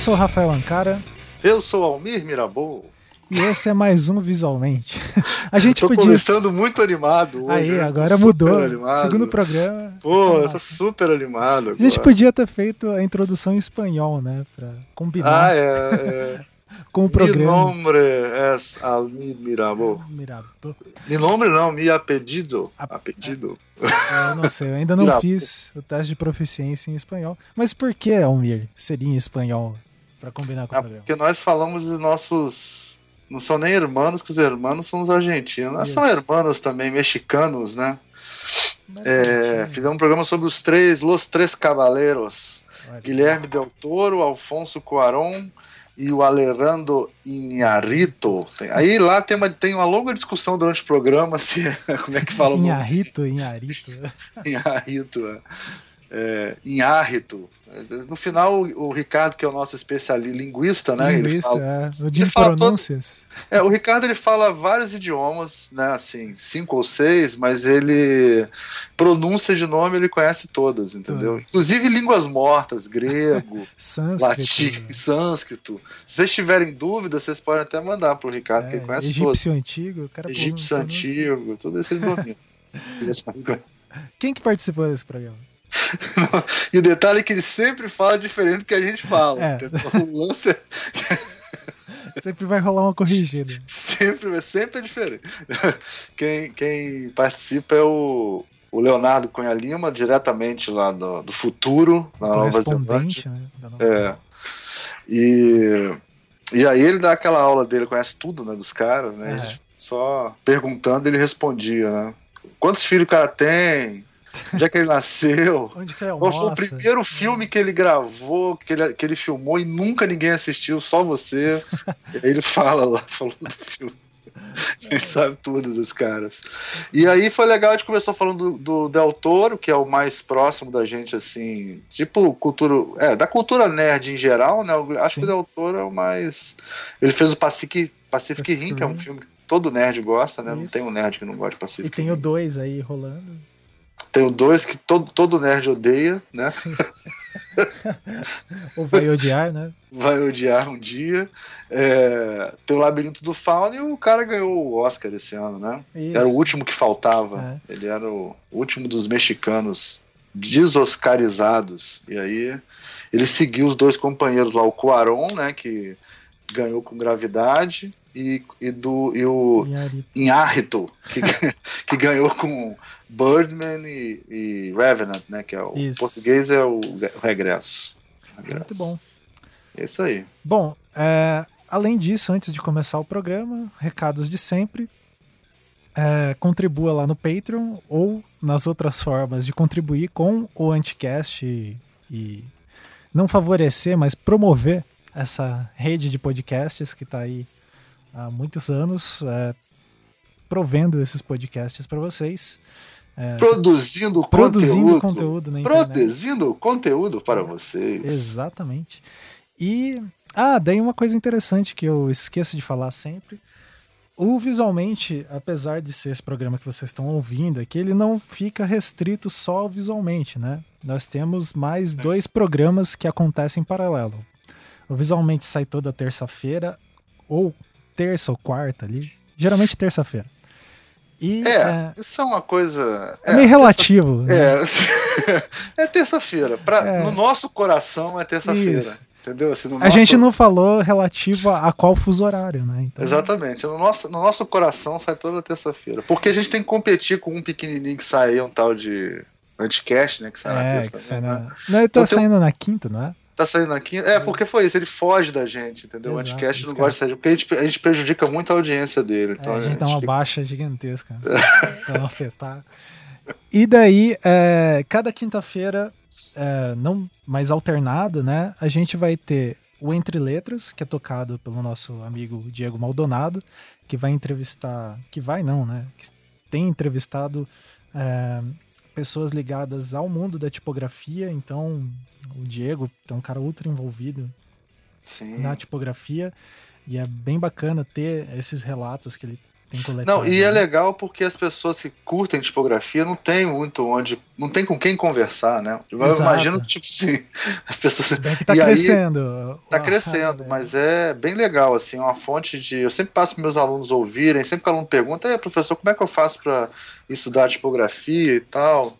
sou o Rafael Ancara. Eu sou Almir Mirabou. E esse é mais um Visualmente. A gente tô podia. começando muito animado hoje. Aí, eu agora mudou. Animado. Segundo programa. Pô, eu Nossa. tô super animado. A gente agora. podia ter feito a introdução em espanhol, né? Pra combinar Ah, é. é. com o Mi programa. nombre es Almir Mirabou. Mirabô. Mi nombre não, mi apelido. A- Apelido. Eu não sei, eu ainda não Mirabô. fiz o teste de proficiência em espanhol. Mas por que, Almir, seria em espanhol? Pra combinar com o Ah, programa. porque nós falamos dos nossos. Não são nem irmãos, que os irmãos são os argentinos. Nós são irmãos também, mexicanos, né? É, fizemos um programa sobre os três, Los Três Cavaleiros. olha. Guilherme Del Toro, Alfonso Cuarón e o Alejandro Inharrito. Tem- Aí lá tem uma, tem uma longa discussão durante o programa se como é que fala o nome. Inharrito, Inharito. Inharrito. É. É, Inharrito. No final, o, o Ricardo, que é o nosso especialista linguista, né? Ele Linguista, fala, é, o de ele fala todo- pronúncias. é, o Ricardo ele fala vários idiomas, né? Assim, cinco ou seis, mas ele pronúncia de nome ele conhece todas, entendeu? Todas. Inclusive línguas mortas, grego, Sânscrito. latim, sânscrito. Se vocês tiverem dúvida, vocês podem até mandar pro Ricardo, que ele É, conhece todos. egípcio antigo, o cara Egípcio pronun- antigo, tudo isso ele domina. Ele é. Quem que participou desse programa? E o detalhe é que ele sempre fala diferente do que a gente fala. É. O lance é Sempre vai rolar uma corrigida. sempre, sempre é diferente. Quem, quem participa é o, o Leonardo Cunha Lima, diretamente lá do, do futuro, na Nova Zelândia. Né? Nova É. E, e aí ele dá aquela aula dele, conhece tudo né, dos caras, né? É. Só perguntando, ele respondia, né? Quantos filhos o cara tem? Onde é que ele nasceu? Onde que é Qual foi o almoça? primeiro filme que ele gravou, que ele, que ele filmou e nunca ninguém assistiu, só você? e aí ele fala lá, falou do filme. Ele sabe tudo dos caras. E aí foi legal, a gente começou falando do, do Del Toro, que é o mais próximo da gente, assim, tipo cultura. É, da cultura nerd em geral, né? Acho Sim. que o Del Toro é o mais. Ele fez o Pacific, Pacific Pacific Rim, que é um filme que todo nerd gosta, né? Não Isso. tem um nerd que não gosta de E Pacific tem Rim. o 2 aí rolando. Tem o dois que todo, todo nerd odeia, né? Ou vai odiar, né? vai odiar um dia. É, tem o Labirinto do Fauno e o cara ganhou o Oscar esse ano, né? Isso. Era o último que faltava. Ele era o último dos mexicanos desoscarizados. E aí ele seguiu os dois companheiros lá, o Cuaron, né? Que ganhou com gravidade. E, e, do, e o Inharito. Que, que ganhou com Birdman e, e Revenant, né? Que é o Isso. português é o, o Regresso. Muito Regresso. bom. É isso aí. Bom, é, além disso, antes de começar o programa, recados de sempre. É, contribua lá no Patreon ou nas outras formas de contribuir com o Anticast e, e não favorecer, mas promover essa rede de podcasts que está aí há muitos anos, é, provendo esses podcasts para vocês. É, Produzindo, produzindo conteúdo. conteúdo na internet. Produzindo conteúdo para vocês. Exatamente. E. Ah, daí uma coisa interessante que eu esqueço de falar sempre. O visualmente, apesar de ser esse programa que vocês estão ouvindo aqui, ele não fica restrito só ao visualmente, né? Nós temos mais dois programas que acontecem em paralelo. O visualmente sai toda terça-feira, ou terça ou quarta ali. Geralmente terça-feira. E É, é, isso é uma coisa. é meio relativo. né? É, é terça-feira. É. No nosso coração é terça-feira. Entendeu? Assim, no A nosso- gente não falou relativo a, a qual fuso horário, né? Então, Exatamente. No nosso, no nosso coração sai toda terça-feira. Porque a gente tem que competir com um pequenininho que sai um tal de anticast, né? Que sai na É, terça sai né? na... Não, ele tá Então tem saindo na quinta, não é? Tá saindo aqui. É, porque foi isso, ele foge da gente, entendeu? O Exato, anticast os não caras- gosta de sair, porque a gente, a gente prejudica muito a audiência dele. É, Então a gente dá uma fica- baixa gigantesca afetar. E daí, é, cada quinta-feira, é, não mais alternado, né? A gente vai ter o Entre Letras, que é tocado pelo nosso amigo Diego Maldonado, que vai entrevistar. Que vai não, né? Que tem entrevistado é, pessoas ligadas ao mundo da tipografia. Então, o Diego é um cara ultra envolvido Sim. na tipografia e é bem bacana ter esses relatos que ele tem. Não, e é legal porque as pessoas que curtem tipografia não tem muito onde. não tem com quem conversar, né? Eu Exato. imagino, tipo assim, as pessoas. Bem que tá e aí- crescendo. Tá Ah, crescendo, é. mas é bem legal, assim, uma fonte de. Eu sempre passo para meus alunos ouvirem, sempre que o aluno pergunta, "Ei, professor, como é que eu faço para estudar tipografia e tal?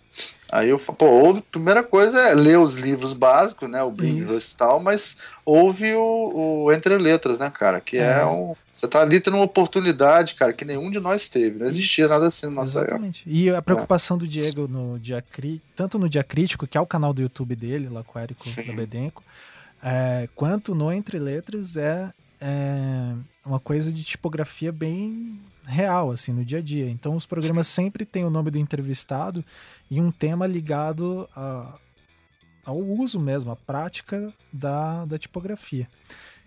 Aí eu falo, pô, ouve, primeira coisa é ler os livros básicos, né? O Bling Isso. e tal, mas ouve o, o Entre Letras, né, cara? Que é, É. um. Você tá ali tendo uma oportunidade, cara, que nenhum de nós teve. Não existia nada assim no nossa época. Exatamente. E a preocupação do Diego no dia cri... tanto no dia crítico, que é o canal do YouTube dele, lá com o Érico Bedenco, é, quanto no Entre Letras é, é uma coisa de tipografia bem real, assim, no dia a dia. Então os programas sempre têm o nome do entrevistado e um tema ligado a- ao uso mesmo, à prática da, da tipografia.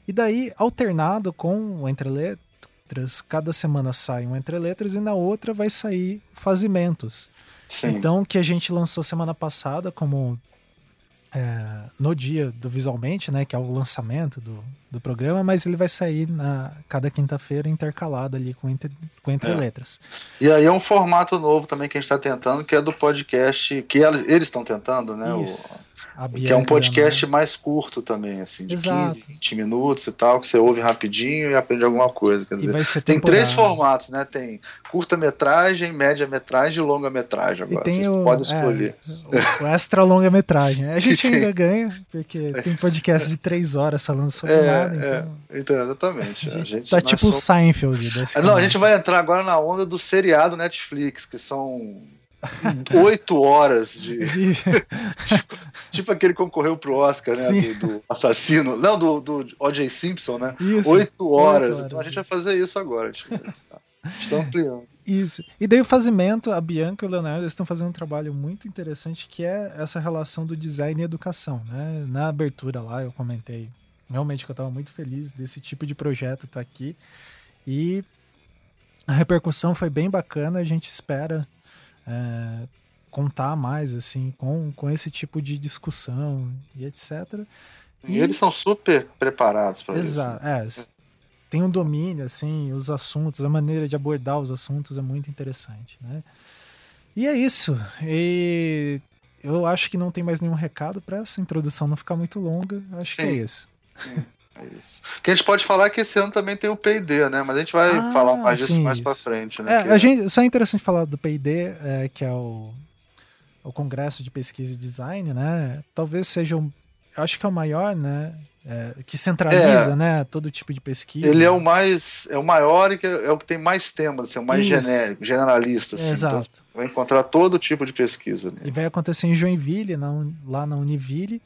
E daí, alternado com o Entre Letras, cada semana sai um Entre Letras e na outra vai sair Fazimentos. Sim. Então, que a gente lançou semana passada como é, no dia do Visualmente, né, que é o lançamento do, do programa, mas ele vai sair na cada quinta-feira intercalado ali com Entre, com entre É. Letras. E aí é um formato novo também que a gente está tentando, que é do podcast, que eles estão tentando, né? o- Isso. A que é um Bianca podcast Leonardo. mais curto também, assim, de Exato. 15, 20 minutos e tal, que você ouve rapidinho e aprende alguma coisa. Quer E dizer, tem três formatos, né? Tem curta-metragem, média-metragem e longa-metragem E agora. tem Vocês o, podem é, escolher. o, o extra longa-metragem. A gente ainda ganha, porque tem podcast de três horas falando sobre É, nada. é. Então, Então, exatamente. a A gente, gente, tá nós tipo o somos- Seinfeld. Não, a gente vai entrar agora na onda do seriado Netflix, que são oito horas de. Tipo aquele que concorreu pro Oscar, né? Do, do assassino. Não, do, do O.J. Simpson, né? Isso. Oito horas. horas, Então a gente vai fazer isso agora. Tipo, tá. Estão ampliando. Isso. E daí o fazimento, a Bianca e o Leonardo estão fazendo um trabalho muito interessante que é essa relação do design e educação. Né? Na abertura lá eu comentei realmente que eu estava muito feliz desse tipo de projeto estar aqui. E a repercussão foi bem bacana, a gente espera é, contar mais assim com, com esse tipo de discussão e etc. E eles são super preparados para isso. Exato. É, s- tem um domínio, assim, os assuntos, a maneira de abordar os assuntos é muito interessante, né? E é isso. E eu acho que não tem mais nenhum recado para essa introdução não ficar muito longa. Acho que é Sim. É isso. Que a gente pode falar que esse ano também tem o P&D, né? Mas a gente vai Ah, falar mais disso mais pra frente, né? É, Que a gente, só é interessante falar do P&D, é, que é o, o Congresso de Pesquisa e Design, né? Talvez seja um, acho que é o maior, né? É, que centraliza, É. né? Todo tipo de pesquisa. Ele é o mais. É o maior e é, o que tem mais temas, assim, é o mais Isso. genérico, generalista. Assim. Então, Exato. você vai encontrar todo tipo de pesquisa E nele. vai acontecer em Joinville, na lá na Univille.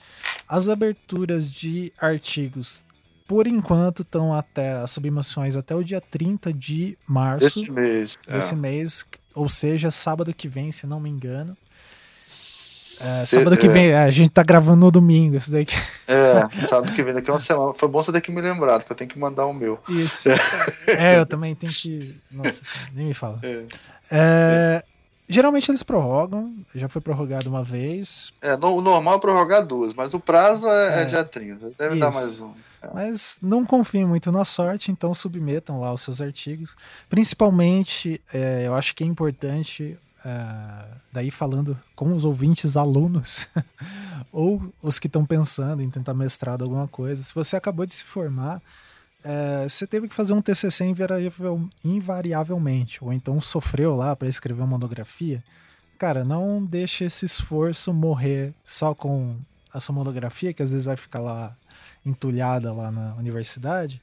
As aberturas de artigos, por enquanto, estão até as submissões até o dia 30 de março Esse mês. é. desse mês, ou seja, sábado que vem, se não me engano. É, sábado que é, vem, é, a gente tá gravando no domingo, isso daí que... É, sábado que vem, daqui a uma semana. Foi bom você ter que me lembrar, porque eu tenho que mandar o meu. Isso. é, eu também tenho que. Nossa, nem me fala. É, É, geralmente eles prorrogam, já foi prorrogado uma vez, É, no- o normal é prorrogar duas, mas o prazo é, é É. dia 30. Deve dar Isso. mais um. Mas não confiem muito na sorte, então submetam lá os seus artigos. Principalmente, é, eu acho que é importante, é, daí falando com os ouvintes alunos, ou os que estão pensando em tentar mestrado alguma coisa, se você acabou de se formar, é, você teve que fazer um TCC invariavelmente, ou então sofreu lá para escrever uma monografia, cara, não deixe esse esforço morrer só com a sua monografia, que às vezes vai ficar lá entulhada lá na universidade,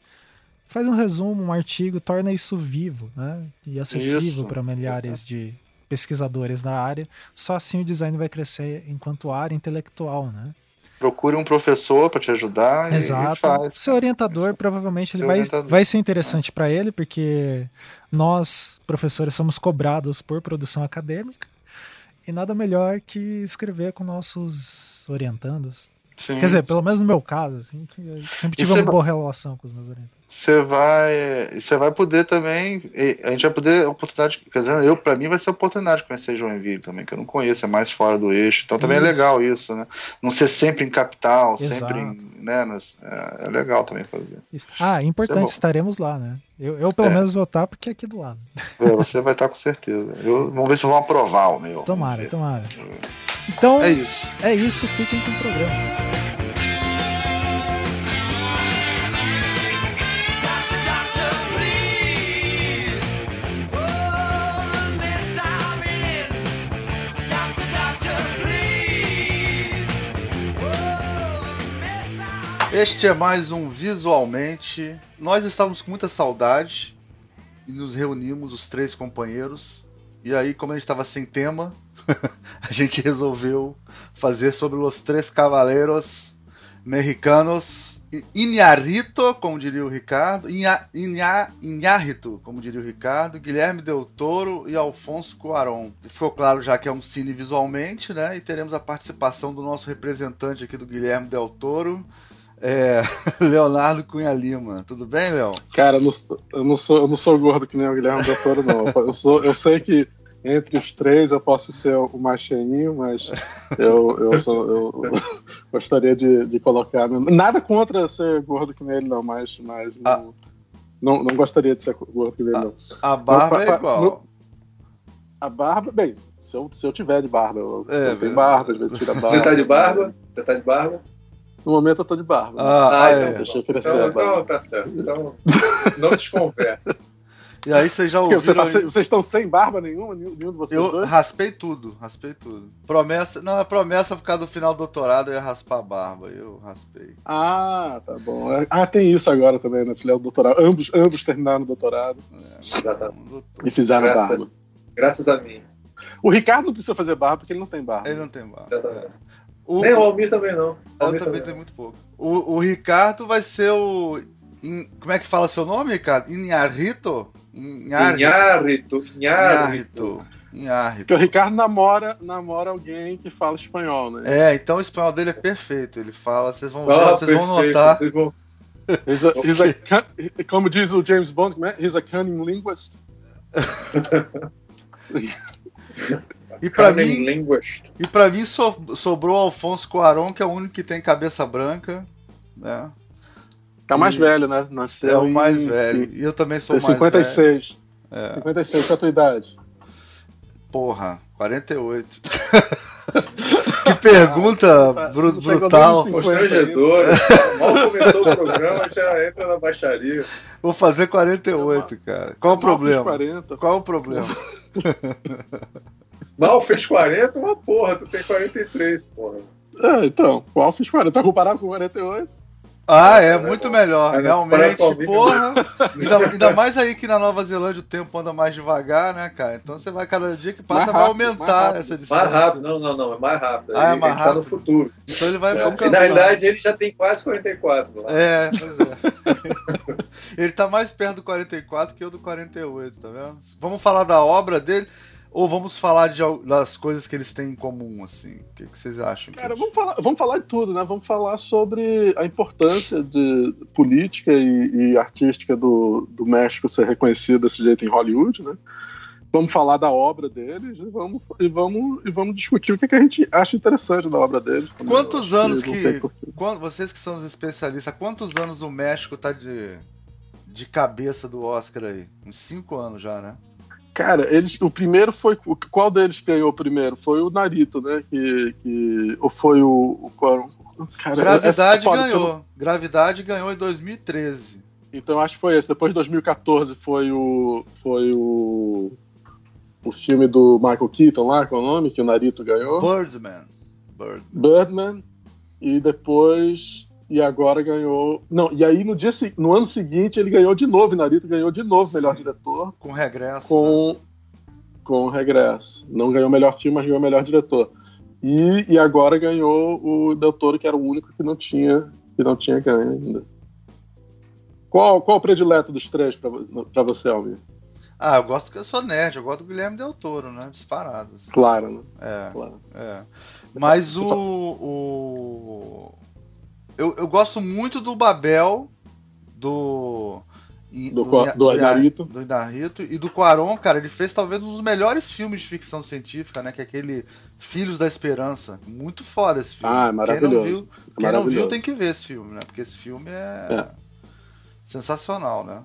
faz um resumo, um artigo, torna isso vivo né? e acessível para milhares de pesquisadores da área. Só assim o design vai crescer enquanto área intelectual. Né? Procure um professor para te ajudar e- e Exato. faz. Seu orientador, Isso. provavelmente, ele Seu vai, orientador. vai ser interessante para ele, porque nós, professores, somos cobrados por produção acadêmica e nada melhor que escrever com nossos orientandos. Sim. Quer dizer, pelo menos no meu caso, assim, sempre tive uma boa relação com os meus orientadores. Você vai, você vai poder também, a gente vai poder oportunidade, quer dizer, eu para mim vai ser oportunidade de conhecer Joinville também, que eu não conheço, é mais fora do eixo, então também é isso. é legal isso, né? Não ser sempre em capital, Exato. sempre em, né, nas, é, é, legal também fazer. Isso. Ah, é importante, é estaremos lá, né? Eu, eu pelo é. menos vou estar porque é aqui do lado. É, você vai estar com certeza. Eu, vamos ver se vão aprovar o meu. Tomara, tomara. Então, é isso. É isso, fiquem com o programa. Este é mais um Visualmente. Nós estávamos com muita saudade e nos reunimos, os três companheiros. E aí, como a gente estava sem tema, a gente resolveu fazer sobre os três cavaleiros mexicanos. Inharito, como diria o Ricardo, Inharito, como diria o Ricardo, Guilherme Del Toro e Alfonso Cuaron. Ficou claro já que é um cine visualmente, né? E teremos a participação do nosso representante aqui do Guilherme Del Toro, é, Leonardo Cunha Lima. Tudo bem, Léo? Cara, eu não, eu não, sou, eu não sou gordo que nem o Guilherme Doutor, não. Eu, sou, eu sei que entre os três eu posso ser o mais cheinho, mas eu, eu, sou, eu, gostaria de, de, colocar. Nada contra ser gordo que nem ele, não, mas, mas ah. não, não, não, gostaria de ser gordo que nem ele, não. A, barba é igual. No, a barba, bem, se eu, se eu tiver de barba, eu, é, eu tenho barba, às vezes tira barba. Você tá de barba? Você tá de barba? No momento eu tô de barba. Ah, ah, ah então, é. deixa eu crescer. Então, então tá certo. Então não desconversa. E aí vocês já ouviram... Você tá sem, vocês estão sem barba nenhuma? Nenhum de vocês Eu dois? raspei tudo, raspei tudo. Promessa... Não, é promessa por causa do final do doutorado eu ia raspar a barba. Eu raspei. Ah, tá bom. Ah, tem isso agora também, né? Filé do doutorado. Ambos, ambos terminaram o doutorado. É, Exatamente. E fizeram graças, barba. Graças a mim. O Ricardo não precisa fazer barba porque ele não tem barba. Ele não tem barba. Exatamente. É. O, Nem o Almir também não. O Almir também tem muito pouco. O, o Ricardo vai ser o. In, como é que fala seu nome, Ricardo? Inharrito? Inharrito. Inharrito. Inharrito. Porque o Ricardo namora, namora alguém que fala espanhol, né? É, então o espanhol dele é perfeito. Ele fala, vocês vão, oh, vocês vão notar. Vocês vão... He's a, he's a, como diz o James Bond, é? he's a cunning linguist. E para mim, e para mim so, sobrou Alfonso Cuarón, que é o único que tem cabeça branca, né? Tá mais e velho, né? Nasceu é o mais em, velho. E eu também sou mais 56. velho. É. 56, qual é a tua idade? Porra, 48. que pergunta ah, br brutal. Constrangedor. Mal começou o programa, já entra na baixaria. Vou fazer 48, cara. Qual o problema? Qual o problema? Mal fez 40, uma porra, tu tem 43, porra. É, então, o Mal fez 40, tá comparado com 48? Ah, é, muito melhor, realmente, porra. Ainda, ainda, mais aí que na Nova Zelândia o tempo anda mais devagar, né, cara? Então você vai, cada dia que passa, rápido, vai aumentar essa distância. Mais rápido, não, não, não, é mais rápido. Ah, é mais rápido. tá no futuro. Então ele vai é. alcançar. Na realidade, ele já tem quase 44. Lá. É, pois é. ele tá mais perto do 44 que eu do 48, tá vendo? Vamos falar da obra dele. Ou vamos falar de, das coisas que eles têm em comum, assim? O que, que vocês acham? Cara, vamos falar, vamos falar de tudo, né? Vamos falar sobre a importância de política e, e artística do, do México ser reconhecido desse jeito em Hollywood, né? Vamos falar da obra deles e vamos, e vamos, e vamos discutir o que, que a gente acha interessante da obra deles. Quantos anos que. Vocês que são os especialistas, quantos anos o México tá de, de cabeça do Oscar aí? Uns cinco anos já, né? Cara, eles, o primeiro foi. Qual deles ganhou primeiro? Foi o Narito, né? Que, que, ou foi o. o cara, Gravidade é ganhou. Gravidade ganhou em 2013. Então acho que foi esse. Depois de 2014 foi o. Foi o. O filme do Michael Keaton lá, qual é o nome? Que o Narito ganhou. Birdman. Birdman. Birdman. E depois e agora ganhou. Não, e aí no dia no ano seguinte ele ganhou de novo, Narito ganhou de novo Sim. melhor diretor. Com regresso. Com, né? com regresso. Não ganhou melhor filme, mas ganhou melhor diretor. E, e agora ganhou o Del Toro, que era o único que não tinha, que não tinha ganho ainda. Qual, qual o predileto dos três para você, Almir? Ah, eu gosto que eu sou nerd, eu gosto do Guilherme Del Toro, né? Disparados. Claro, né? É. Claro. é. Mas o, o eu, eu gosto muito do Babel, do. Do, do, do Inarito. Do e do Quaron, cara, ele fez talvez um dos melhores filmes de ficção científica, né? Que é aquele Filhos da Esperança. Muito foda esse filme. Ah, é maravilhoso. Quem não viu, quem não viu tem que ver esse filme, né? Porque esse filme é, é. sensacional, né?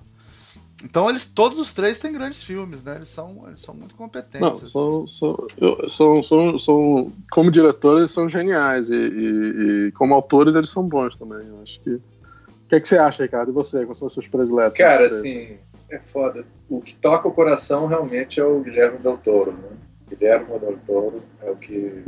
Então eles, todos os três têm grandes filmes, né? Eles são, eles são muito competentes. Não, são, são, são, são, são, como diretores eles são geniais e, e, e, como autores eles são bons também. Eu acho que. O que, é que você acha, Ricardo? E você? Quais são os seus prediletos? Cara, assim, é foda. O que toca o coração realmente é o Guilherme Del Toro, né? Guilherme Del Toro é o que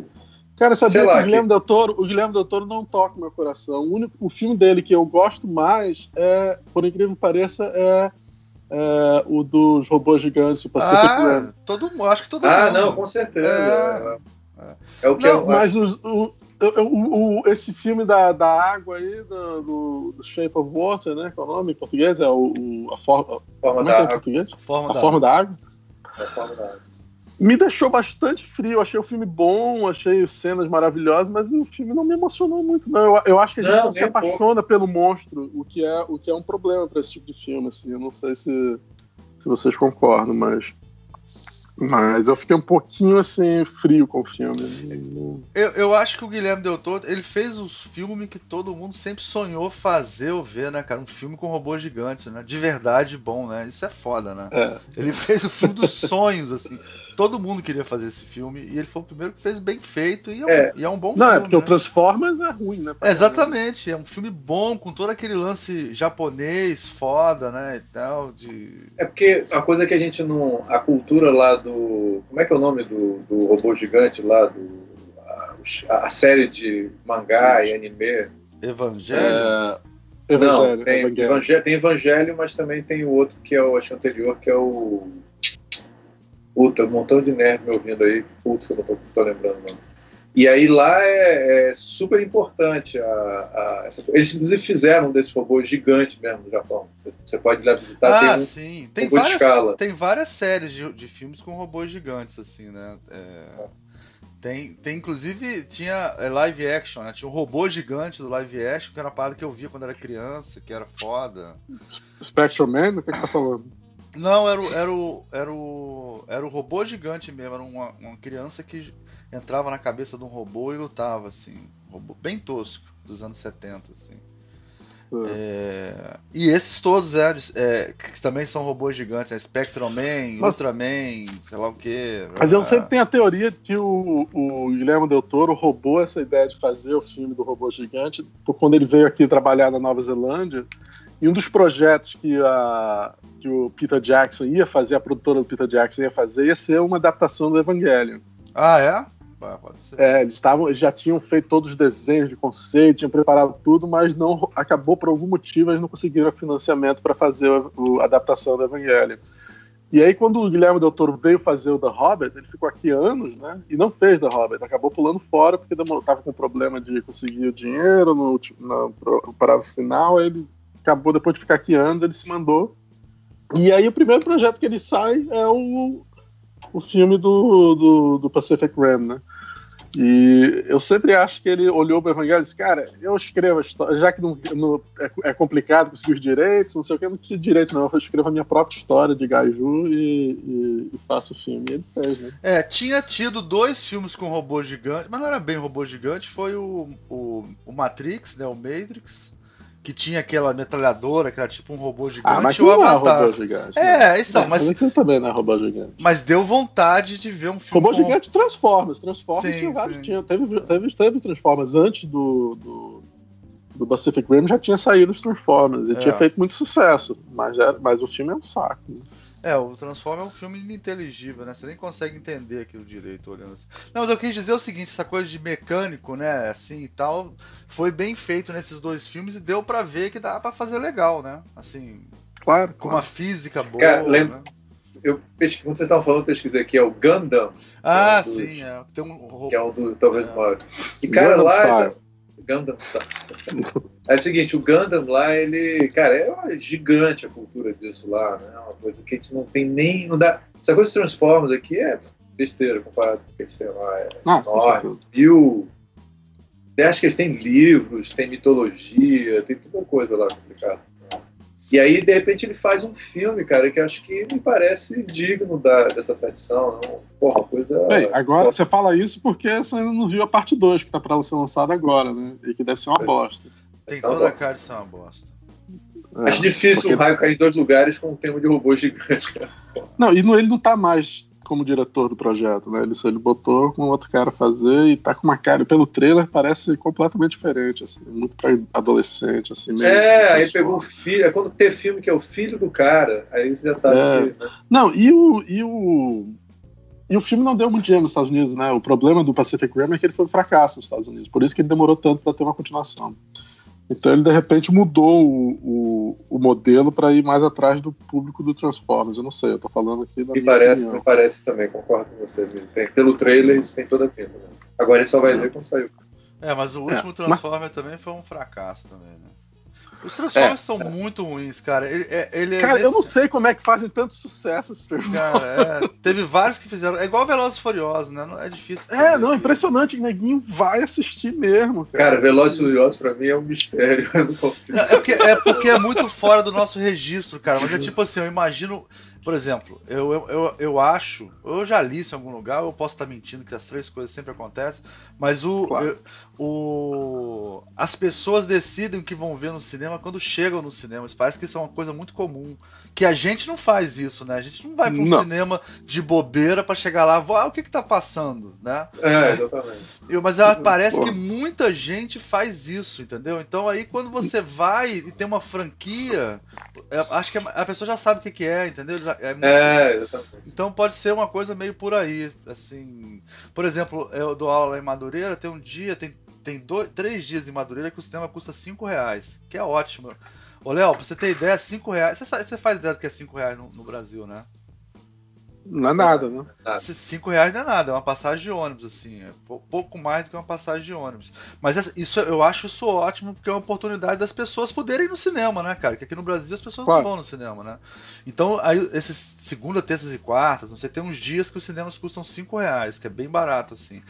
Cara, sabia que o Guilherme, que... Del Toro, o Guilherme Del Toro não toca o meu coração. O único o filme dele que eu gosto mais é, por incrível que pareça, é é, o dos robôs gigantes, o Pacific ah, Rim. Todo mundo, acho que todo ah, mundo. Ah, não, com certeza. É, é. é o que não, eu, mas o, o, o, esse filme da, da água aí, do, do, Shape of Water, né? Qual é o nome em português? É o, a, for, a forma, da, é água. A forma, a da, forma água. da água. A forma da água me deixou bastante frio. Achei o filme bom, achei cenas maravilhosas, mas o filme não me emocionou muito, não. Eu, eu acho que a gente não, não se apaixona pelo monstro, o que é, o que é um problema para esse tipo de filme. Assim. Eu não sei se, se vocês concordam, mas. Mas eu fiquei um pouquinho assim, frio com o filme. Eu, eu acho que o Guilherme Del Toro, ele fez os filmes que todo mundo sempre sonhou fazer ou ver, né, cara? Um filme com robôs gigantes, né? De verdade bom, né? Isso é foda, né? É. Ele fez o filme dos sonhos, assim. Todo mundo queria fazer esse filme e ele foi o primeiro que fez bem feito e é, é. E é um bom Não, filme. é porque né? o Transformers é ruim, né? É, exatamente, é um filme bom, com todo aquele lance japonês, foda, né? E tal, de... É porque a coisa que a gente não. A cultura lá do. Como é que é o nome do, do robô gigante lá? Do, a, a série de mangá e anime. Evangelho? É... Evangelho, não, tem Evangelho. Evangelho. tem Evangelho, mas também tem o outro que é o acho anterior, que é o Puta, um montão de nerd me ouvindo aí. Putz, que eu não tô, tô lembrando não. E aí lá é, é super importante a, a, essa Eles inclusive fizeram um desses robôs gigantes mesmo no Japão. Você, você pode ir lá visitar. Ah, tem um sim. Tem várias, escala. tem várias séries de, de, filmes com robôs gigantes, assim, né? É, tem, tem inclusive, tinha é, live action, né? Tinha um robô gigante do live action, que era uma parada que eu via quando era criança, que era foda. Spectrum Man? O que, é que tá falando? Não, era o, era o, era o, era o robô gigante mesmo. Era uma, uma criança que entrava na cabeça de um robô e lutava, assim. Um robô bem tosco, dos anos 70, assim. Uhum. É, e esses todos é, é, que também são robôs gigantes, né? Spectrum Man, mas, Ultraman, sei lá o que. Mas eu sempre tenho a teoria que o, o Guilherme Del Toro roubou essa ideia de fazer o filme do robô gigante por quando ele veio aqui trabalhar na Nova Zelândia e um dos projetos que, a, que o Peter Jackson ia fazer, a produtora do Peter Jackson ia fazer, ia ser uma adaptação do Evangelho. Ah, é? pode ser. É, eles, tavam, já tinham feito todos os desenhos de conceito, tinham preparado tudo, mas não acabou por algum motivo eles não conseguiram financiamento para fazer a adaptação do Evangelho. E aí, quando o Guilherme Del Toro veio fazer o The Hobbit, ele ficou aqui anos, né? E não fez The Hobbit, acabou pulando fora porque estava com problema de conseguir o dinheiro no, no, no prazo final. Ele acabou depois de ficar aqui anos, ele se mandou. E aí o primeiro projeto que ele sai é o, o filme do, do, do Pacific Rim, né? E eu sempre acho que ele olhou para o Evangelho e disse, cara, eu escrevo a história, já que não, não é, é, complicado conseguir os direitos, não sei o que, não preciso de direito não, eu escrevo a minha própria história de Gaiju e, e, e faço o filme. E ele fez, né? É, tinha tido dois filmes com robô gigante, mas não era bem robô gigante, foi o, o, o Matrix, né, o Matrix, que tinha aquela metralhadora, que era tipo um robô gigante. Ah, mas o Avatar. Não é robô gigante. É, né? isso, é, mas. Aquilo também não é robô gigante. Mas deu vontade de ver um filme. Robô com... gigante Transformers. Transformers sim, tinha vários. Tinha, teve, teve, teve Transformers antes do, do, do Pacific Rim, já tinha saído os Transformers. E é. tinha feito muito sucesso. Mas, é, mas o filme é um saco. Né? É, o Transformer é um filme ininteligível, né? Você nem consegue entender aquilo direito olhando assim. Não, mas eu quis dizer o seguinte, essa coisa de mecânico, né, assim e tal, foi bem feito nesses dois filmes e deu para ver que dá para fazer legal, né? Assim, claro, com claro. uma física boa, Cara, lembra... né? Eu pesquisei, como vocês estavam falando, eu pesquisei aqui, é o Gundam. Ah, é um dos, sim, é. Tem um... Que é um do talvez é. maior. E, cara, Gundam lá... Gundam É o seguinte, o Gundam lá, ele, cara, é gigante a cultura disso lá, né? É uma coisa que a gente não tem nem, não dá. Essa coisa de Transformers aqui é besteira comparado com o que a gente tem lá. É não, enorme, mil, acho que eles têm livros, tem mitologia, tem toda coisa lá complicada. E aí, de repente, ele faz um filme, cara, que acho que me parece digno da, dessa tradição. Não? Porra, coisa. Bem, agora você fala isso porque você ainda não viu a parte 2 que tá pra ser lançada agora, né? E que deve ser uma é. bosta. Tem toda a cara de ser uma bosta. É, acho difícil porque... um raio cair em dois lugares com um tema de robô gigante. Cara. Não, e não, ele não tá mais como diretor do projeto, né? Ele, ele botou com outro cara fazer e tá com uma cara, pelo trailer parece completamente diferente, assim, muito pra adolescente, assim. Meio é, aí pegou o filho, é quando tem filme que é o filho do cara, aí você já sabe é. que, né? Não, e o, e o e o filme não deu muito dinheiro nos Estados Unidos, né? O problema do Pacific Rim é que ele foi um fracasso nos Estados Unidos, por isso que ele demorou tanto para ter uma continuação. Então ele de repente mudou o, o, o modelo para ir mais atrás do público do Transformers. Eu não sei, eu tô falando aqui da me parece, opinião. Me parece também, concordo com você. Tem, pelo trailer isso tem toda a pinta. Né? Agora ele só vai ver quando saiu. É, mas o último é, Transformer mas... também foi um fracasso também, né? Os Transformers é, são é. muito ruins, cara. Ele, é, ele é cara, eu não sei como é que fazem tanto sucesso esses Cara, é, teve vários que fizeram. É igual Velozes e Furiosos, né? É difícil. É, não, impressionante. O neguinho vai assistir mesmo. Cara, cara Velozes e Furiosos pra mim é um mistério. Eu não consigo. é, porque, é porque é muito fora do nosso registro, cara. Mas é tipo assim, eu imagino por exemplo, eu, eu, eu, eu, acho, eu já li isso em algum lugar, eu posso estar mentindo que as três coisas sempre acontecem, mas o, claro. eu, o as pessoas decidem o que vão ver no cinema quando chegam no cinema. Isso parece que isso é uma coisa muito comum. Que a gente não faz isso, né? A gente não vai para um não. cinema de bobeira para chegar lá, ah, o que que tá passando, né? É, exatamente. Eu, mas ela, parece Pô. que muita gente faz isso, entendeu? Então aí quando você vai e tem uma franquia, é, acho que a pessoa já sabe o que, que é, entendeu? É, muito... é, Então pode ser uma coisa meio por aí. Assim, por exemplo, eu dou aula lá em Madureira, tem um dia, tem, tem dois, três dias em Madureira que o cinema custa 5 reais, que é ótimo. Ô, Léo, pra você ter ideia, 5 reais. Você, você faz ideia do que é 5 reais no, no Brasil, né? Não é nada, né? Cinco reais não é nada, é uma passagem de ônibus, assim. É pouco mais do que uma passagem de ônibus. Mas isso eu acho isso ótimo, porque é uma oportunidade das pessoas poderem ir no cinema, né, cara? Que aqui no Brasil as pessoas claro. não vão no cinema, né? Então, aí, esses segunda, terças e quartas, não sei, tem uns dias que os cinemas custam cinco reais, que é bem barato, assim.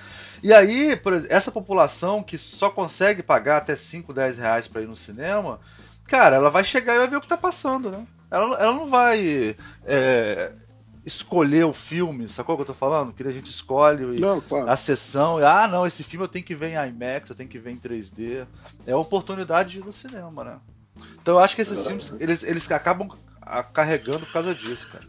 E aí, por exemplo, essa população que só consegue pagar até 5, 10 reais pra ir no cinema, cara, ela vai chegar e vai ver o que tá passando, né? Ela, ela não vai. É, escolher o filme, sacou o que eu tô falando? Que a gente escolhe não, claro. a sessão, e, ah, não, esse filme eu tenho que ver em IMAX, eu tenho que ver em 3D. É a oportunidade de ir no cinema, né? Então eu acho que esses é, filmes, eles, eles acabam carregando por causa disso, cara.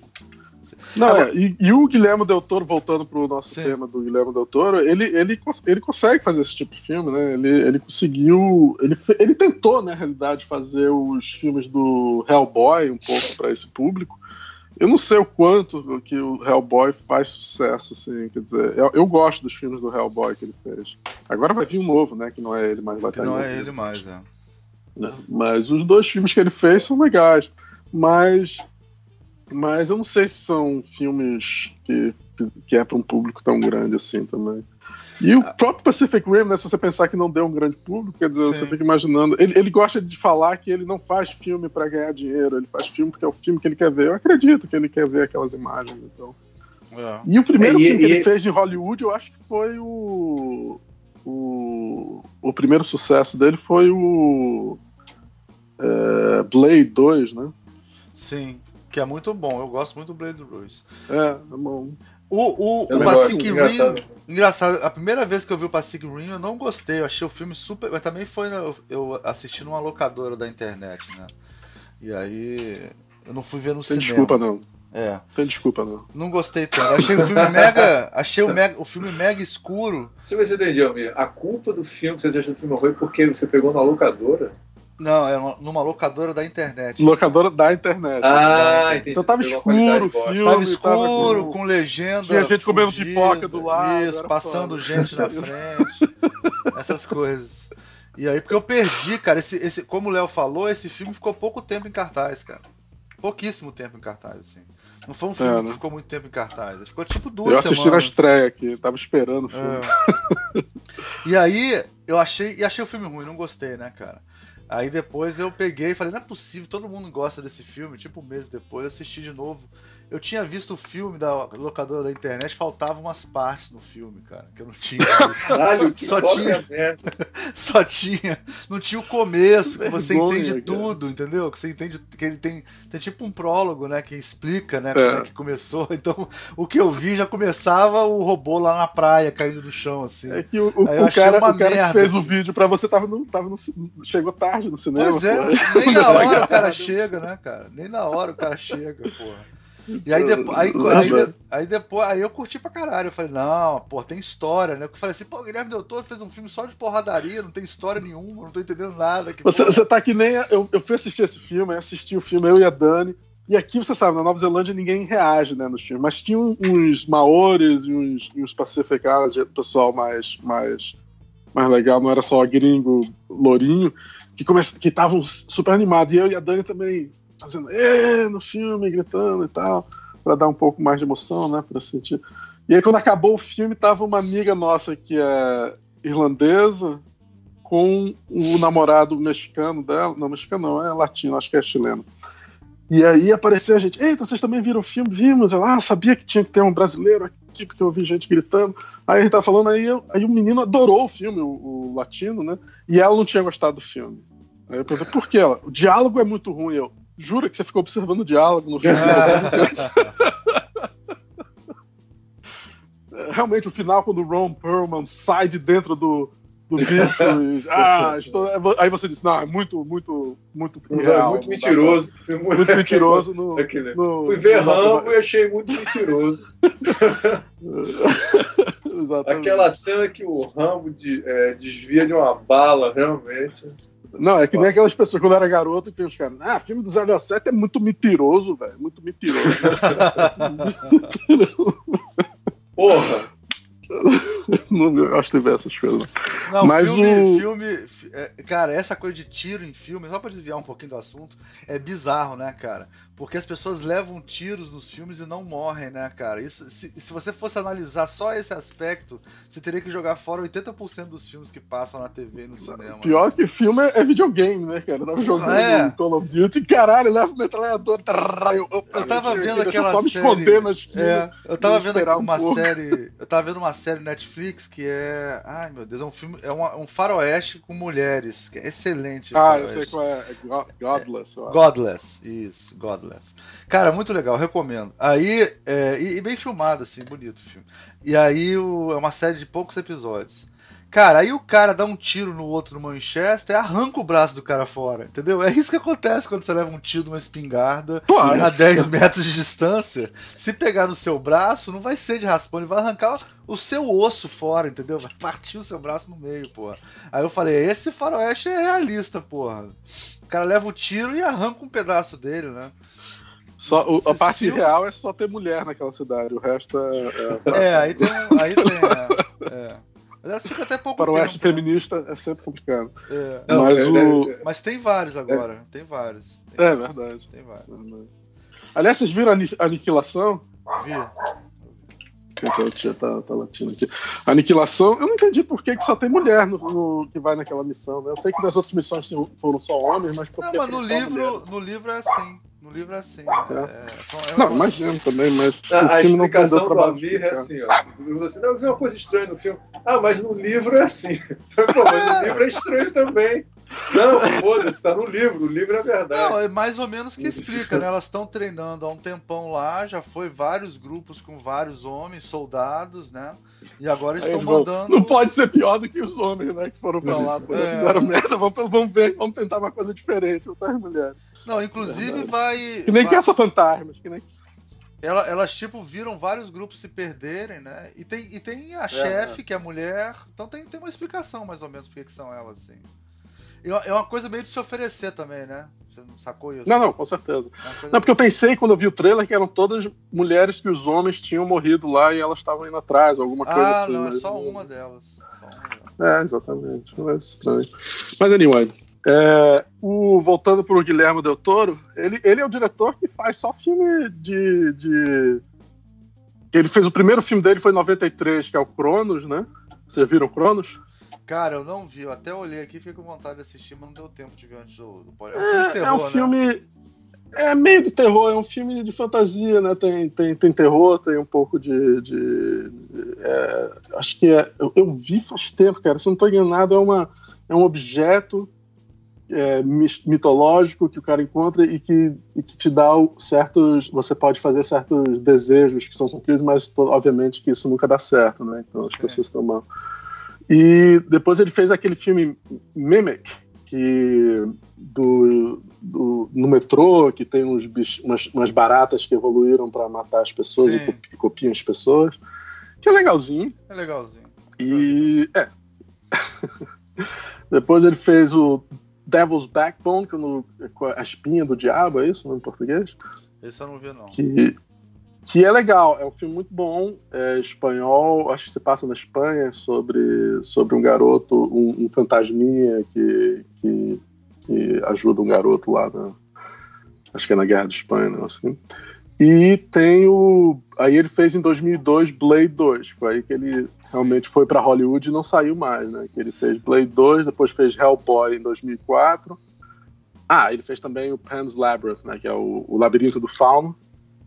Não, Agora, é, e, e, o Guilherme Del Toro, voltando pro nosso sim. tema do Guilherme Del Toro, ele, ele, ele consegue fazer esse tipo de filme, né? Ele, ele conseguiu. Ele, ele tentou, na realidade, fazer os filmes do Hellboy um pouco para esse público. Eu não sei o quanto que o Hellboy faz sucesso, assim, quer dizer, eu, eu, gosto dos filmes do Hellboy que ele fez. Agora vai vir um novo, né, que não é ele mais. Vai que não é ele mais, é. Né? Mas os dois filmes que ele fez são legais, mas mas eu não sei se são filmes que, que é para um público tão grande assim também. E o próprio Pacific Rim, né, se você pensar que não deu um grande público, quer dizer, Sim. você fica imaginando. Ele, ele gosta de falar que ele não faz filme para ganhar dinheiro, ele faz filme porque é o filme que ele quer ver. Eu acredito que ele quer ver aquelas imagens. Então. É. E o primeiro é, filme e, que ele fez de Hollywood, eu acho que foi o. O, o primeiro sucesso dele foi o. É, Blade 2, né? Sim, que é muito bom. Eu gosto muito do Blade 2. É, é bom. O, o, o Pacific Rim. Engraçado. engraçado. a primeira vez que eu vi o Pacific Rim eu não gostei. Eu achei o filme super. Mas também foi. Eu, eu assisti numa locadora da internet, né? E aí. Eu não fui ver no Tem cinema. desculpa, não. É. Tem desculpa, não. Não gostei tanto. Achei o filme mega. Achei o, mega, o filme mega escuro. Você vai entender, Almir. A culpa do filme que você achou o filme ruim porque você pegou na locadora. Não, é numa locadora da internet. Locadora da internet. Ah, entendi. Então tava escuro o filme. Tava escuro, tava... com legenda. Tinha gente comendo pipoca do lado. Isso, passando foda. gente na frente. essas coisas. E aí, porque eu perdi, cara. Esse, esse, como o Léo falou, esse filme ficou pouco tempo em cartaz, cara. Pouquíssimo tempo em cartaz, assim. Não foi um filme é, né? que ficou muito tempo em cartaz. Ficou tipo duas Eu assisti semanas. na estreia aqui, tava esperando o filme. É. e aí, eu achei, e achei o filme ruim, não gostei, né, cara? Aí depois eu peguei e falei, não é possível, todo mundo gosta desse filme. Tipo, um mês depois, assisti de novo. Eu tinha visto o filme da locadora da internet, faltavam umas partes no filme, cara, que eu não tinha visto. Caralho, só tinha, só tinha, não tinha o começo, que você entende cara. tudo, entendeu? Que você entende que ele tem, tem tipo um prólogo, né, que explica, né, é. como é que começou. Então, o que eu vi já começava o robô lá na praia caindo no chão assim. É que o, o, o cara, o cara que fez o vídeo para você tava no, tava no, chegou tarde no cinema. Pois é, pô. nem na hora o cara chega, né, cara? Nem na hora o cara chega, porra. E aí, depois, aí, aí, aí, depois, aí eu curti pra caralho. Eu falei, não, pô, tem história, né? Eu falei assim, pô, Guilherme Del Toro fez um filme só de porradaria, não tem história nenhuma, não tô entendendo nada. você, você tá que nem. Eu, eu fui assistir esse filme, assisti o filme, eu e a Dani. E aqui, você sabe, na Nova Zelândia ninguém reage, né, nos filmes. Mas tinha uns maores e uns, uns pacificados, pessoal mais, mais, mais legal, não era só gringo, lourinho, que estavam super animados. E eu e a Dani também fazendo é no filme, gritando e tal, para dar um pouco mais de emoção, né, para sentir. E aí quando acabou o filme, tava uma amiga nossa que é irlandesa com o namorado mexicano dela, não mexicano não, é latino, acho que é chileno. E aí apareceu a gente, eita, vocês também viram o filme? Vimos. Ela, ah, sabia que tinha que ter um brasileiro aqui, porque eu ouvi gente gritando. Aí a gente tava falando, aí, eu, aí o menino adorou o filme, o, o, latino, né? E ela não tinha gostado do filme. Aí eu perguntei, por quê? Ela, o diálogo é muito ruim. Eu, Jura que você ficou observando o diálogo no filme? Realmente, o final, quando o Ron Perlman sai de dentro do, do bicho e, ah, estou... aí você disse, não, é muito, muito, muito real, muito mentiroso. Muito, muito mentiroso. No, no, Fui ver Rambo e achei muito mentiroso. Aquela cena que o Rambo de, é, desvia de uma bala, realmente. Não, é que nem aquelas pessoas, quando eu era garoto, que tem os caras, ah, filme do 07 é muito mentiroso, velho. Muito mentiroso. Porra! não gosto de ver essas coisas. Não, Mas filme, o... filme. É, cara, essa coisa de tiro em filme, só pra desviar um pouquinho do assunto, é bizarro, né, cara? Porque as pessoas levam tiros nos filmes e não morrem, né, cara? Isso, se, se você fosse analisar só esse aspecto, você teria que jogar fora 80% dos filmes que passam na TV e no cinema. Pior que filme é videogame, né, cara? Eu tava jogando é. Call of Duty, caralho, leva o metralhador. Eu, eu, eu tava vendo aquela série. Esconder na é, eu tava vendo uma um série. Eu tava vendo uma série Netflix que é. Ai meu Deus, é um filme. É um, um faroeste com mulheres. Que é excelente. Ah, eu sei qual é. é Godless. É, Godless, isso, Godless. Cara, muito legal, recomendo. Aí, é, e, e, bem filmado, assim, bonito o filme. E aí o, é uma série de poucos episódios. Cara, aí o cara dá um tiro no outro no Manchester e arranca o braço do cara fora, entendeu? É isso que acontece quando você leva um tiro de uma espingarda claro. a 10 metros de distância. Se pegar no seu braço, não vai ser de raspão, ele vai arrancar o seu osso fora, entendeu? Vai partir o seu braço no meio, porra. Aí eu falei, esse faroeste é realista, porra. O cara leva o tiro e arranca um pedaço dele, né? Só, o, a parte filmes... real é só ter mulher naquela cidade, o resto é. É, é aí tem. Aí tem é, é. Aliás, fica até pouco Para o oeste né? feminista é sempre complicado. É. Não, mas, é, o... É, mas tem vários agora. Tem vários. Tem é vários. verdade. Tem vários. Aliás, vocês viram a Aniquilação? Vi. Que tá, tá latindo aqui. Aniquilação, eu não entendi por que, que só tem mulher no, no, que vai naquela missão. Né? Eu sei que nas outras missões foram só homens, mas por Não, mas no livro, no livro é assim. No livro é assim. É. É, é não, imagino também, mas. A, a explicação do Amir é assim, ó. Você não viu uma coisa estranha no filme. Ah, mas no livro é assim. Pô, mas no livro é estranho também. Não, foda-se, tá no livro, o livro é verdade. Não, é mais ou menos que explica, né? Elas estão treinando há um tempão lá, já foi vários grupos com vários homens, soldados, né? E agora estão mandando. Não pode ser pior do que os homens, né? Que foram pra lá, é. fizeram merda. Vamos, vamos ver, vamos tentar uma coisa diferente, as mulheres. Não, inclusive é vai. Que nem vai... caça-fantasmas, que nem. Ela, elas, tipo, viram vários grupos se perderem, né? E tem, e tem a é, chefe, é. que é a mulher. Então tem, tem uma explicação, mais ou menos, por que são elas, assim. É uma coisa meio de se oferecer também, né? Você não sacou isso? Não, não, com certeza. É não, porque eu pensei quando eu vi o trailer que eram todas mulheres que os homens tinham morrido lá e elas estavam indo atrás, alguma coisa ah, assim. Ah, não, é só uma delas. Só uma delas. É, exatamente. É estranho. Mas anyway. É, o, voltando para o Guilherme Del Toro, ele, ele é o diretor que faz só filme de, de. Ele fez o primeiro filme dele foi em 93, que é o Cronos, né? Vocês viram Cronos? Cara, eu não vi. Eu até olhei aqui e fiquei com vontade de assistir, mas não deu tempo de ver antes do, do É, é um né? filme. É meio de terror, é um filme de fantasia, né? Tem, tem, tem terror, tem um pouco de. de é, acho que é. Eu, eu, vi faz tempo, cara. Se não estou enganado, é, uma, é um objeto é, mitológico que o cara encontra e que, e que te dá certos. Você pode fazer certos desejos que são cumpridos, mas obviamente que isso nunca dá certo, né? Então as pessoas estão mal. E depois ele fez aquele filme Mimic, que do, do, no metrô, que tem uns umas, umas baratas que evoluíram para matar as pessoas e, e, copiam as pessoas. Que é legalzinho. É legalzinho. E. É. Depois ele fez o Devil's Backbone, que é no, a espinha do diabo, é isso, no português? Esse eu não vi, não. Que, que é legal, é um filme muito bom, é espanhol, acho que se passa na Espanha, sobre, sobre um garoto, um, um fantasminha que, que, que, ajuda um garoto lá, na, acho que é na Guerra de Espanha, né, assim. E tem o. Aí ele fez em 2002 Blade 2, foi aí que ele realmente foi para Hollywood e não saiu mais, né? Que ele fez Blade 2, depois fez Hellboy em 2004. Ah, ele fez também o Pan's Labyrinth, né? Que é o, o Labirinto do Fauno.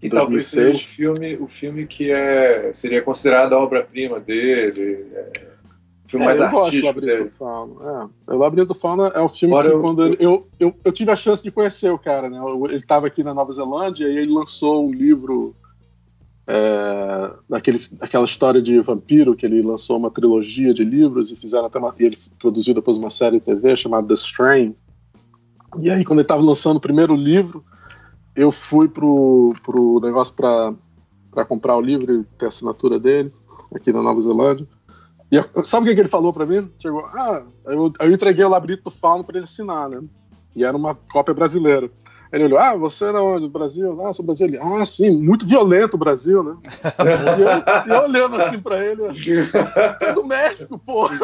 Que talvez seja o filme, o filme que é, seria considerado a obra-prima dele. É filme é, mais eu gosto do Labirinto do Fauno. É. O Labirinto do Fauno é o filme Agora que eu, quando ele, eu, eu, eu, tive a chance de conhecer o cara, né? Ele estava aqui na Nova Zelândia e ele lançou um livro é, daquele, daquela história de vampiro que ele lançou uma trilogia de livros e fizeram até uma, e ele produziu depois uma série de TV chamada The Strain. E aí quando ele estava lançando o primeiro livro, eu fui pro, pro negócio para comprar o livro e ter a assinatura dele aqui na Nova Zelândia. E eu, sabe o que, que ele falou para mim? Chegou, ah, eu, eu entreguei o labirinto do fauno para ele assinar, né? E era uma cópia brasileira. Ele olhou, ah, você é do Brasil? Ah, sou brasileiro. Ah, sim, muito violento o Brasil, né? e, eu, eu, olhando assim pra ele, é do México, porra.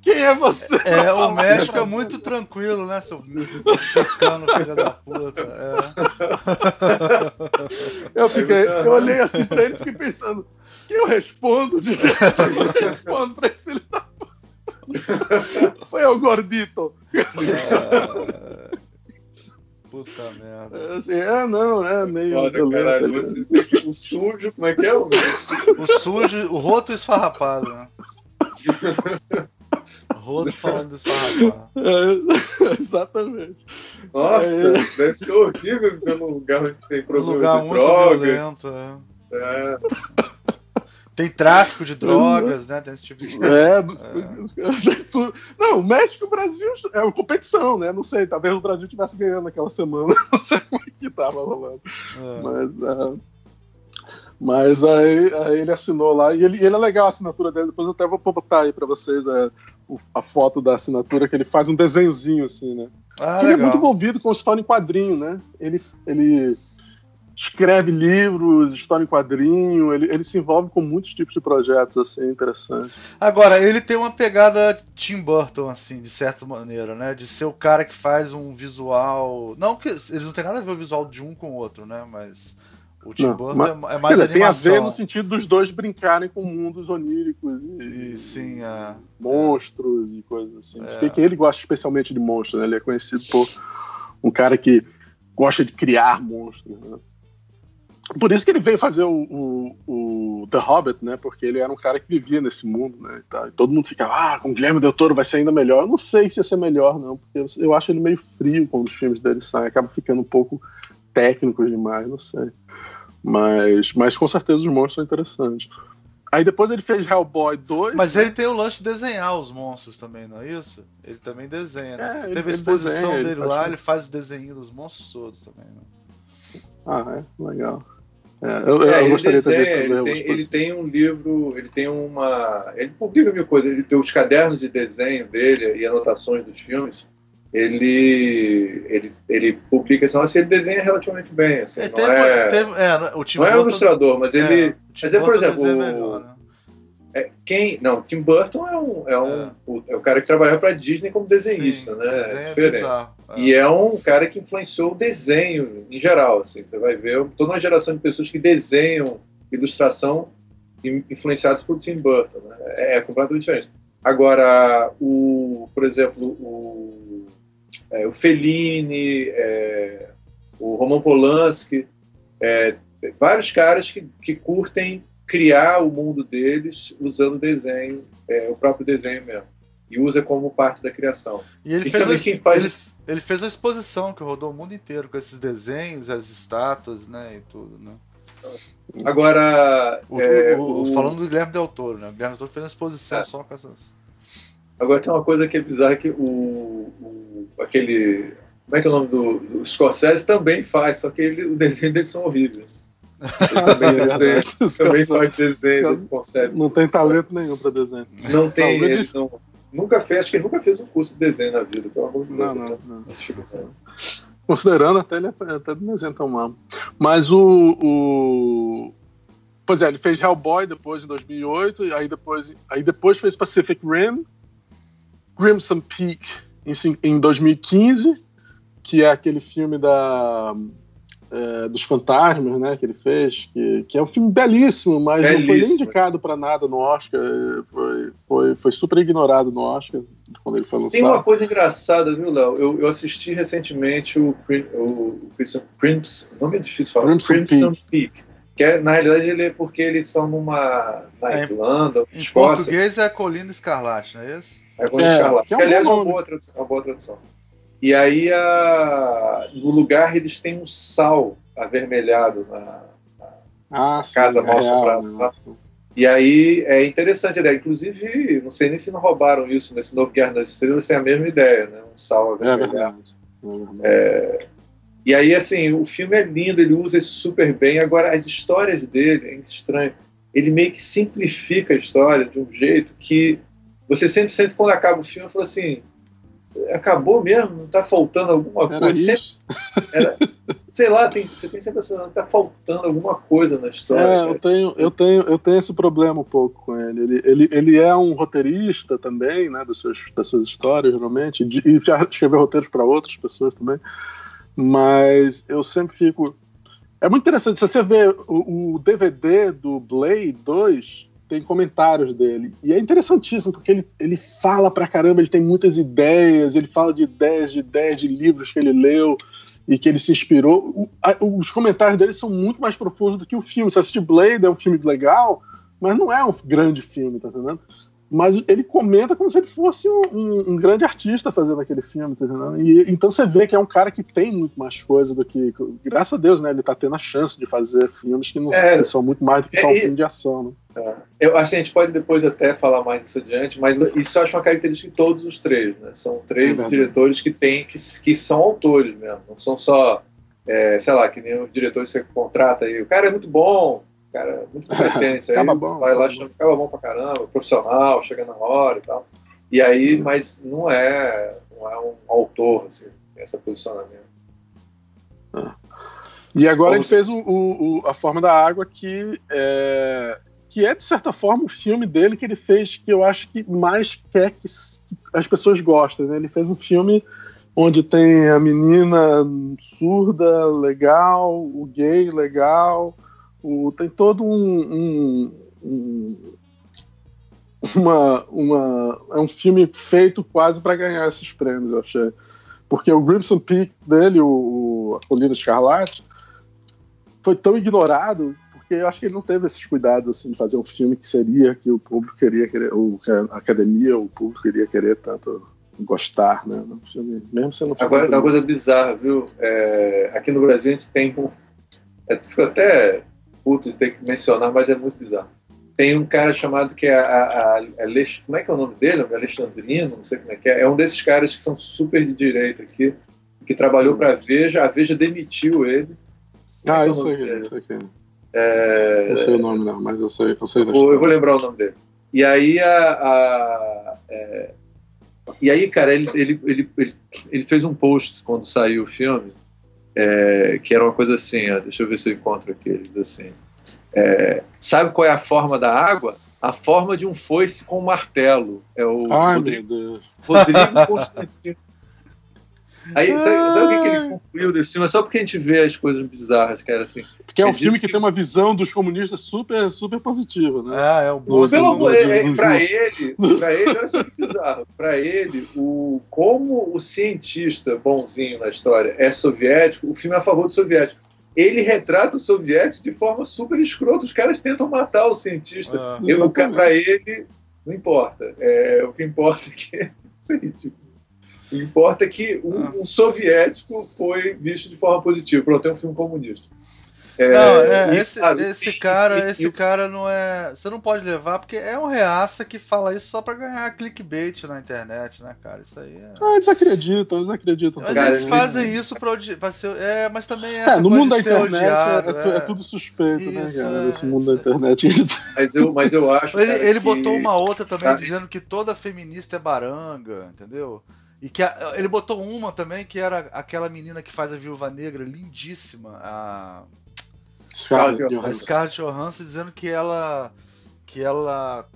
Quem é você? É, o México é muito tranquilo, né, seu mexicano, filho da puta. É. Eu fiquei, eu olhei assim pra ele e fiquei pensando, eu respondo? De... eu respondo pra esse filho da puta. Foi o gordito. Ah, puta merda. É, assim, é, não, é meio. Foda, caralho, você o sujo, como é que é? O, o sujo, o roto esfarrapado, né? Roto falando esfarrapado. É, exatamente. Nossa, é. deve ser horrível viver num lugar onde tem problema um lugar de muito droga. violento, é. é. Tem tráfico de drogas, né? Tem esse tipo de coisa. É, é. Não, o México e o Brasil é uma competição, né? Não sei, talvez o Brasil estivesse ganhando naquela semana. Não sei como é que tava rolando. É. Mas, uh, mas aí, aí, ele assinou lá. E ele, ele, é legal a assinatura dele. Depois eu até vou botar aí pra vocês a, a foto da assinatura, que ele faz um desenhozinho assim, né? Ah, ele é muito envolvido com história em quadrinho, né? Ele. ele escreve livros, história em quadrinho, ele, ele se envolve com muitos tipos de projetos, assim, interessante. Agora, ele tem uma pegada Tim Burton, assim, de certa maneira, né? De ser o cara que faz um visual. Não que eles não têm nada a ver o visual de um com o outro, né? Mas o Tim não, Burton mas, é mais dizer, animação. Tem a ver no sentido dos dois brincarem com mundos oníricos e, e sim, é, monstros é. e coisas assim. É. Se que ele gosta especialmente de monstros, né? Ele é conhecido por um cara que gosta de criar monstros, né? Por isso que ele veio fazer o, o, o, The Hobbit, né? Porque ele era um cara que vivia nesse mundo, né? E, tá? e todo mundo ficava, ah, com Guilherme Del Toro vai ser ainda melhor. Eu não sei se ia ser melhor, não, porque eu acho ele meio frio quando os filmes dele saem, acaba ficando um pouco técnicos demais, não sei. Mas, mas com certeza os monstros são interessantes. Aí depois ele fez Hellboy 2. Mas né? ele tem o lance de desenhar os monstros também, não é isso? Ele também desenha, né? É, Teve a exposição desenha, dele lá, ele faz o desenho dos monstros todos também, né? Ah, é? Legal. É, eu, é, eu gostaria desenha, de ele, tem, ele tem um livro, ele tem uma. Ele publica mil coisas, ele tem os cadernos de desenho dele e anotações dos filmes. Ele, ele, ele publica assim, assim, ele desenha relativamente bem. Assim, não, teve, é, teve, é, o Tim não é um ilustrador, mas ele. É, mas é, por exemplo, o, melhor, né? É, quem, não, Tim Burton é um, é um é. O, é o cara que trabalhou para Disney como desenhista, Sim, né? É diferente. Bizarro, é. E é um cara que influenciou o desenho em geral, assim. Você vai ver toda uma geração de pessoas que desenham ilustração influenciados por Tim Burton, né? É, é completamente diferente. Agora, o, por exemplo, o é, o Fellini, é, o Roman Polanski, é, vários caras que, que curtem criar o mundo deles usando desenho, é, o próprio desenho mesmo. E usa como parte da criação. E ele, e fez, uma, quem faz... ele, ele, fez uma exposição que rodou o mundo inteiro com esses desenhos, as estátuas, né, e tudo, né? Agora. O, é, o, falando do Guilherme Del Toro, né? O Guilherme Del Toro fez uma exposição é. só com essas. Agora tem uma coisa que é bizarra que o, o aquele. Como é que é o nome do, do Scorsese também faz, só que ele, o desenho deles são horríveis. Também, é faz desenho, consegue. Não tem talento nenhum para desenho. Não tem, ele não, nunca fez, acho que ele nunca fez um curso de desenho na vida, pelo amor de Deus. Não, não, não. Considerando até ele é até desenho tão mal. Mas o, o. Pois é, ele fez Hellboy depois em 2008, e aí depois, aí depois fez Pacific Rim, Crimson Peak em, em 2015, que é aquele filme da é, dos fantasmas, né, que ele fez, que, que é um filme belíssimo, mas belíssimo. não foi nem indicado para nada no Oscar, foi, foi, foi super ignorado no Oscar quando ele foi lançado. Tem uma coisa engraçada, viu, Léo? Eu, eu assisti recentemente o, o, o Crimson, o nome é difícil falar, Crimson, Crimson Peak. Peak. Que é, na realidade ele é porque eles estão numa na é, Irlanda, em Escócia. português é Colina Escarlate, não é isso? É Colina é, Escarlate. Que, é um que aliás é uma boa, tradução, uma boa tradução. E aí, a, no lugar, eles têm um sal avermelhado na, na ah, casa sim, mal assombrada. Né? E aí é interessante a ideia. Inclusive, não sei nem se não roubaram isso nesse novo Guerra nas Estrelas, tem a mesma ideia, né? Um sal é avermelhado. É é, e aí, assim, o filme é lindo, ele usa isso super bem. Agora, as histórias dele, é estranho. Ele meio que simplifica a história de um jeito que você sempre sente quando acaba o filme, fala assim, acabou mesmo? Não está faltando alguma Era coisa? Sempre, era, sei lá, tem, você tem sempre essa está faltando alguma coisa na história. É, eu tenho, eu tenho, eu tenho esse problema um pouco com ele. Ele, ele, ele é um roteirista também, né, dos seus, das suas histórias geralmente, e já escreveu roteiros para outras pessoas também. Mas eu sempre fico é muito interessante. Se você vê o, o DVD do Blade 2, tem comentários dele. E é interessantíssimo, porque ele, ele fala pra caramba, ele tem muitas ideias, ele fala de ideias, de ideias de livros que ele leu e que ele se inspirou. O, a, os comentários dele são muito mais profundos do que o filme. Se assistir Blade é um filme legal, mas não é um grande filme, tá entendendo? Mas ele comenta como se ele fosse um, um, um grande artista fazendo aquele filme, tá e, então você vê que é um cara que tem muito mais coisa do que. Graças a Deus, né? Ele tá tendo a chance de fazer filmes que não é, são muito mais do que só um filme de ação, né? É. Eu acho que a gente pode depois até falar mais disso adiante, mas isso eu acho uma característica de todos os três, né? São três é diretores que têm, que, que são autores mesmo, não são só, é, sei lá, que nem os diretores que você contrata aí. O cara é muito bom, cara muito competente. aí bom, vai lá, chama, acaba bom pra caramba, profissional, chega na hora e tal. E aí, mas não é, não é um autor, assim, esse posicionamento. Ah. E agora Vamos... ele fez o, o, a Forma da Água, que é, que é, de certa forma, o filme dele que ele fez que eu acho que mais quer que, as pessoas gostem. Né? Ele fez um filme onde tem a menina surda legal, o gay legal, o, tem todo um, um, um uma, uma, é um filme feito quase para ganhar esses prêmios, eu achei. Porque o Crimson Peak dele, o, o, a Colina Escarlate, foi tão ignorado porque eu acho que ele não teve esses cuidados assim, de fazer um filme que seria que o público queria querer, ou que a academia, o público queria querer tanto gostar, né? Filme, mesmo sendo Agora, uma coisa bizarra, viu? É, aqui no Brasil a gente tem um. É, fico até puto de ter que mencionar, mas é muito bizarro. Tem um cara chamado que é a, a, a como é que é o nome dele? Alexandrino, não sei como é que é. É um desses caras que são super de direita aqui, que trabalhou para a Veja. A Veja demitiu ele. Ah, é eu sei, eu sei quem. É... Não sei o nome não, mas eu sei, eu sei eu vou, eu vou lembrar o nome dele. E aí a, a é... e aí, cara, ele, ele, ele, ele fez um post quando saiu o filme é, que era uma coisa assim, ó, deixa eu ver se eu encontro aqui, ele diz assim, é, sabe qual é a forma da água? A forma de um foice com um martelo. É o Ai, Rodrigo, Rodrigo Constantino. Aí, sabe, sabe o que ele concluiu desse filme? É só porque a gente vê as coisas bizarras, cara, assim. Porque é um filme que, que, tem uma visão dos comunistas super, super positiva, né? É, é o bom. Pelo amor, é, é, pra ele, pra ele, olha só que bizarro. Pra ele, o, como o cientista bonzinho na história é soviético, o filme é a favor do soviético ele retrata o soviético de forma super escrota. Os caras tentam matar o cientista. Ah, eu, para ele, não importa. É, o que importa é que. É o que importa é que um, ah. um, soviético foi visto de forma positiva. Pronto, tem um filme comunista. É, não, é, e, esse, esse cara, e, esse e, cara não é. Você não pode levar, porque é um reaça que fala isso só pra ganhar clickbait na internet, né, cara? Isso aí é. Ah, eles acreditam, eles acreditam. Mas cara, eles fazem isso pra, odi... pra ser. É, mas também é. é no mundo da internet é, odiado, é, é, tudo suspeito, né, isso, né, cara? Esse mundo da internet. Mas eu, mas eu acho. Ele, ele que... botou uma outra também Sabe? dizendo que toda feminista é baranga, entendeu? E que a, ele botou uma também que era aquela menina que faz a Viúva Negra, lindíssima, a Scarlett Johansson. A Scarlett Johansson dizendo que ela que ela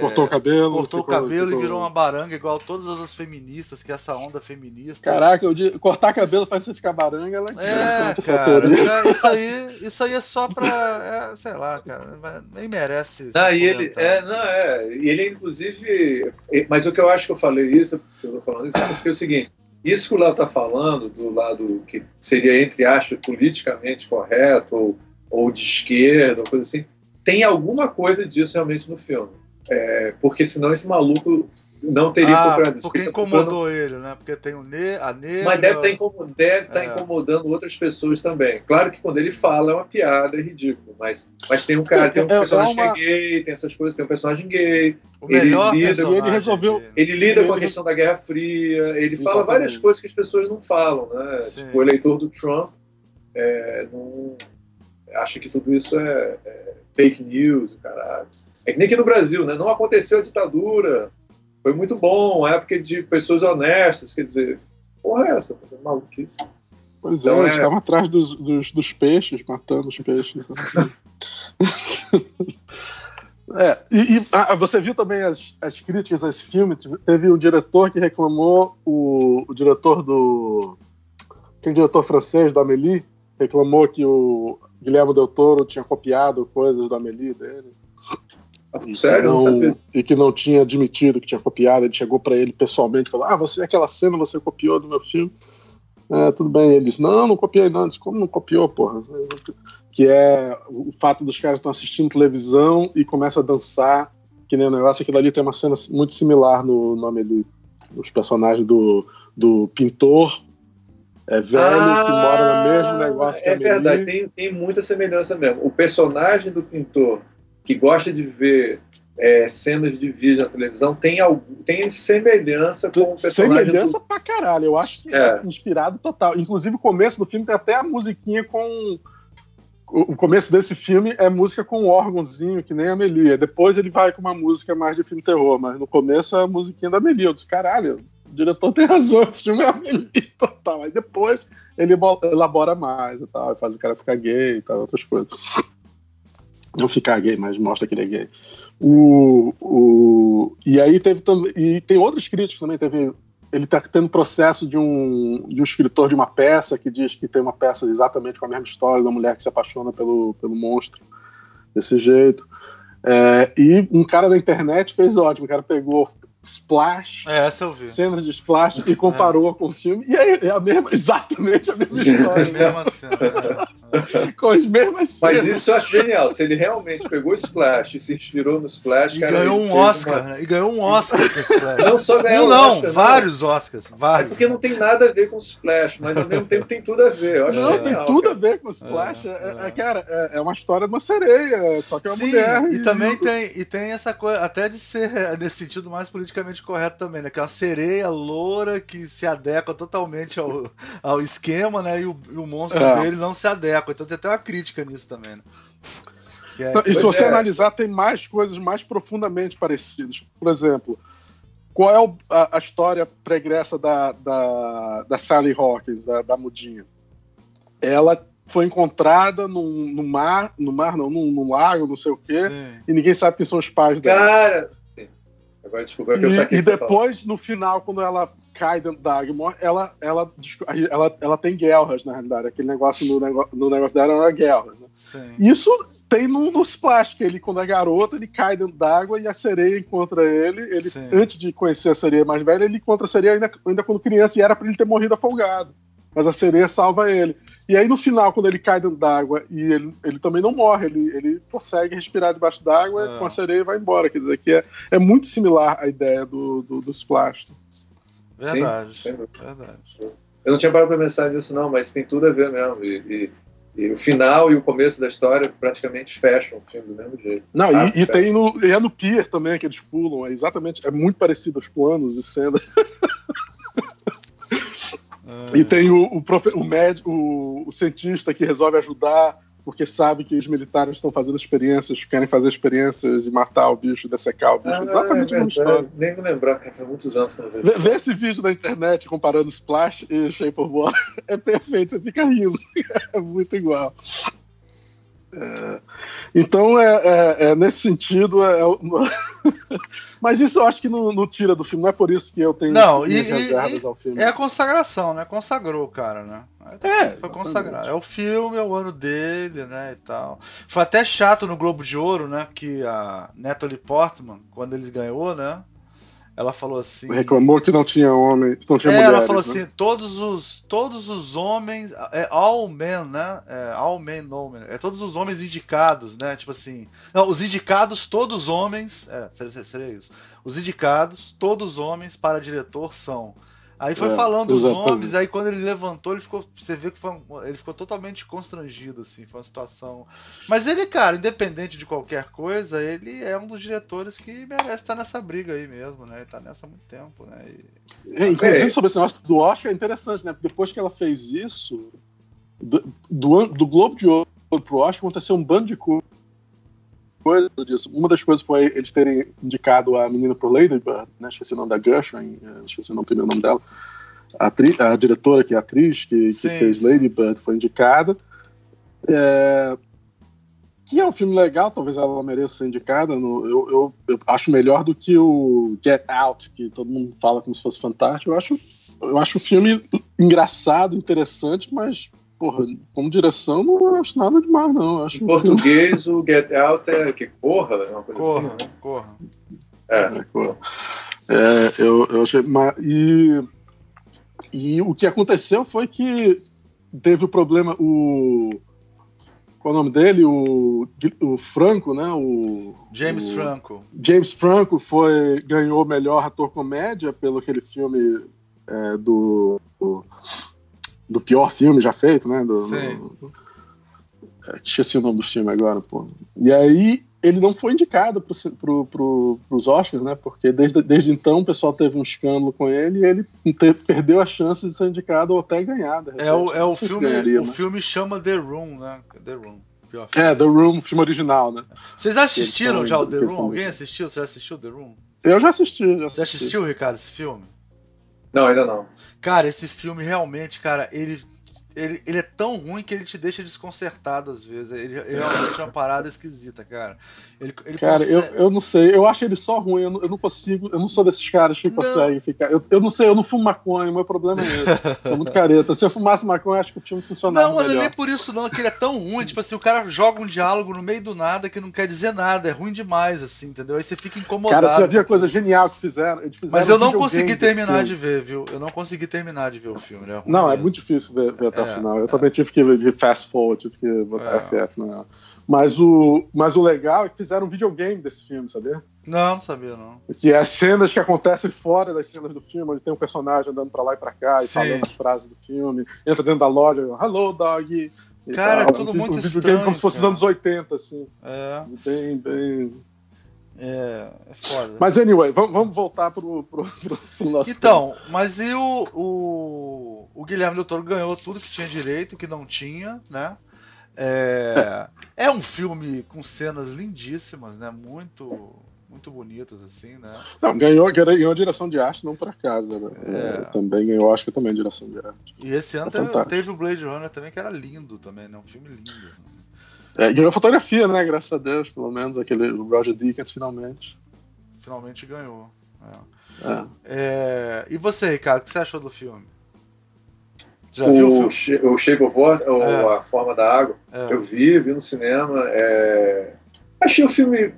cortou o cabelo, cortou ficou, o cabelo ficou... e virou uma baranga igual todas as feministas, que é essa onda feminista. Caraca, eu, cortar cabelo faz você ficar baranga, ela é, cara, é, isso aí, isso aí é só pra, é, sei lá, cara, nem merece. Não, e ele, é, não, é, e ele inclusive, mas o que eu acho que eu falei isso, eu tô falando isso, é porque é o seguinte, isso que o Léo tá falando, do lado que seria, entre aspas, politicamente correto, ou ou de esquerda, ou coisa assim, tem alguma coisa disso realmente no filme. É, porque senão esse maluco não teria ah, procurado isso. Porque tá incomodou ele, né? Porque tem o ne a negra. Mas deve tá estar deve tá é. incomodando outras pessoas também. Claro que quando ele fala é uma piada, é ridículo. Mas, mas tem um cara, tem um é, personagem é uma... que é gay, tem essas coisas, tem um personagem gay. O ele lida, ele resolveu. Ele lida com a questão da Guerra Fria, ele Exatamente. fala várias coisas que as pessoas não falam, né? Sim. Tipo, o eleitor do Trump é, não acha que tudo isso é, é fake news, caralho. É que nem aqui no Brasil, né? Não aconteceu a ditadura, foi muito bom, época de pessoas honestas, quer dizer, porra é essa? Tá maluquice. Pois então, é, eles é... estavam atrás dos, dos, dos, peixes, matando os peixes. é, e, e ah, você viu também as, as críticas a esse filme? Teve um diretor que reclamou, o, o diretor do. Aquele diretor francês, da Amélie, reclamou que o, Guilherme Del Toro tinha copiado coisas da Amelie dele. Sério? Não, e que não tinha admitido que tinha copiado. Ele chegou para ele pessoalmente e falou: Ah, você aquela cena você copiou do meu filme. É, tudo bem. Ele disse: Não, não copiei, não. disse, Como não copiou, porra? Que é o fato dos caras estão assistindo televisão e começa a dançar, que nem o negócio. Aquilo ali tem uma cena muito similar no, no Amelie. Os personagens do, do pintor é velho, ah, que mora no mesmo negócio É verdade, tem, tem muita semelhança mesmo. O personagem do pintor que gosta de ver é, cenas de vídeo na televisão tem, algum, tem semelhança com o personagem. Semelhança do... pra caralho, eu acho que é. é. inspirado total. Inclusive, o começo do filme tem até a musiquinha com. O começo desse filme é música com um órgãozinho, que nem a Melia. Depois ele vai com uma música mais de filme terror, mas no começo é a musiquinha da Melia. Eu disse, caralho, diretor tem razão, o filme é total. Aí depois ele elabora mais e tal, faz o cara ficar gay e tal, outras coisas. Não ficar gay, mas mostra que ele é gay. O, o, e aí teve também. E tem outros críticos também. Teve, ele está tendo processo de um, de um escritor de uma peça que diz que tem uma peça exatamente com a mesma história da mulher que se apaixona pelo, pelo monstro desse jeito. É, e um cara da internet fez ótimo. O cara pegou Splash. É, essa eu vi. Cenas de Splash e comparou é. com o filme. E aí é a mesma, exatamente a mesma história. É a mesma cena. É. com as mesmas cenas. Mas isso eu acho genial. Se ele realmente pegou Splash e se inspirou no Splash, e cara, ganhou um Oscar, uma... né? E ganhou um Oscar com Splash. Não só ganhou um, não, Oscar, vários não. Oscars. Vários. É porque não tem nada a ver com Splash, mas ao mesmo tempo tem tudo a ver. Eu acho não, genial, tem tudo cara. a ver com Splash. É, é, cara, é, uma história de uma sereia, só que é uma Sim, mulher. E, e também tem, e tem essa coisa, até de ser nesse sentido mais politicamente correto também, né? Que é uma sereia loura que se adequa totalmente ao, ao esquema, né? E o, e o monstro é. dele não se adequa. Então tem até uma crítica nisso também, né? É, então, e se você é. analisar, tem mais coisas mais profundamente parecidas. Por exemplo, qual é o, a, a, história pregressa da, da, da Sally Hawkins, da, da mudinha? Ela foi encontrada no, no mar, no mar não, num, lago, não sei o quê, Sim. e ninguém sabe quem são os pais dela. Cara, Agora, é que eu E, e depois, no final, quando ela cai dentro da água ela, ela, ela, ela tem guerras, na realidade. Aquele negócio no, negócio, no negócio dela era guerras. Né? Sim. Isso tem no, no Splash, que ele, quando é garoto, ele cai dentro d'água e a sereia encontra ele. ele antes de conhecer a sereia mais velha, ele encontra a sereia ainda, ainda quando criança e era para ele ter morrido afogado mas a sereia salva ele. E aí no final, quando ele cai dentro d'água e ele, ele também não morre, ele, ele consegue respirar debaixo d'água é. com a sereia e vai embora. Quer dizer, que é, é muito similar à ideia do, do, do Splash. Verdade, Sim, verdade. Eu não tinha parado para pensar nisso, não, mas tem tudo a ver mesmo. E, e, e, o final e o começo da história praticamente fecham o filme do mesmo jeito. Não, ah, e, e tem no, e é no Pier também que eles pulam, é exatamente, é muito parecido aos planos e cenas. E tem o, o, o, médico, o, o cientista que resolve ajudar porque sabe que os militares estão fazendo experiências, querem fazer experiências de matar o bicho, dessecar o bicho. Ah, Exatamente é, mesma história. Nem me lembrar, porque faz muitos anos que eu vê, vê esse vídeo na internet comparando Splash e Shape of Water. É perfeito, você fica rindo. É muito igual. É, então, é, é, é, nesse sentido, é, mas isso eu acho que não, não, tira do filme, não é por isso que eu tenho não, e, reservas e, ao filme. É a consagração, né? Consagrou o cara, né? É, foi consagrado. É o filme, é o ano dele, né? E tal. Foi até chato no Globo de Ouro, né? Que a Natalie Portman, quando eles ganhou, né? Ela falou assim. Reclamou que não tinha homem, que não tinha é, mulheres. Ela falou né? assim: todos os, todos os homens. É all men, né? É, all men, no men. É todos os homens indicados, né? Tipo assim. Não, os indicados, todos homens. É, seria, seria isso. Os indicados, todos homens para diretor são Aí foi é, falando os nomes, aí quando ele levantou, ele ficou. Você vê que ele ficou totalmente constrangido, assim, foi uma situação. Mas ele, cara, independente de qualquer coisa, ele é um dos diretores que merece estar nessa briga aí mesmo, né? Ele tá nessa há muito tempo, né? E... É, inclusive, sobre esse negócio do Oscar é interessante, né? Depois que ela fez isso, do, do, do Globo de Ouro pro Oscar aconteceu um bando de coisas coisa disso. Uma das coisas foi eles terem indicado a menina pro Lady Bird, né? Esqueci o nome da Gershwin, eh, esqueci o nome, primeiro nome dela. A, atriz, a diretora, que é atriz que, que fez Lady Bird, foi indicada. É, que é um filme legal, talvez ela mereça ser indicada. No, eu, eu, eu, acho melhor do que o Get Out, que todo mundo fala como se fosse fantástico. Eu acho, eu acho o filme engraçado, interessante, mas porra, como direção, não acho nada demais, não. Acho em português, que... o Get Out é que corra, é uma coisa corra, assim, né? Corra. É. é, corra. É, eu, eu achei. Mas, e, e o que aconteceu foi que teve o problema. O, qual é o nome dele? O, o Franco, né? O, James o, Franco. James Franco foi, ganhou melhor ator comédia pelo aquele filme é, do, do do pior filme já feito, né? Do, Sim. Do, é, esqueci o nome do filme agora, pô. E aí ele não foi indicado para pro, pro, os Oscars, né? Porque desde, desde então o pessoal teve um escândalo com ele e ele te, perdeu a chance de ser indicado ou até ganhar. É o, é o filme, ganharia, o né? filme chama The Room, né? The Room. É, The Room, filme original, né? Vocês assistiram já o The Room? Alguém assistiu? Você já assistiu The Room? Eu já assisti. Já assisti. Você assistiu, Ricardo, esse filme? Não, ainda não. Cara, esse filme realmente, cara, ele ele, ele é tão ruim que ele te deixa desconcertado às vezes. Ele, ele realmente é uma parada esquisita, cara. Ele, ele cara, consegue... eu, eu não sei. Eu acho ele só ruim. Eu não, eu não consigo. Eu não sou desses caras que não. conseguem ficar. Eu, eu não sei, eu não fumo maconha. O meu problema é esse. sou muito careta. Se eu fumasse maconha, acho que o filme funcionaria. Não, mano, nem por isso não. É que ele é tão ruim. Tipo assim, o cara joga um diálogo no meio do nada que não quer dizer nada. É ruim demais, assim, entendeu? Aí você fica incomodado. Cara, você já viu a coisa genial que fizeram? fizeram Mas eu não consegui terminar de ver, viu? Eu não consegui terminar de ver o filme. É não, é mesmo. é muito difícil ver, ver até é. Eu é. também tive que de fast forward, tive que botar é. FF na. Mas o, mas o legal é que fizeram um videogame desse filme, sabia? Não, não sabia, não. Que é cenas que acontecem fora das cenas do filme, onde tem um personagem andando pra lá e pra cá e Sim. falando as frases do filme, entra dentro da loja, hello, dog. Cara, é tudo um, muito um estranho. videogame como se fosse cara. dos anos 80, assim. É. Bem, bem. É, é foda. Mas anyway, vamos, vamos voltar pro, pro, pro, pro nosso. Então, mas e o, o, o Guilherme Doutor ganhou tudo que tinha direito, que não tinha, né? É, é um filme com cenas lindíssimas, né? Muito muito bonitas, assim, né? Não, ganhou, ganhou a direção de arte, não por acaso. Né? É. Também ganhou, acho que também a direção de arte. E esse ano é teve, teve, o Blade Runner também, que era lindo também, né? Um filme lindo. É, ganhou fotografia, né? Graças a Deus, pelo menos, aquele o Roger Dickens finalmente. Finalmente ganhou. É. É. É... E você, Ricardo, o que você achou do filme? Já o, viu o filme? O Shape of Water, ou é. A Forma da Água? É. Eu vi, vi no cinema. Achei o filme.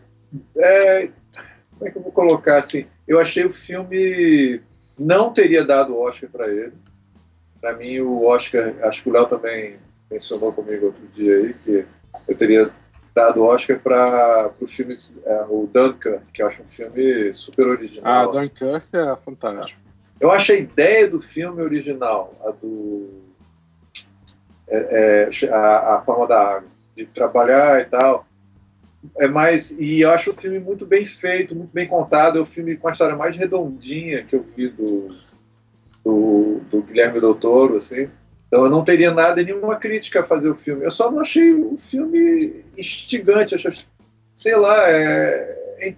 Como é que eu vou colocar assim? Eu achei o filme. Não teria dado o Oscar para ele. Para mim, o Oscar. Acho que o Léo também mencionou comigo outro dia aí que eu teria dado Oscar para o filme é, o Dunkirk, que eu acho um filme super original. Ah, Dunkirk é fantástico. Eu acho a ideia do filme original, a do é, é, a, a, forma da água, de trabalhar e tal, é mais e eu acho o filme muito bem feito, muito bem contado. É o filme com a história mais redondinha que eu vi do do, do Guilherme Del Toro, assim. Então eu não teria nada, nenhuma crítica a fazer o filme. Eu só não achei o filme instigante, achei, sei lá, é, é,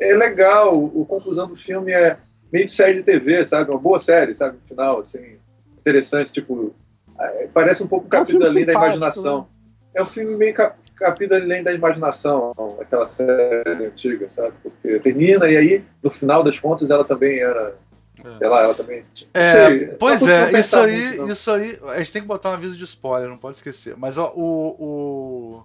é legal. A conclusão do filme é meio de série de TV, sabe? Uma boa série, sabe? No final, assim, interessante, tipo, é, parece um pouco é um Capítulo Além da Imaginação. Né? É um filme meio cap, Capítulo Além da Imaginação, aquela série antiga, sabe? Porque termina e aí, no final das contas, ela também era é. Ela, ela também. É, sei, pois é, isso aí, muito, isso aí. A gente tem que botar um aviso de spoiler, não pode esquecer. Mas ó, o. o...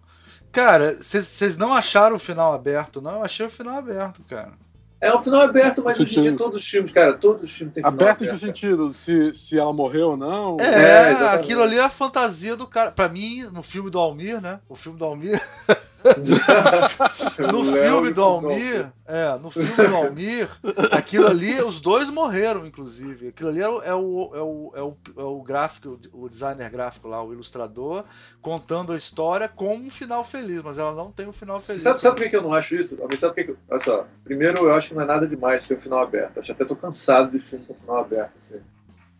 Cara, vocês não acharam o final aberto, não? Eu achei o final aberto, cara. É um final aberto, mas hoje em dia todos os filmes, cara, todos os filmes têm final aberto. Aberto em que sentido? Se, se ela morreu ou não? É, é aquilo ali é a fantasia do cara. Pra mim, no filme do Almir, né? O filme do Almir. no filme do Almir, é, no filme do Almir, aquilo ali, os dois morreram, inclusive. Aquilo ali é o, é o, é o, é o, é o gráfico, o designer gráfico lá, o ilustrador, contando a história com um final feliz, mas ela não tem um final feliz. Sabe, sabe por que eu não acho isso? Sabe por que, olha só, primeiro eu acho que não é nada demais ter um final aberto. Eu acho até tô cansado de filme com final aberto. Assim.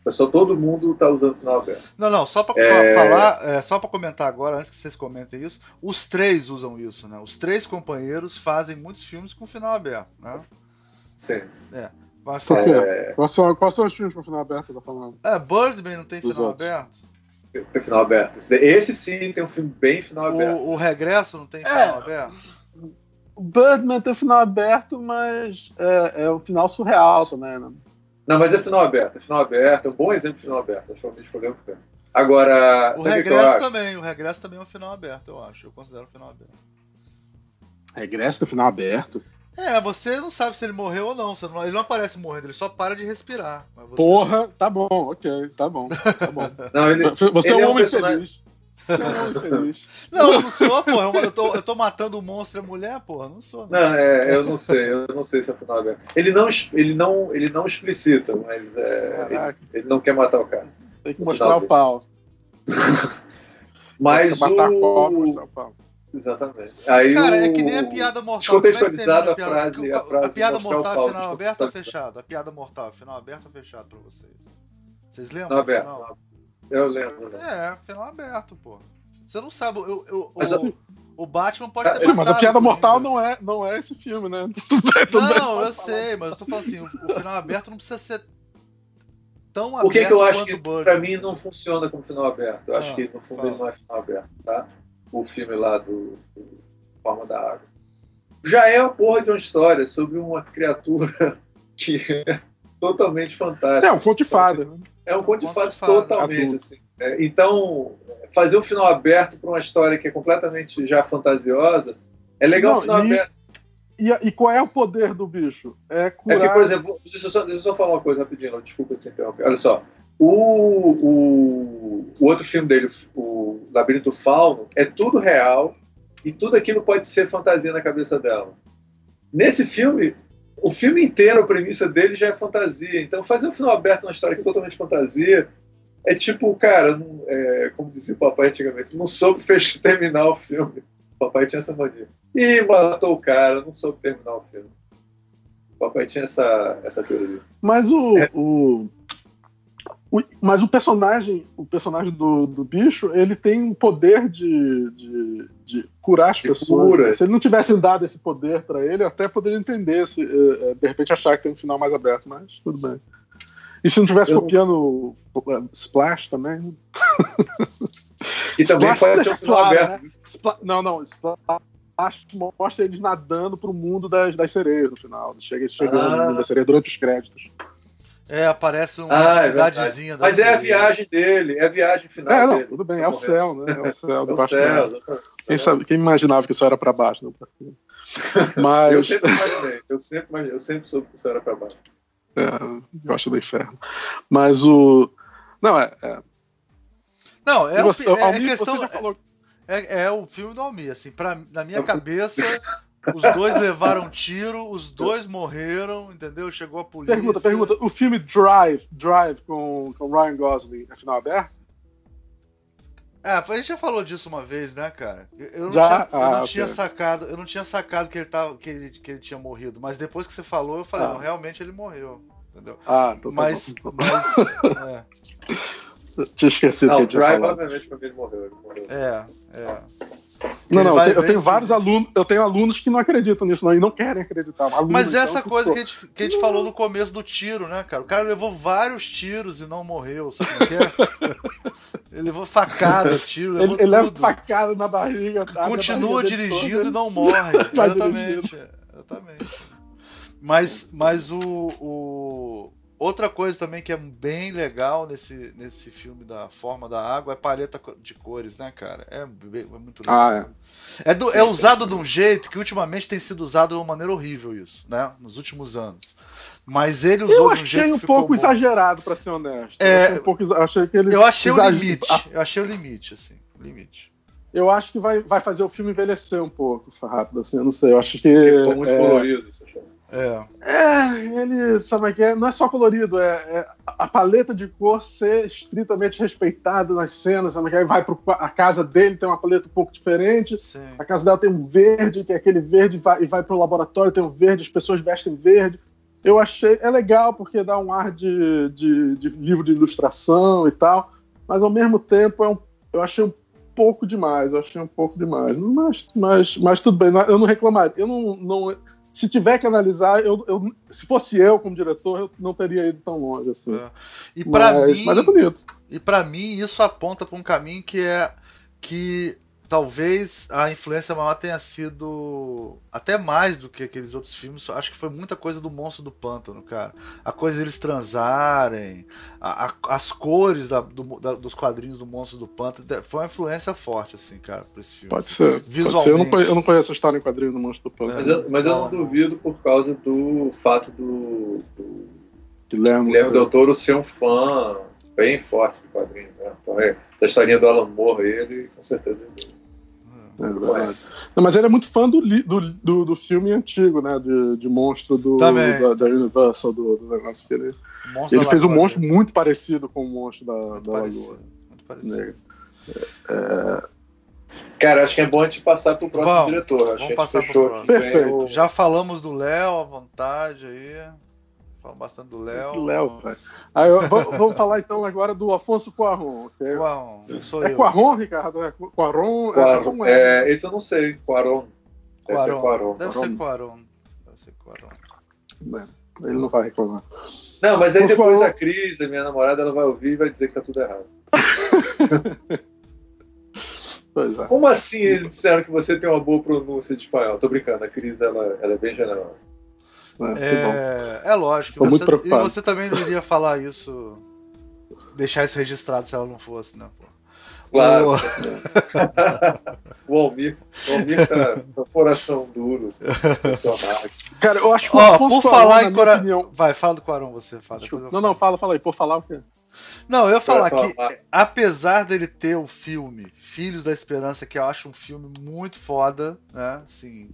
Pessoal, todo mundo está usando o final aberto. Não, não, só para é... falar, é, só para comentar agora, antes que vocês comentem isso, os três usam isso, né? Os três companheiros fazem muitos filmes com final aberto, né? Sim. É. Mas, Por quê? É... Quais, são, quais são os filmes com final aberto, tá falando? É, Birdman não tem Dos final outros. aberto? Tem, tem, final aberto. Esse sim tem um filme bem final aberto. O, o Regresso não tem é. final aberto? O Birdman tem final aberto, mas é, é um final surreal também, né? Não, mas é final aberto. É final aberto, é um bom exemplo de final aberto. Acho que escolheu o. Agora. O regresso também, o regresso também é um final aberto, eu acho. Eu considero um final aberto. Regresso do final aberto? É, você não sabe se ele morreu ou não. não ele não aparece morrendo, ele só para de respirar. Você... Porra, tá bom, ok, tá bom. Tá bom. não, ele, você ele é um homem personagem... feliz. Não, eu não sou, pô. Eu tô, eu tô matando o um monstro e a mulher, pô. Não sou. Não. não, é, eu não sei. Eu não sei se é o final aberto. Ele não, ele não, ele não explicita, mas é, ele, ele, não quer matar o cara. Tem que mostrar o pau. mas matar o... Pau, mostrar o pau. Exatamente. Aí cara, o... é que nem a piada mortal. Descontextualizado é a, frase, a, frase. A piada mortal, final aberto ou fechado? A piada mortal, final aberto ou fechado pra vocês? Vocês lembram? Final aberto. Final? Eu lembro. Né? É, final aberto, pô. Você não sabe, eu, eu, o, assim, o Batman pode ter Sim, mas a piada mortal não é, não é esse filme, né? não, eu sei, mas eu tô falando assim, o, o, final aberto não precisa ser tão aberto. O que, que eu acho que pra mim não funciona como final aberto? Eu ah, acho que no fundo ele não é final aberto, tá? O filme lá do, do Forma da Água. Já é a porra de uma história sobre uma criatura que totalmente fantástica. É um conto de fada. Né? É um conto de fadas totalmente, assim. É, então, fazer um final aberto para uma história que é completamente já fantasiosa, é legal Não, o final e, aberto. E, e, qual é o poder do bicho? É curar... É que, por exemplo, deixa eu, só, deixa eu só falar uma coisa rapidinho, desculpa te interromper. Olha só, o, o, o outro filme dele, o Labirinto Fauno, é tudo real e tudo aquilo pode ser fantasia na cabeça dela. Nesse filme, o filme inteiro, a premissa dele já é fantasia. Então, fazer um final aberto numa história que é totalmente fantasia é tipo, cara, não, é, como dizia o papai antigamente, não soube fechar, terminar o filme. O papai tinha essa mania. E matou o cara, não soube terminar o filme. O papai tinha essa, essa teoria. Mas o, é. o, o, mas o personagem, o personagem do, do bicho, ele tem poder de, de, de curar as pessoas. Cura. Se ele não tivesse dado esse poder para ele, eu até poderia entender, se, eh, eh, de repente achar que tem um final mais aberto, mas tudo bem. E se não tivesse eu... copiando eh, Splash também? E também Splash pode ter um final claro, aberto. Né? Não, não, Splash mostra eles nadando pro mundo das, das sereias no final. Chega, chegando ah. no mundo das sereias durante os créditos. É, aparece uma ah, é cidadezinha. É Mas é a viagem dele, é a viagem final. É, não, dele. tudo bem, é o céu, né? É o céu é debaixo céu, quem, sabe, quem imaginava que isso era para baixo? Não? Mas... eu sempre imaginei, eu sempre, imaginei, eu sempre soube que isso era para baixo. É, gosto do inferno. Mas o. Não, é. é... Não, é, você, o, é, Almir, questão. Falou... É, é, o filme do Almir, assim, pra, na minha cabeça. Os dois levaram tiro, os dois morreram, entendeu? Chegou a polícia. Pergunta, pergunta. O filme Drive, Drive com, com Ryan Gosling é final aberto? É, a gente já falou disso uma vez, né, cara? Eu não, já? tinha, eu não ah, tinha sacado, eu não tinha sacado que ele, tava, que, ele, que ele tinha morrido, mas depois que você falou, eu falei, ah. não, realmente ele morreu. Entendeu? Ah, então mas, tá bom. mas é. Tinha esquecido não, que ele Drive, obviamente, quando ele morreu, ele morreu. É, é. Não, não, eu tenho, eu tenho vários alunos, eu tenho alunos que não acreditam nisso, não, e não querem acreditar. Alunos, Mas essa então, coisa que a, gente, que a gente falou no começo do tiro, né, cara? O cara levou vários tiros e não morreu, sabe o que é? ele levou facada, tiro, levou ele, ele leva facada na barriga. Continua barriga dirigindo e não morre. exatamente. Exatamente. Mas, mas o, o, Outra coisa também que é bem legal nesse, nesse filme da Forma da Água é paleta de cores, né, cara? É, bem, é muito legal. Ah, é. É, do, é usado de um jeito que ultimamente tem sido usado de uma maneira horrível isso, né? Nos últimos anos. Mas ele usou de um jeito um pouco bom. exagerado, para ser honesto. É, eu achei, um pouco, achei que ele eu achei o limite. Eu achei o limite, assim. O limite. Eu acho que vai, vai fazer o filme envelhecer um pouco, rápido, assim, eu não sei. Eu acho que. Ele ficou muito é... colorido, você achou? É. É, ele, sabe o que é? Não é só colorido, é, é, a paleta de cor ser estritamente respeitada nas cenas, sabe o que é? Vai pro, a casa dele tem uma paleta um pouco diferente, Sim. a casa dela tem um verde, que é aquele verde, vai, e vai pro laboratório, tem um verde, as pessoas vestem verde. Eu achei, é legal porque dá um ar de, de, de livro de ilustração e tal, mas ao mesmo tempo é um, eu achei um pouco demais, eu achei um pouco demais. Mas, mas, mas tudo bem, eu não reclamaria. Eu não, não se tiver que analisar, eu, eu, se fosse eu como diretor, eu não teria ido tão longe assim. É. E para mim, mas é bonito. E para mim isso aponta para um caminho que é que talvez a influência maior tenha sido até mais do que aqueles outros filmes. Acho que foi muita coisa do Monstro do Pântano, cara. A coisa deles transarem, a, a, as cores da, do, da, dos quadrinhos do Monstro do Pântano. Foi uma influência forte, assim, cara, pra esse filme. Pode ser. Visualmente. Pode ser. Eu, não conheço, eu não conheço a história em quadrinho do Monstro do Pântano. mas, eu, mas eu, não duvido por causa do fato do, do Guilherme, Guilherme Del Toro ser um fã bem forte de quadrinhos. Né? Então, é, essa historinha do Alan Moore, ele com certeza. Ele, é Não, mas ele é muito fã do, do, do, do, filme antigo, né? De, de monstro do, da, da, Universal, do, do negócio que ele. Monstro ele fez um monstro muito parecido com o monstro da, muito da parecido, Lagoa. Muito parecido. É, Cara, acho que é bom a gente passar pro próximo vamos, diretor. Acho vamos passar pro próximo. Perfeito. Já falamos do Léo à vontade aí. Falamos bastante do Léo. Léo, vamos, vamos falar então agora do Afonso Cuarón. É, Cuarón, sou é eu. Cuarón, Ricardo? É Cuarón? Cuarón. É, é, esse eu não sei. Cuarón. Deve ser Cuarón. Deve ser Cuarón. Deve ser Cuarón. Ele não vai reclamar. Não, mas aí depois a Cris, a minha namorada, ela vai ouvir e vai dizer que tá tudo errado. é. Como assim eles disseram que você tem uma boa pronúncia de espanhol? Tô brincando, a Cris ela, ela é bem generosa. É, é, é lógico. Você, muito preocupado. E você também não iria falar isso, deixar isso registrado se ela não fosse, né? Pô. Claro. o Almir, o Almir tá com coração duro. Cara, eu acho que Ó, por falar em coração. Vai, fala do Quaron você. Fala, não, não, fala, fala aí. Por falar o quê? Não, eu ia falar que, apesar dele ter o filme Filhos da Esperança, que eu acho um filme muito foda, né? Assim,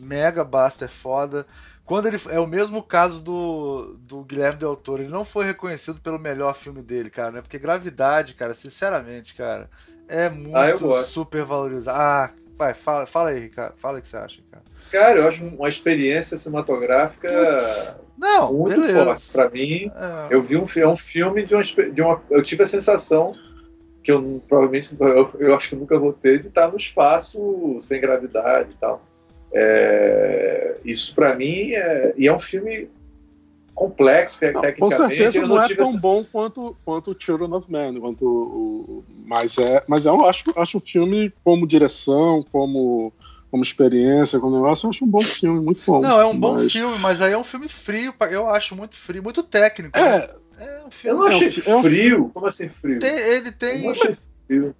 mega basta é foda. Quando ele é o mesmo caso do, do Guilherme Del Toro, ele não foi reconhecido pelo melhor filme dele, cara, né? Porque Gravidade, cara, sinceramente, cara, é muito ah, super valorizado. Ah, vai, fala, fala aí, Ricardo, fala o que você acha, cara. Cara, eu acho uma experiência cinematográfica não, muito beleza. forte. Pra mim, é. eu vi um, é um filme de uma, de uma. Eu tive a sensação que eu provavelmente eu, eu acho que nunca vou ter de estar no espaço sem gravidade e tal. É, isso para mim é, e é um filme complexo não, tecnicamente. Com certeza não, não é tão essa... bom quanto quanto Children of Man, quanto o, mas é, mas é um, acho acho um filme como direção, como como experiência, como negócio, eu acho um bom filme, muito bom. Não, é um bom mas... filme, mas aí é um filme frio, eu acho muito frio, muito técnico. É, né? é um filme. Eu não achei é um... frio. Como assim frio? Tem, ele tem. Eu não achei frio.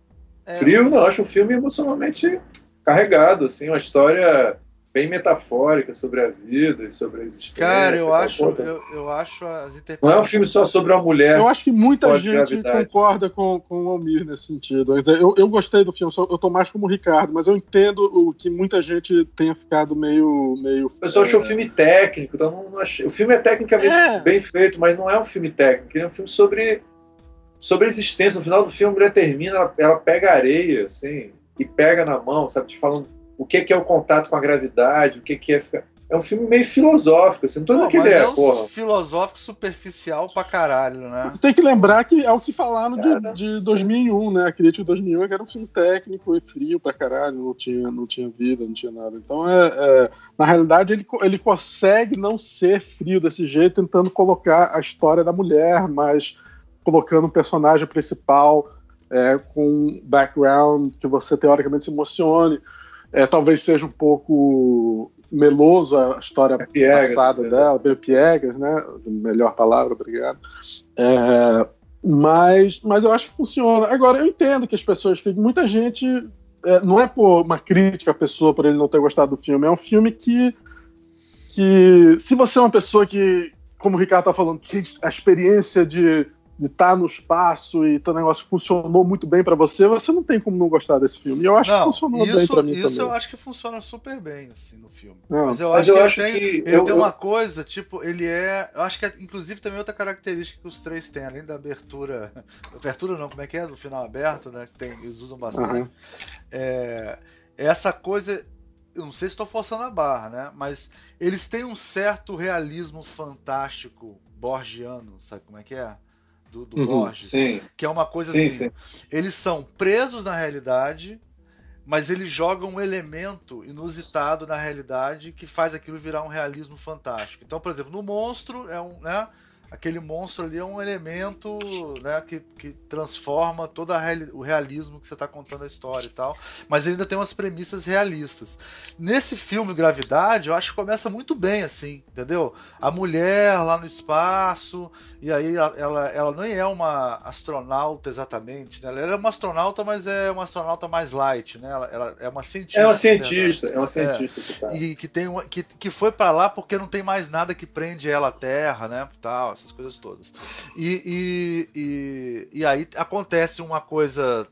É... Frio, não, eu acho um filme emocionalmente carregado, assim, uma história bem metafórica sobre a vida e sobre a existência. Cara, eu acho, eu, eu, acho as interpretações. Não é um filme só sobre uma mulher. Eu acho que muita gente gravidade. concorda com, com o Almir nesse sentido. Eu, eu gostei do filme, eu tô mais como o Ricardo, mas eu entendo o que muita gente tenha ficado meio. meio o pessoal é... achou o filme técnico, então não, não achei. O filme é tecnicamente é. bem feito, mas não é um filme técnico, é um filme sobre. Sobre a existência, no final do filme a mulher termina, ela, ela pega areia, assim, e pega na mão, sabe? Te falando o que, que é o contato com a gravidade, o que, que é ficar. É um filme meio filosófico, assim, não tô dizendo que é, um porra. filosófico superficial pra caralho, né? Tem que lembrar que é o que falaram de, de 2001, né? A crítica de 2001 é que era um filme técnico e frio pra caralho, não tinha, não tinha vida, não tinha nada. Então, é, é, na realidade, ele, ele consegue não ser frio desse jeito, tentando colocar a história da mulher, mas colocando um personagem principal é, com um background que você teoricamente se emocione. É, talvez seja um pouco meloso a história Piegas, passada né? dela, bem piegas, né? Melhor palavra, obrigado. É, mas, mas eu acho que funciona. Agora, eu entendo que as pessoas ficam. Muita gente. É, não é por uma crítica à pessoa por ele não ter gostado do filme, é um filme que. que se você é uma pessoa que, como o Ricardo está falando, que a experiência de de estar tá no espaço e o negócio funcionou muito bem para você, você não tem como não gostar desse filme. E eu acho não, que funcionou isso, bem pra mim isso também. eu acho que funciona super bem, assim, no filme. Não, mas eu mas acho eu que acho ele, tem, que ele eu, tem eu... uma coisa, tipo, ele é... Eu acho que, é, inclusive, também outra característica que os três têm, além da abertura... Abertura não, como é que é? No final aberto, né? Que tem, eles usam bastante. Uhum. É, essa coisa... Eu não sei se estou forçando a barra, né? Mas eles têm um certo realismo fantástico borgiano, sabe como é que é? Do, do uhum, Borges, sim. que é uma coisa sim, assim. Sim. Eles são presos na realidade, mas eles jogam um elemento inusitado na realidade que faz aquilo virar um realismo fantástico. Então, por exemplo, no monstro é um, né? Aquele monstro ali é um elemento né, que, que transforma todo reali o realismo que você está contando a história e tal, mas ele ainda tem umas premissas realistas. Nesse filme Gravidade, eu acho que começa muito bem assim, entendeu? A mulher lá no espaço, e aí ela, ela, não é uma astronauta exatamente, né? ela é uma astronauta, mas é uma astronauta mais light, né? ela, ela é uma cientista. É uma cientista, é uma cientista. É, que tá. E que, tem uma, que, que foi para lá porque não tem mais nada que prende ela à Terra, né? Tal, essas coisas todas. E, e, e, e aí acontece uma coisa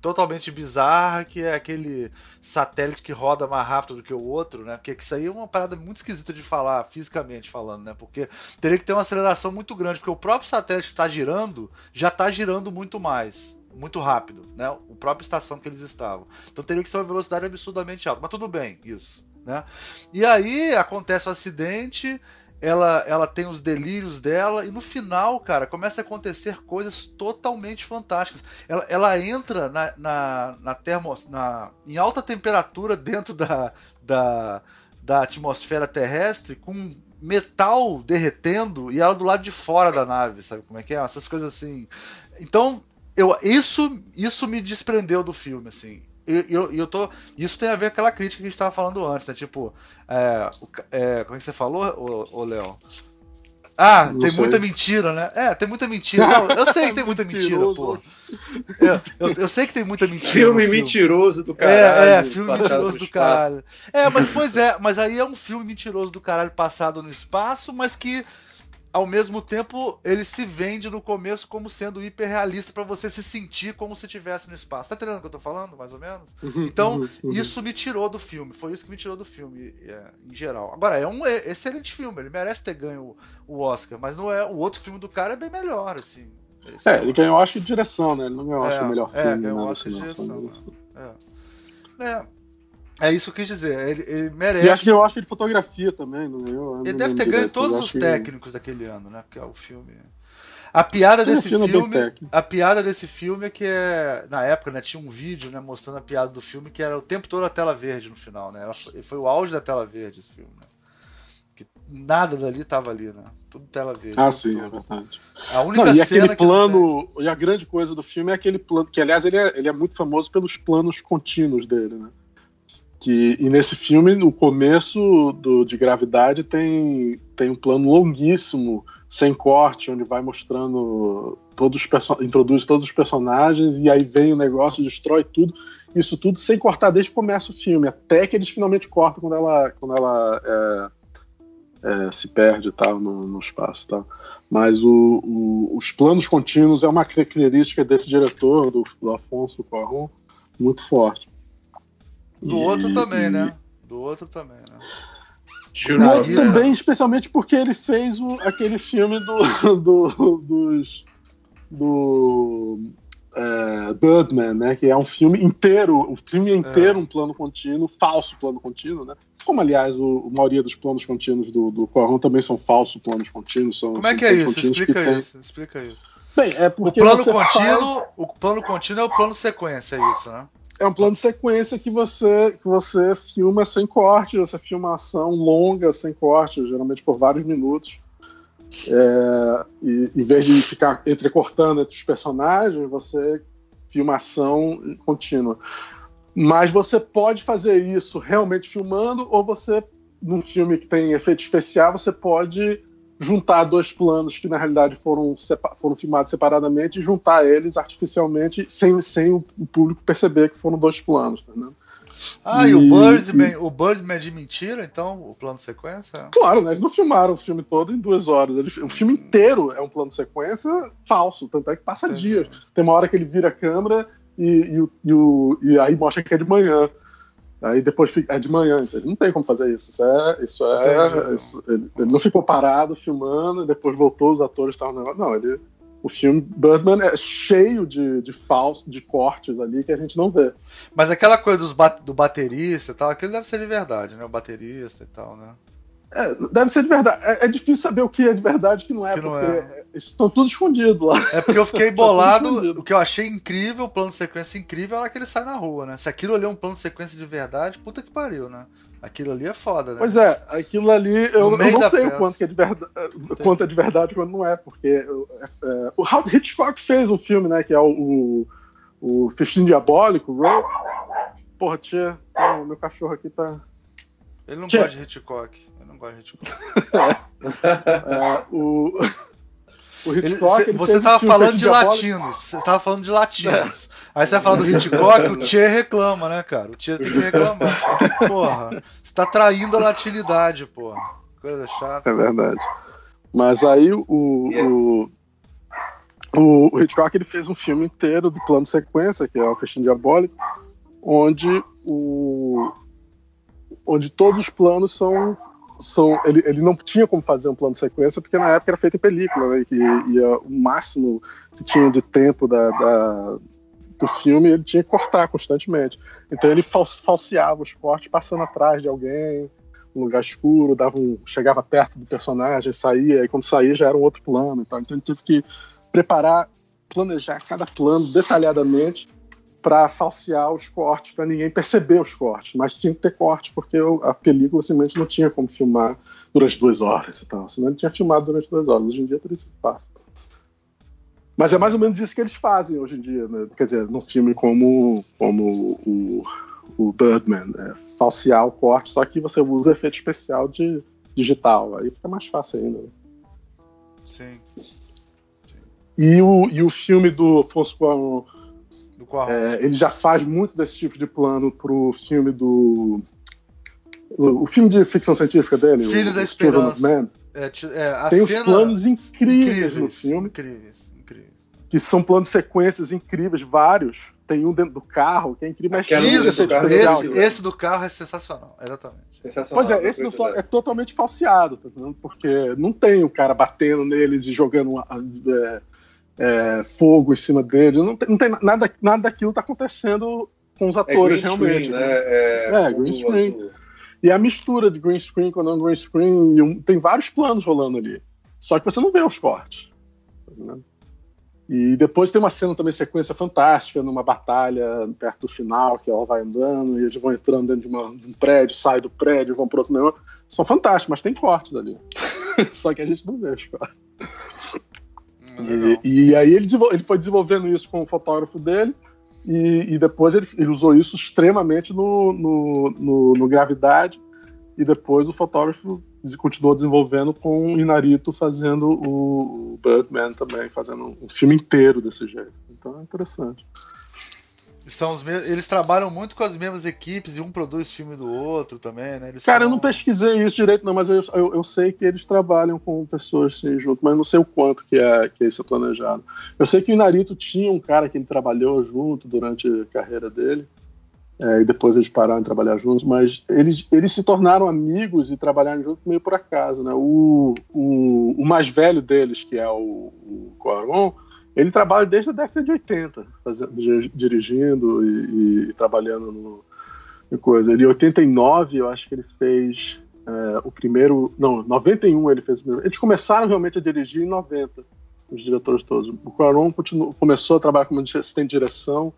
totalmente bizarra, que é aquele satélite que roda mais rápido do que o outro, né? Porque isso aí é uma parada muito esquisita de falar, fisicamente falando, né? Porque teria que ter uma aceleração muito grande, porque o próprio satélite está girando, já está girando muito mais. Muito rápido, né? O próprio estação que eles estavam. Então teria que ser uma velocidade absurdamente alta. Mas tudo bem, isso. Né? E aí acontece o um acidente, ela, ela tem os delírios dela, e no final, cara, começa a acontecer coisas totalmente fantásticas. Ela, ela entra na, na, na, na em alta temperatura dentro da, da, da atmosfera terrestre com metal derretendo e ela do lado de fora da nave, sabe como é que é? Essas coisas assim. Então, eu, isso, isso me desprendeu do filme, assim eu, eu tô. Isso tem a ver com aquela crítica que a gente estava falando antes, né? Tipo, é, é, como é que você falou, ô, Léo? Ah, não tem sei. muita mentira, né? É, tem muita mentira. Não, eu sei que tem muita mentira, pô. Eu, eu, eu, sei que tem muita mentira. Filme, filme. mentiroso do caralho. É, é filme mentiroso do caralho. É, mas pois é, mas aí é um filme mentiroso do caralho passado no espaço, mas que ao mesmo tempo, ele se vende no começo como sendo hiperrealista para você se sentir como se estivesse no espaço. Tá entendendo o que eu tô falando, mais ou menos? Uhum, então, uhum, uhum. isso me tirou do filme. Foi isso que me tirou do filme, é, em geral. Agora, é um excelente filme, ele merece ter ganho o, Oscar, mas não é. O outro filme do cara é bem melhor, assim. Esse é, ele ganhou, acho, de direção, né? Ele não ganhou, é, acho, o melhor é, filme. É, ganhou Oscar de direção. É. é. É isso que eu quis dizer. Ele, ele merece. E acho que eu acho de fotografia também, não eu, Ele deve ter ganho todos os técnicos que... daquele ano, né? Porque é o filme. A piada Sim, desse filme, a piada desse filme é que é, na época, né, tinha um vídeo, né, mostrando a piada do filme que era o tempo todo a tela verde no final, né? Foi, foi o auge da tela verde esse filme, né? Que nada dali tava ali, né? Tudo tela verde. Ah, sim, todo. é verdade. A única não, e aquele plano, e a grande coisa do filme é aquele plano, que aliás ele é, ele é muito famoso pelos planos contínuos dele, né? Que, e nesse filme, no começo do, de Gravidade, tem, tem um plano longuíssimo, sem corte, onde vai mostrando todos os introduz todos os personagens e aí vem o negócio, destrói tudo. Isso tudo sem cortar desde que começa o filme, até que eles finalmente cortam quando ela, quando ela é, é, se perde tal no, no espaço tal. Mas o, o, os planos contínuos é uma característica desse diretor, do, do Afonso Cuarón, muito forte. Do e, outro também, né? Do outro também, né? Outro também, especialmente porque ele fez o, aquele filme do, do dos do é, Birdman, né? Que é um filme inteiro, o filme é inteiro é. um plano contínuo, falso plano contínuo, né? Como, aliás, o, a maioria dos planos contínuos do, do Corron também são falsos planos contínuos. São, Como é que é isso? Explica isso, tem... explica isso. Bem, é porque o plano contínuo, faz... o plano contínuo é o plano sequência, é isso, né? É um plano de sequência que você, que você filma sem corte, você filma ação longa, sem corte, geralmente por vários minutos. É, e, em vez de ficar entrecortando entre os personagens, você filma ação contínua. Mas você pode fazer isso realmente filmando, ou você, num filme que tem efeito especial, você pode juntar dois planos que na realidade foram, foram filmados separadamente e juntar eles artificialmente sem, sem o público perceber que foram dois planos. Tá ah, e, e o Birdman, e... o Birdman é de mentira, então, o plano sequência? Claro, né? Eles não filmaram o filme todo em duas horas. Eles, o filme inteiro é um plano sequência falso, tanto é que passa Entendi. dias. Tem uma hora que ele vira a câmera e, e, e, e aí mostra que é de manhã. Aí depois fica, é de manhã, então ele não tem como fazer isso. Isso é. Isso é isso, ele, ele, não ficou parado filmando, e depois voltou, os atores estavam. Não, ele o filme Birdman é cheio de, de falsos, de cortes ali que a gente não vê. Mas aquela coisa dos do baterista e tal, aquilo deve ser de verdade, né? O baterista e tal, né? É, deve ser de verdade. É, é, difícil saber o que é de verdade e o que não é, que não porque é. Estão tudo escondidos lá. É porque eu fiquei bolado. o que eu achei incrível, o plano de sequência incrível, é que ele sai na rua, né? Se aquilo ali é um plano de sequência de verdade, puta que pariu, né? Aquilo ali é foda, né? Pois é, aquilo ali eu, eu não sei o quanto, é de verdade, quanto é de verdade quanto não é, porque é, é, o Howard Hitchcock fez um filme, né, que é o, o, o Festim Diabólico, Roll. Porra, tia, o meu cachorro aqui tá. Ele não tia. gosta de Hitchcock. Ele não gosta de Hitchcock. é, o. O Hitchcock, ele, ele você tava falando de latinos. Você tava falando de latinos. Aí você vai falar do Hitchcock, o Tchê reclama, né, cara? O Tchê tem que reclamar. Porra, você tá traindo a latinidade, porra. Coisa chata. É verdade. Mas aí o, o, o, o Hitchcock ele fez um filme inteiro do plano sequência, que é o Festim Diabólico, onde o onde todos os planos são ele, ele não tinha como fazer um plano de sequência porque na época era feito em película, né, que ia, o máximo que tinha de tempo da, da, do filme ele tinha que cortar constantemente. Então ele falseava os cortes passando atrás de alguém, um lugar escuro, dava um, chegava perto do personagem, saía, e quando saía já era um outro plano. Então ele teve que preparar, planejar cada plano detalhadamente para falsear os cortes, para ninguém perceber os cortes. Mas tinha que ter corte, porque a película simplesmente não tinha como filmar durante duas horas e tal. Senão ele tinha filmado durante duas horas. Hoje em dia teria sido fácil. Mas é mais ou menos isso que eles fazem hoje em dia, né? Quer dizer, num filme como, como o, o Birdman, é falsear o corte, só que você usa efeito especial de digital. Aí fica mais fácil ainda. Né? Sim. Sim. E, o, e o filme do Cuarón é, ele já faz muito desse tipo de plano pro filme do. O, filme de ficção científica dele, Filho o, da Esperança. É, é, tem os planos incríveis, incríveis, no filme. Incríveis, incríveis. Que são planos de sequências incríveis, vários. Tem um dentro do carro, que é incrível. Mas Isso, do carro, esse, esse, do carro é sensacional, exatamente. Sensacional, pois é, esse é totalmente falseado, tá porque não tem o cara batendo neles e jogando uma, é, fogo em cima dele. Não tem, não tem nada, nada daquilo está acontecendo com os é atores, é realmente. Screen, né? É, é green screen. E a mistura de green screen com não green screen, um, tem vários planos rolando ali. Só que você não vê os cortes. Né? E depois tem uma cena também, sequência fantástica, numa batalha perto do final, que ela vai andando e eles vão entrando dentro de, uma, de um prédio, saem do prédio, vão para outro negócio. São fantásticos, mas tem cortes ali. Só que a gente não vê os cortes. E, e, aí ele, ele foi desenvolvendo isso com o fotógrafo dele e, e depois ele, ele, usou isso extremamente no, no, no, no, Gravidade, e depois o fotógrafo continuou desenvolvendo com o Inarito fazendo o Birdman também, fazendo um filme inteiro desse jeito. Então é interessante. São os Eles trabalham muito com as mesmas equipes e um produz filme do outro também, né? Eles Cara, são... eu não pesquisei isso direito, não, mas eu, eu, eu, sei que eles trabalham com pessoas assim junto, mas não sei o quanto que é, que é isso planejado. Eu sei que o Narito tinha um cara que ele trabalhou junto durante a carreira dele, é, e depois eles pararam de trabalhar juntos, mas eles, eles se tornaram amigos e trabalharam juntos meio por acaso, né? O, o, o mais velho deles, que é o, o Quaron, ele trabalha desde a década de 80, fazendo, dirigindo e, e trabalhando no, coisa. Ele, em 89, eu acho que ele fez é, o primeiro. Não, 91 ele fez o primeiro. Eles começaram realmente a dirigir em 90, os diretores todos. O Quaron começou a trabalhar como assistente de direção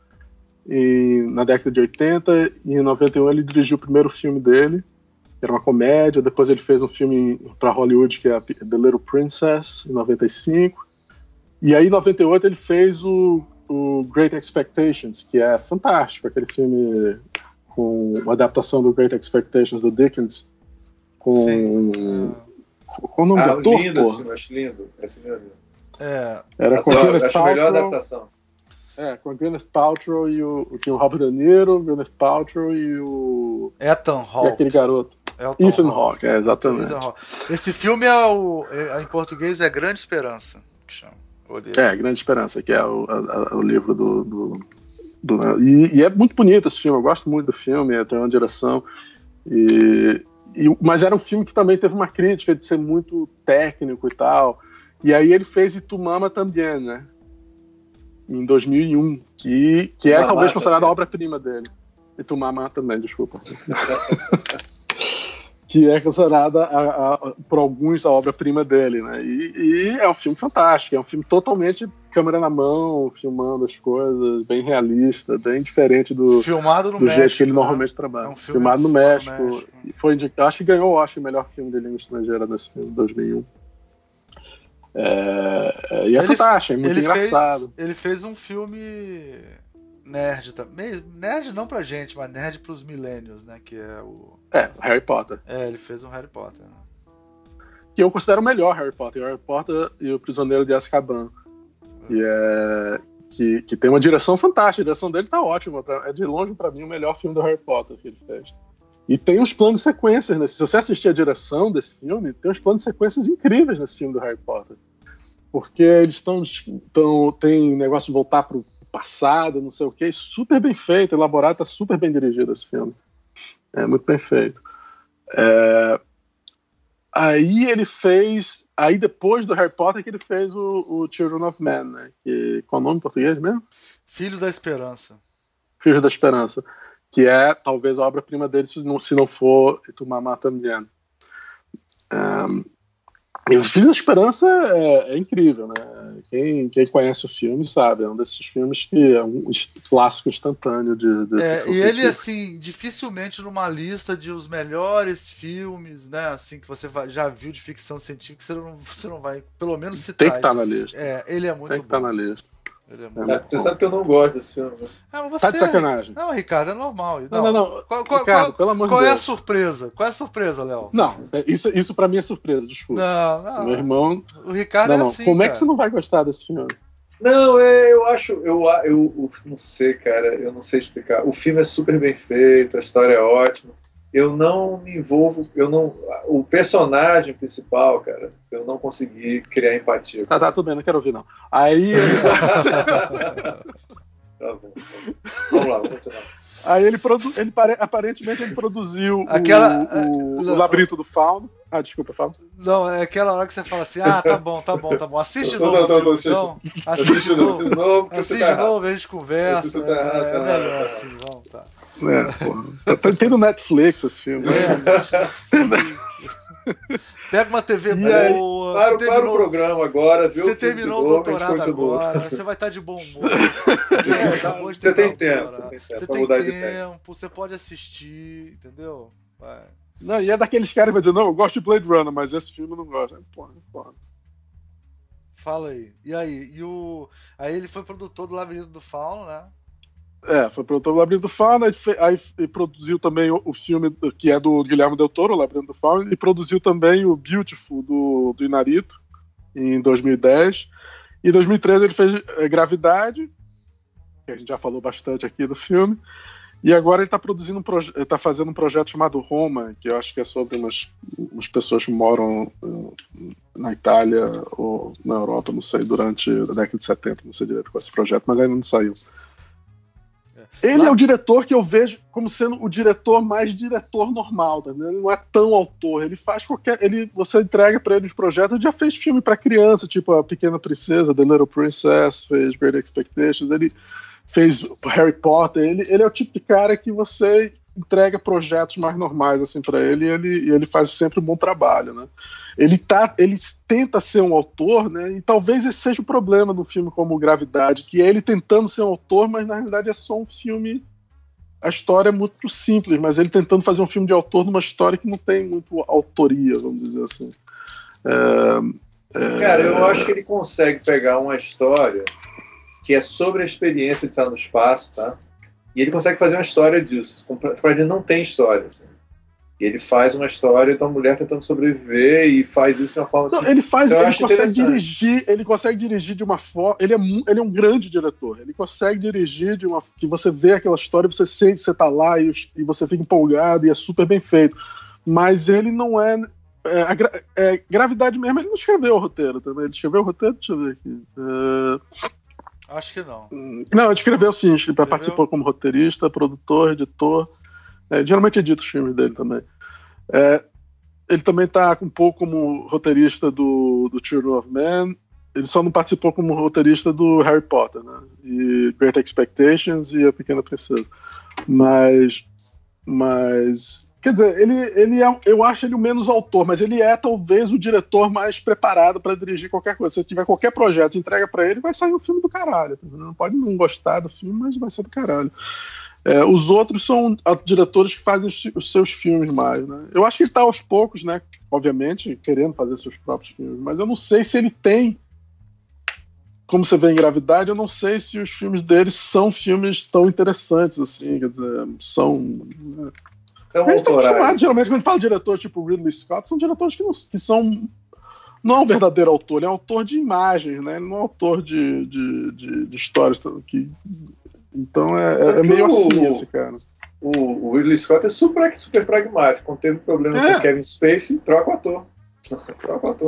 e, na década de 80, e em 91 ele dirigiu o primeiro filme dele, que era uma comédia. Depois ele fez um filme para Hollywood, que é The Little Princess, em 95. E aí, em 98, ele fez o, o Great Expectations, que é fantástico, aquele filme com uma adaptação do Great Expectations do Dickens, com. Sim. Qual o nome ah, do ator? Lindo, pô? acho lindo. Esse mesmo. É. Era com Adoro, acho a melhor adaptação. É, com a Gwyneth Paltrow e o. Tinha o Robert De Niro, Gwyneth Paltrow e o. Ethan Hawke. E aquele garoto. Elton Ethan Hawke, é, exatamente. Esse filme é o. É, em português é Grande Esperança, que chama. É, Grande Esperança, que é o, a, o livro do. do, do e, e, é muito bonito esse filme, eu gosto muito do filme, tem uma direção. E, e, mas era um filme que também teve uma crítica de ser muito técnico e tal. E aí ele fez Itumama também, né? Em 2001, que, que é talvez considerada a obra-prima dele. Itumama também, desculpa. que é considerada a, a, por alguns a obra-prima dele, né? E, e, é um filme fantástico, é um filme totalmente câmera na mão, filmando as coisas, bem realista, bem diferente do, filmado no do México, jeito que ele né? normalmente trabalha. É um filmado no México, no México. Foi acho que ganhou o Oscar melhor filme de língua estrangeira nesse filme, 2001. É, e é ele, fantástico, é muito ele engraçado. Fez, ele fez um filme nerd também. Nerd não pra gente, mas nerd pros millennials, né? Que é o. É, Harry Potter. É, ele fez um Harry Potter. Né? Que eu considero o melhor Harry Potter. Harry Potter e o Prisioneiro de Azkaban. Que é. Que, que tem uma direção fantástica, a direção dele tá ótima. É de longe, para mim, o melhor filme do Harry Potter que ele fez. E tem uns planos de sequências nesse. Se você assistir a direção desse filme, tem uns planos de sequências incríveis nesse filme do Harry Potter. Porque eles estão. Tem negócio de voltar pro passado, não sei o que, super bem feito, elaborado, tá super bem dirigido esse filme. É muito bem feito. É... Aí ele fez. Aí depois do Harry Potter que ele fez o, o Children of Men, né? Que, qual é o nome em português mesmo? Filhos da Esperança. Filhos da Esperança. Que é talvez a obra-prima dele, se não, se não for Tumamá também. Um, e o Filhos da Esperança é, é, incrível, né? Quem, quem conhece o filme sabe, é um desses filmes que é um clássico instantâneo de. de é, e ele, assim, dificilmente numa lista de os melhores filmes, né? Assim, que você já viu de ficção científica, você não, você não vai, pelo menos, citar. Tem que estar tá na lista. É, ele é muito Tem que estar tá na lista. É é, você sabe que eu não gosto desse filme. Né? Ah, você... Tá de sacanagem. Não, Ricardo, é normal. Não, não, não. Qual, qual, Ricardo, qual, pelo amor qual de é a surpresa? Qual é a surpresa, Léo? Não, isso, isso pra mim é surpresa, desculpa. Não, não. Meu irmão. O Ricardo não, é assim. Como cara. é que você não vai gostar desse filme? Não, é, eu acho, eu, eu, eu não sei, cara, eu não sei explicar. O filme é super bem feito, a história é ótima eu não me envolvo, eu não. O personagem principal, cara, eu não consegui criar empatia. Tá, tá, tudo bem, não quero ouvir, não. Aí. tá bom. Vamos lá, vamos continuar. Aí ele, produ... ele pare... aparentemente ele produziu aquela, o, o, o Labirinto do Fauno. Ah, desculpa, fala. Não, é aquela hora que você fala assim: ah, tá bom, tá bom, tá bom. Assiste de novo. Não, não, não, então, assiste de novo. Assiste de novo, assiste de novo a gente conversa. Tá é, é melhor assim, vamos, tá. É, pô. Tem no Netflix esse filme. É, Pega uma TV e boa. Aí, para, terminou, para o programa agora. Você terminou o doutorado agora. Você vai estar de bom humor. é, tá você, tem tempo, você tem tempo. Você tem tempo. Você pode assistir, entendeu? Vai. Não, e é daqueles caras que vai dizer, não, eu gosto de Blade Runner, mas esse filme eu não gosto. Porra, porra. Fala aí. E aí? E o... Aí ele foi produtor do Labirinto do Fauno, né? É, foi produtor do Labirinto do Fauno, aí, produziu também o, o, filme que é do Guilherme Del Toro, o Labirinto do Fauno, e produziu também o Beautiful do, do Inarito, em 2010. Em 2013 ele fez é, Gravidade, que a gente já falou bastante aqui do filme. E agora ele está produzindo um está fazendo um projeto chamado Roma, que eu acho que é sobre umas, umas pessoas que moram eh, na Itália ou na Europa, não sei, durante a década de 70, não sei direito qual é esse projeto, mas ainda não saiu. Ele Lá... é o diretor que eu vejo como sendo o diretor mais diretor normal, tá Ele não é tão autor, ele faz qualquer. Ele, você entrega para ele os projetos, ele já fez filme para criança, tipo A Pequena Princesa, The Little Princess, fez Great Expectations, ele fez Harry Potter. Ele, ele é o tipo de cara que você entrega projetos mais normais assim para ele e ele, ele faz sempre um bom trabalho, né? Ele tá, ele tenta ser um autor, né? E talvez esse seja o problema do filme como Gravidade, que é ele tentando ser um autor, mas na realidade é só um filme. A história é muito simples, mas ele tentando fazer um filme de autor numa história que não tem muito autoria, vamos dizer assim. É, é... Cara, eu acho que ele consegue pegar uma história que é sobre a experiência de estar no espaço, tá? E ele consegue fazer uma história disso. Para ele não tem história. Assim. E ele faz uma história de uma mulher tentando sobreviver e faz isso de uma forma. Não, assim, ele faz, ele consegue dirigir, ele consegue dirigir de uma forma. Ele é, ele é um grande diretor. Ele consegue dirigir de uma que você vê aquela história, você sente, você tá lá e, e você fica empolgado e é super bem feito. Mas ele não é é, a é, gravidade mesmo, ele não escreveu o roteiro também. Ele escreveu o roteiro? Deixa eu ver aqui. É... Acho que não. Não, escreveu sim, ele participou como roteirista, produtor, editor. É, geralmente edita os filmes dele também. É, ele também está um pouco como roteirista do, do Children of Men. Ele só não participou como roteirista do Harry Potter, né? E Great Expectations e A Pequena Princesa. Mas, mas Quer dizer, ele, ele é, eu acho ele o menos autor, mas ele é talvez o diretor mais preparado para dirigir qualquer coisa. Se tiver qualquer projeto, entrega para ele, vai sair um filme do caralho. Tá não pode não gostar do filme, mas vai ser do caralho. É, os outros são diretores que fazem os seus filmes mais, né? Eu acho que ele está aos poucos, né? Obviamente, querendo fazer seus próprios filmes, mas eu não sei se ele tem. Como você vê em Gravidade, eu não sei se os filmes dele são filmes tão interessantes assim, quer dizer, são. Né? Então, a gente tá acostumado, geralmente, quando a gente fala de diretor tipo Ridley Scott, são diretores que, não, que são. Não é um verdadeiro autor, ele é um autor de imagens, né? Ele não é um autor de, de, de, de histórias. Que, então é, é, é meio o, assim esse cara. O, o Ridley Scott é super, super pragmático. Quando teve problema é. com Kevin Spacey, troca o ator.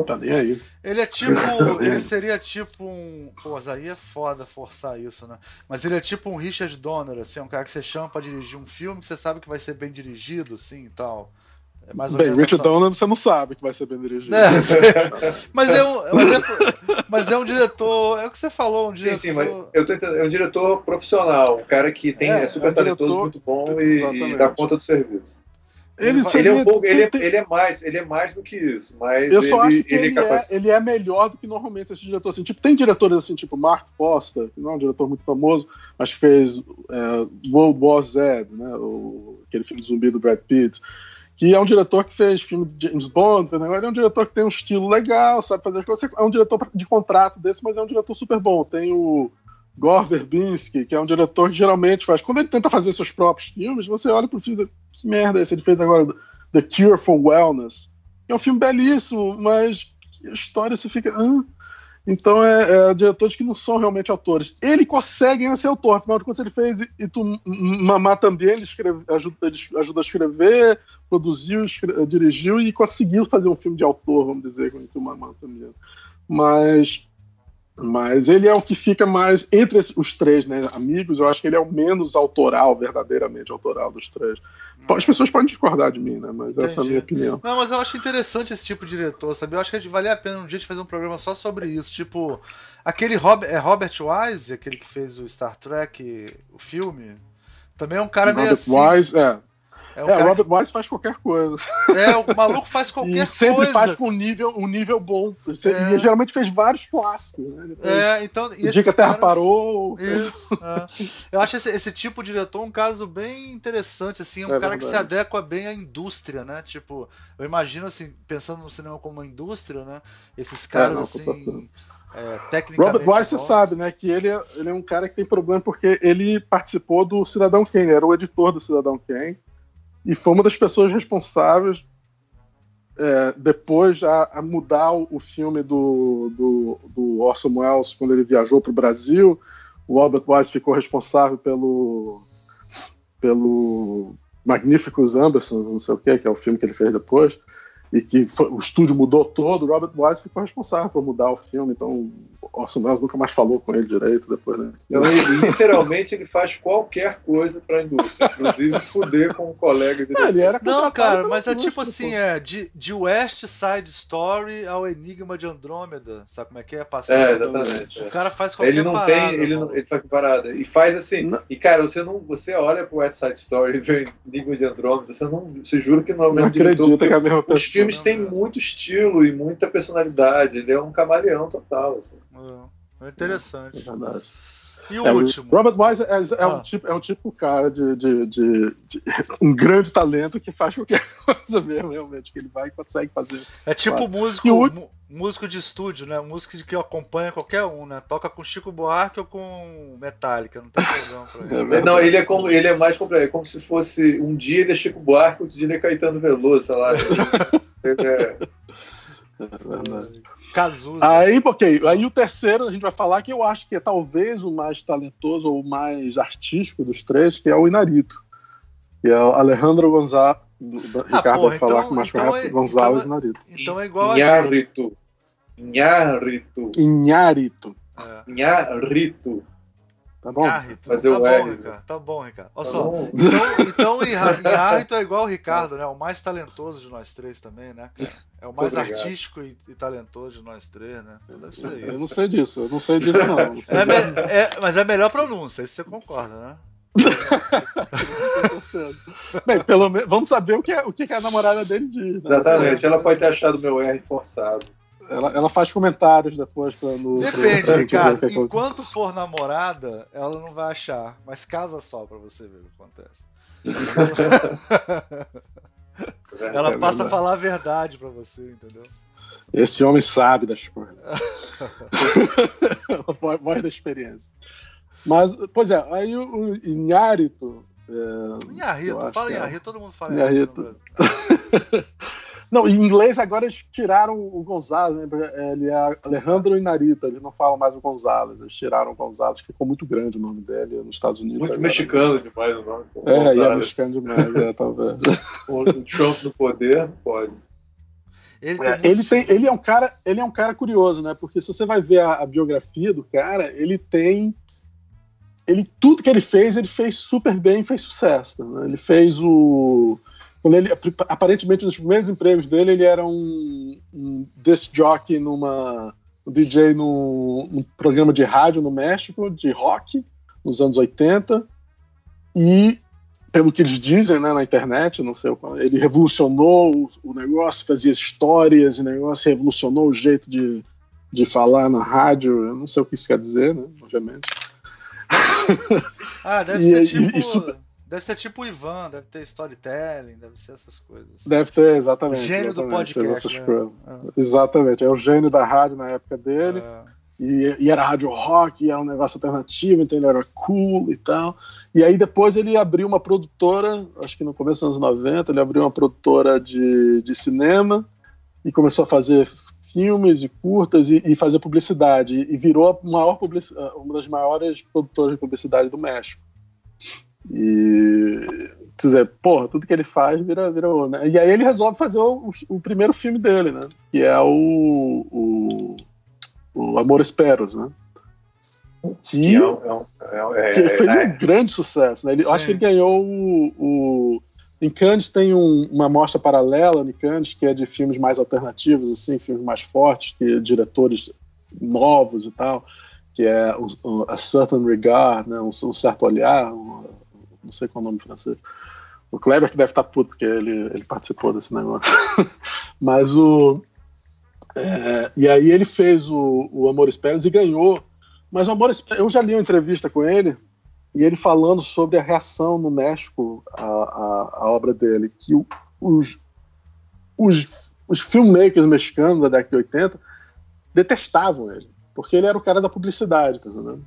Tá nem aí. Ele é tipo. ele seria tipo um. Pô, aí é foda forçar isso, né? Mas ele é tipo um Richard Donner, assim, um cara que você chama pra dirigir um filme que você sabe que vai ser bem dirigido, assim e tal. É mais bem, Richard Donner você não sabe que vai ser bem dirigido. É, mas, é um, mas, é, mas é um diretor. É o que você falou, um diretor. Sim, sim, mas eu tô entendendo, é um diretor profissional, um cara que tem, é, é super é um talentoso, diretor, muito bom e, e dá conta do serviço. Ele, ele, é um pouco, ele, é, ele, é, mais, ele é mais do que isso, mas eu só ele, acho que ele, ele, é, capaz... ele, é, melhor do que normalmente esse diretor assim. Tipo, tem diretores assim, tipo Mark Foster, que não é um diretor muito famoso, mas fez é, World War Z, né, o, aquele filme zumbi do Brad Pitt, que é um diretor que fez filme de James Bond, né, ele é um diretor que tem um estilo legal, sabe fazer coisas. É um diretor de contrato desse, mas é um diretor super bom. Tem o Gore Verbinski, que é um diretor que geralmente faz. Quando ele tenta fazer seus próprios filmes, você olha pro filme que merda esse ele fez agora The Cure for Wellness. É um filme belíssimo, mas a história você fica. Então é, é, diretores que não são realmente autores. Ele consegue ainda ser autor, afinal de contas ele fez e tu Mamá também, ele, escreve, ajuda, ele ajuda a escrever, produziu, escreve, dirigiu e conseguiu fazer um filme de autor, vamos dizer, com o Mamá também. Mas mas ele é o que fica mais entre os três, né? Amigos, eu acho que ele é o menos autoral, verdadeiramente autoral dos três. As pessoas podem discordar de mim, né? Mas Entendi. essa é a minha opinião. Não, mas eu acho interessante esse tipo de diretor, sabe? Eu acho que valia a pena um dia de fazer um programa só sobre isso. Tipo, aquele Robert, é Robert Wise, aquele que fez o Star Trek, o filme. Também é um cara Robert meio assim. Wise, é. É, um é Robert que... Wise faz qualquer coisa. É, o maluco faz qualquer coisa. e sempre coisa. faz com um nível, um nível bom. É. E geralmente fez vários clássicos. Né? É, então. O dia que a Terra caras... parou. Isso. É. Eu acho esse, esse, tipo de diretor um caso bem interessante, assim, um é cara verdade. que se adequa bem à indústria, né? Tipo, eu imagino assim, pensando no cinema como uma indústria, né? Esses caras, é, não, assim é, tecnicamente. Robert Wise, você sabe, né? Que ele é, ele é um cara que tem problema porque ele participou do Cidadão Kane, era o editor do Cidadão Kane, e foi uma das pessoas responsáveis é, depois a, a, mudar o, filme do, do, do, Orson Welles quando ele viajou para o Brasil. O Robert Wise ficou responsável pelo, pelo Magnificus Amberson, não sei o que, que é o filme que ele fez depois e que foi, o estúdio mudou todo, o Robert Wise ficou responsável por mudar o filme, então o Orson Welles nunca mais falou com ele direito depois, né? Então, ele, literalmente, ele faz qualquer coisa para a indústria, inclusive fuder com um colega de... ele era Não, cara, mas é tipo assim, é, de, de West Side Story ao Enigma de Andrômeda, sabe como é que é? Passando, é, exatamente. O cara faz qualquer ele não parada. Tem, ele, não, ele faz parada. E faz assim, não. e cara, você não, você olha pro West Side Story e vê Enigma de Andrômeda, você não, você jura que não é o mesmo não diretor. Que é a mesma pessoa filmes têm muito estilo e muita personalidade. Ele é um camaleão total. Assim. É, é interessante. É verdade. E o é, último? Robert Wise é, é, ah. um tipo, é um tipo cara de, de, de, de, um grande talento que faz qualquer coisa mesmo, realmente, que ele vai e consegue fazer. É tipo músico, o... músico de estúdio, né? Músico que acompanha qualquer um, né? Toca com Chico Buarque ou com Metallica, não tem problema pra ele. É não, ele é, como, ele é mais complexo, é como se fosse um dia ele é Chico Buarque, outro dia ele é Caetano Veloso, sei lá. ele é... É verdade. Cazuza. Aí, ok. Aí o terceiro a gente vai falar que eu acho que é talvez o mais talentoso ou mais artístico dos três, que é o Inarito. Que é o Alejandro Gonzalez. Ah, Ricardo vai falar então, com mais então correto, é, Gonzalez então, Inarito. Então é igual Inharito. Inharito. Inharito. É. Inharito. Tá bom? Fazer tá o bom, R. Ricardo. Tá bom, Ricardo. Olha tá só. Bom. Então, então Yarrito é igual o Ricardo, né? O mais talentoso de nós três também, né? É o mais artístico e, e, talentoso de nós três, né? Então deve ser isso. Eu não sei disso, eu não sei disso, não. não sei é, é, mas é melhor pronúncia, isso você concorda, né? Bem, pelo menos vamos saber o que, é, o que é a namorada dele diz. Né? Exatamente, ela pode ter achado meu R forçado. Ela, ela faz comentários depois pra no. Depende, pra, Ricardo. É enquanto for namorada, ela não vai achar. Mas casa só pra você ver o que acontece. ela passa a falar a verdade pra você, entendeu? Esse homem sabe das coisas. voz da experiência. Mas, pois é, aí o, o Inhárito. É, Inharito, fala Inharito, é, todo mundo fala Inharito. Não, em inglês agora eles tiraram o Gonzalez, né? Ele é Alejandro Inarita, eles não falam mais o Gonzalez, eles tiraram o Gonzalez, ficou muito grande o nome dele nos Estados Unidos. Muito agora, mexicano demais o nome. É, Gonzalez. e é mexicano demais, é, talvez. o Trump no poder, pode. Ele, tem, é, ele, tem, ele, é um cara, ele é um cara curioso, né? Porque se você vai ver a, a biografia do cara, ele tem ele tudo que ele fez, ele fez super bem, fez sucesso. Né? Ele fez o quando ele, aparentemente, nos primeiros empregos dele, ele era um, um disc jockey numa. Um DJ num, num programa de rádio no México, de rock, nos anos 80. E, pelo que eles dizem né, na internet, não sei, ele revolucionou o, o negócio, fazia histórias e negócio, revolucionou o jeito de, de falar na rádio. Eu não sei o que isso quer dizer, né? Obviamente. Ah, deve e, ser tipo. Super... Deve ser tipo o Ivan, deve ter storytelling, deve ser essas coisas. Deve ter, exatamente. Gênio exatamente, do podcast. Né? É. Exatamente, é o gênio da rádio na época dele. É. E, e, era rádio rock, e era um negócio alternativo, então ele era cool e tal. E aí depois ele abriu uma produtora, acho que no começo dos anos 90, ele abriu uma produtora de, de cinema e começou a fazer filmes e curtas e, e fazer publicidade. E virou a maior uma das maiores produtoras de publicidade do México. E dizer, porra, tudo que ele faz vira, vira ouro, né? E aí ele resolve fazer o, o, primeiro filme dele, né? Que é o, o, o Amor Peros, né? Que, que, é, é, é, que fez um é. grande sucesso, né? Ele, acho que ele ganhou o, o em Cannes tem um, uma mostra paralela em Cannes que é de filmes mais alternativos, assim, filmes mais fortes, que diretores novos e tal, que é um, A Certain Regard, né, um, um certo olhar, um, não sei qual é o nome francês. O Kleber que deve estar puto, porque ele, ele participou desse negócio. Mas o. É, e aí ele fez o, o Amores Pérez e ganhou. Mas o Amores eu já li uma entrevista com ele, e ele falando sobre a reação no México à, à, à obra dele, que os, os, os filmmakers mexicanos da década de 80 detestavam ele porque ele era o cara da publicidade, tá entendendo?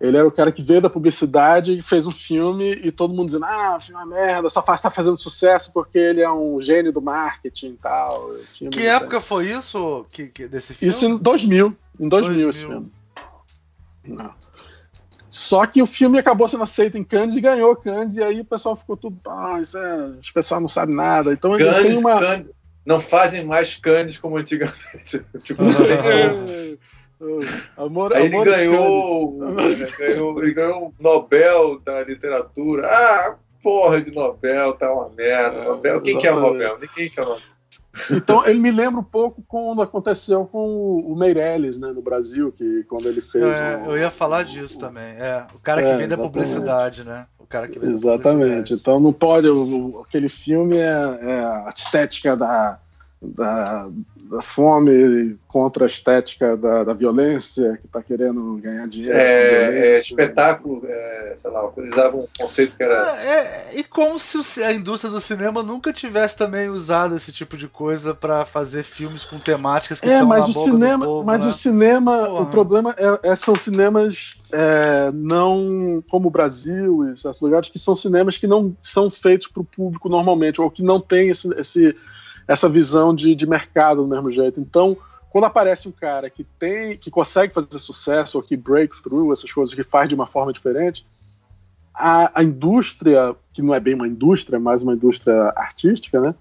Ele era o cara que veio da publicidade e fez um filme e todo mundo dizendo: ah, o filme é uma merda, só está fazendo sucesso porque ele é um gênio do marketing e tal. Que época foi isso que, que, desse filme? Isso em 2000. Em 2000, 2000. esse filme. Não. Só que o filme acabou sendo aceito em Cannes e ganhou Cannes, e aí o pessoal ficou tudo. Ah, isso é, os pessoal não sabe nada. Então eles têm uma. Cannes, não fazem mais Cannes como antigamente. tipo, Amor, Aí ele ganhou, ele ganhou, ele ganhou o Nobel da literatura. Ah, porra de Nobel, tá uma merda. É, Nobel, quem que é o Nobel? Ninguém quer o Nobel. Então ele me lembra um pouco quando aconteceu com o Meirelles, né, no Brasil, que quando ele fez. É, um, eu ia falar disso também. É, o cara que é, vem da publicidade, né? O cara que vem Exatamente. Então não pode. O, aquele filme é, é a estética da da, da fome contra a estética da, da violência, que está querendo ganhar dinheiro. É, é espetáculo, é, sei lá, utilizava um conceito que era. É, e como se a indústria do cinema nunca tivesse também usado esse tipo de coisa para fazer filmes com temáticas que é, estão mas na o cinema, povo, Mas né? o cinema, Porra. o problema é, é são cinemas é, não como o Brasil e certos lugares, que são cinemas que não são feitos para o público normalmente, ou que não tem esse, esse essa visão de, de mercado do mesmo jeito. Então, quando aparece um cara que tem, que consegue fazer sucesso, ou que breakthrough, essas coisas que faz de uma forma diferente, a, a indústria, que não é bem uma indústria, é mais uma indústria artística, né?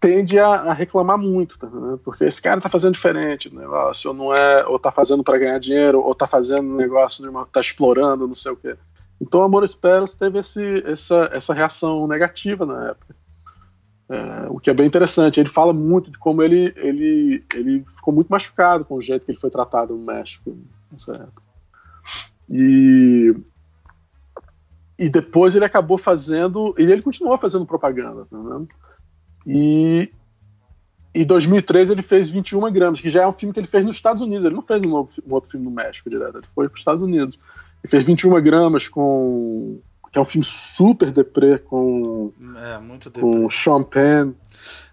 tende a, a, reclamar muito, tá, né? porque esse cara tá fazendo diferente o negócio, ou não é, ou tá fazendo para ganhar dinheiro, ou tá fazendo um negócio de uma, tá explorando, não sei o quê. Então, Amor Esperas teve esse, essa, essa reação negativa na época. É, o que é bem interessante. Ele fala muito de como ele, ele, ele ficou muito machucado com o jeito que ele foi tratado no México nessa época. E, e depois ele acabou fazendo. E ele continuou fazendo propaganda. Tá e em 2013 ele fez 21 gramas, que já é um filme que ele fez nos Estados Unidos. Ele não fez um, novo, um outro filme no México direto, ele foi para os Estados Unidos. Ele fez 21 gramas com que é um filme super deprê com, é, muito deprê. com Sean Penn.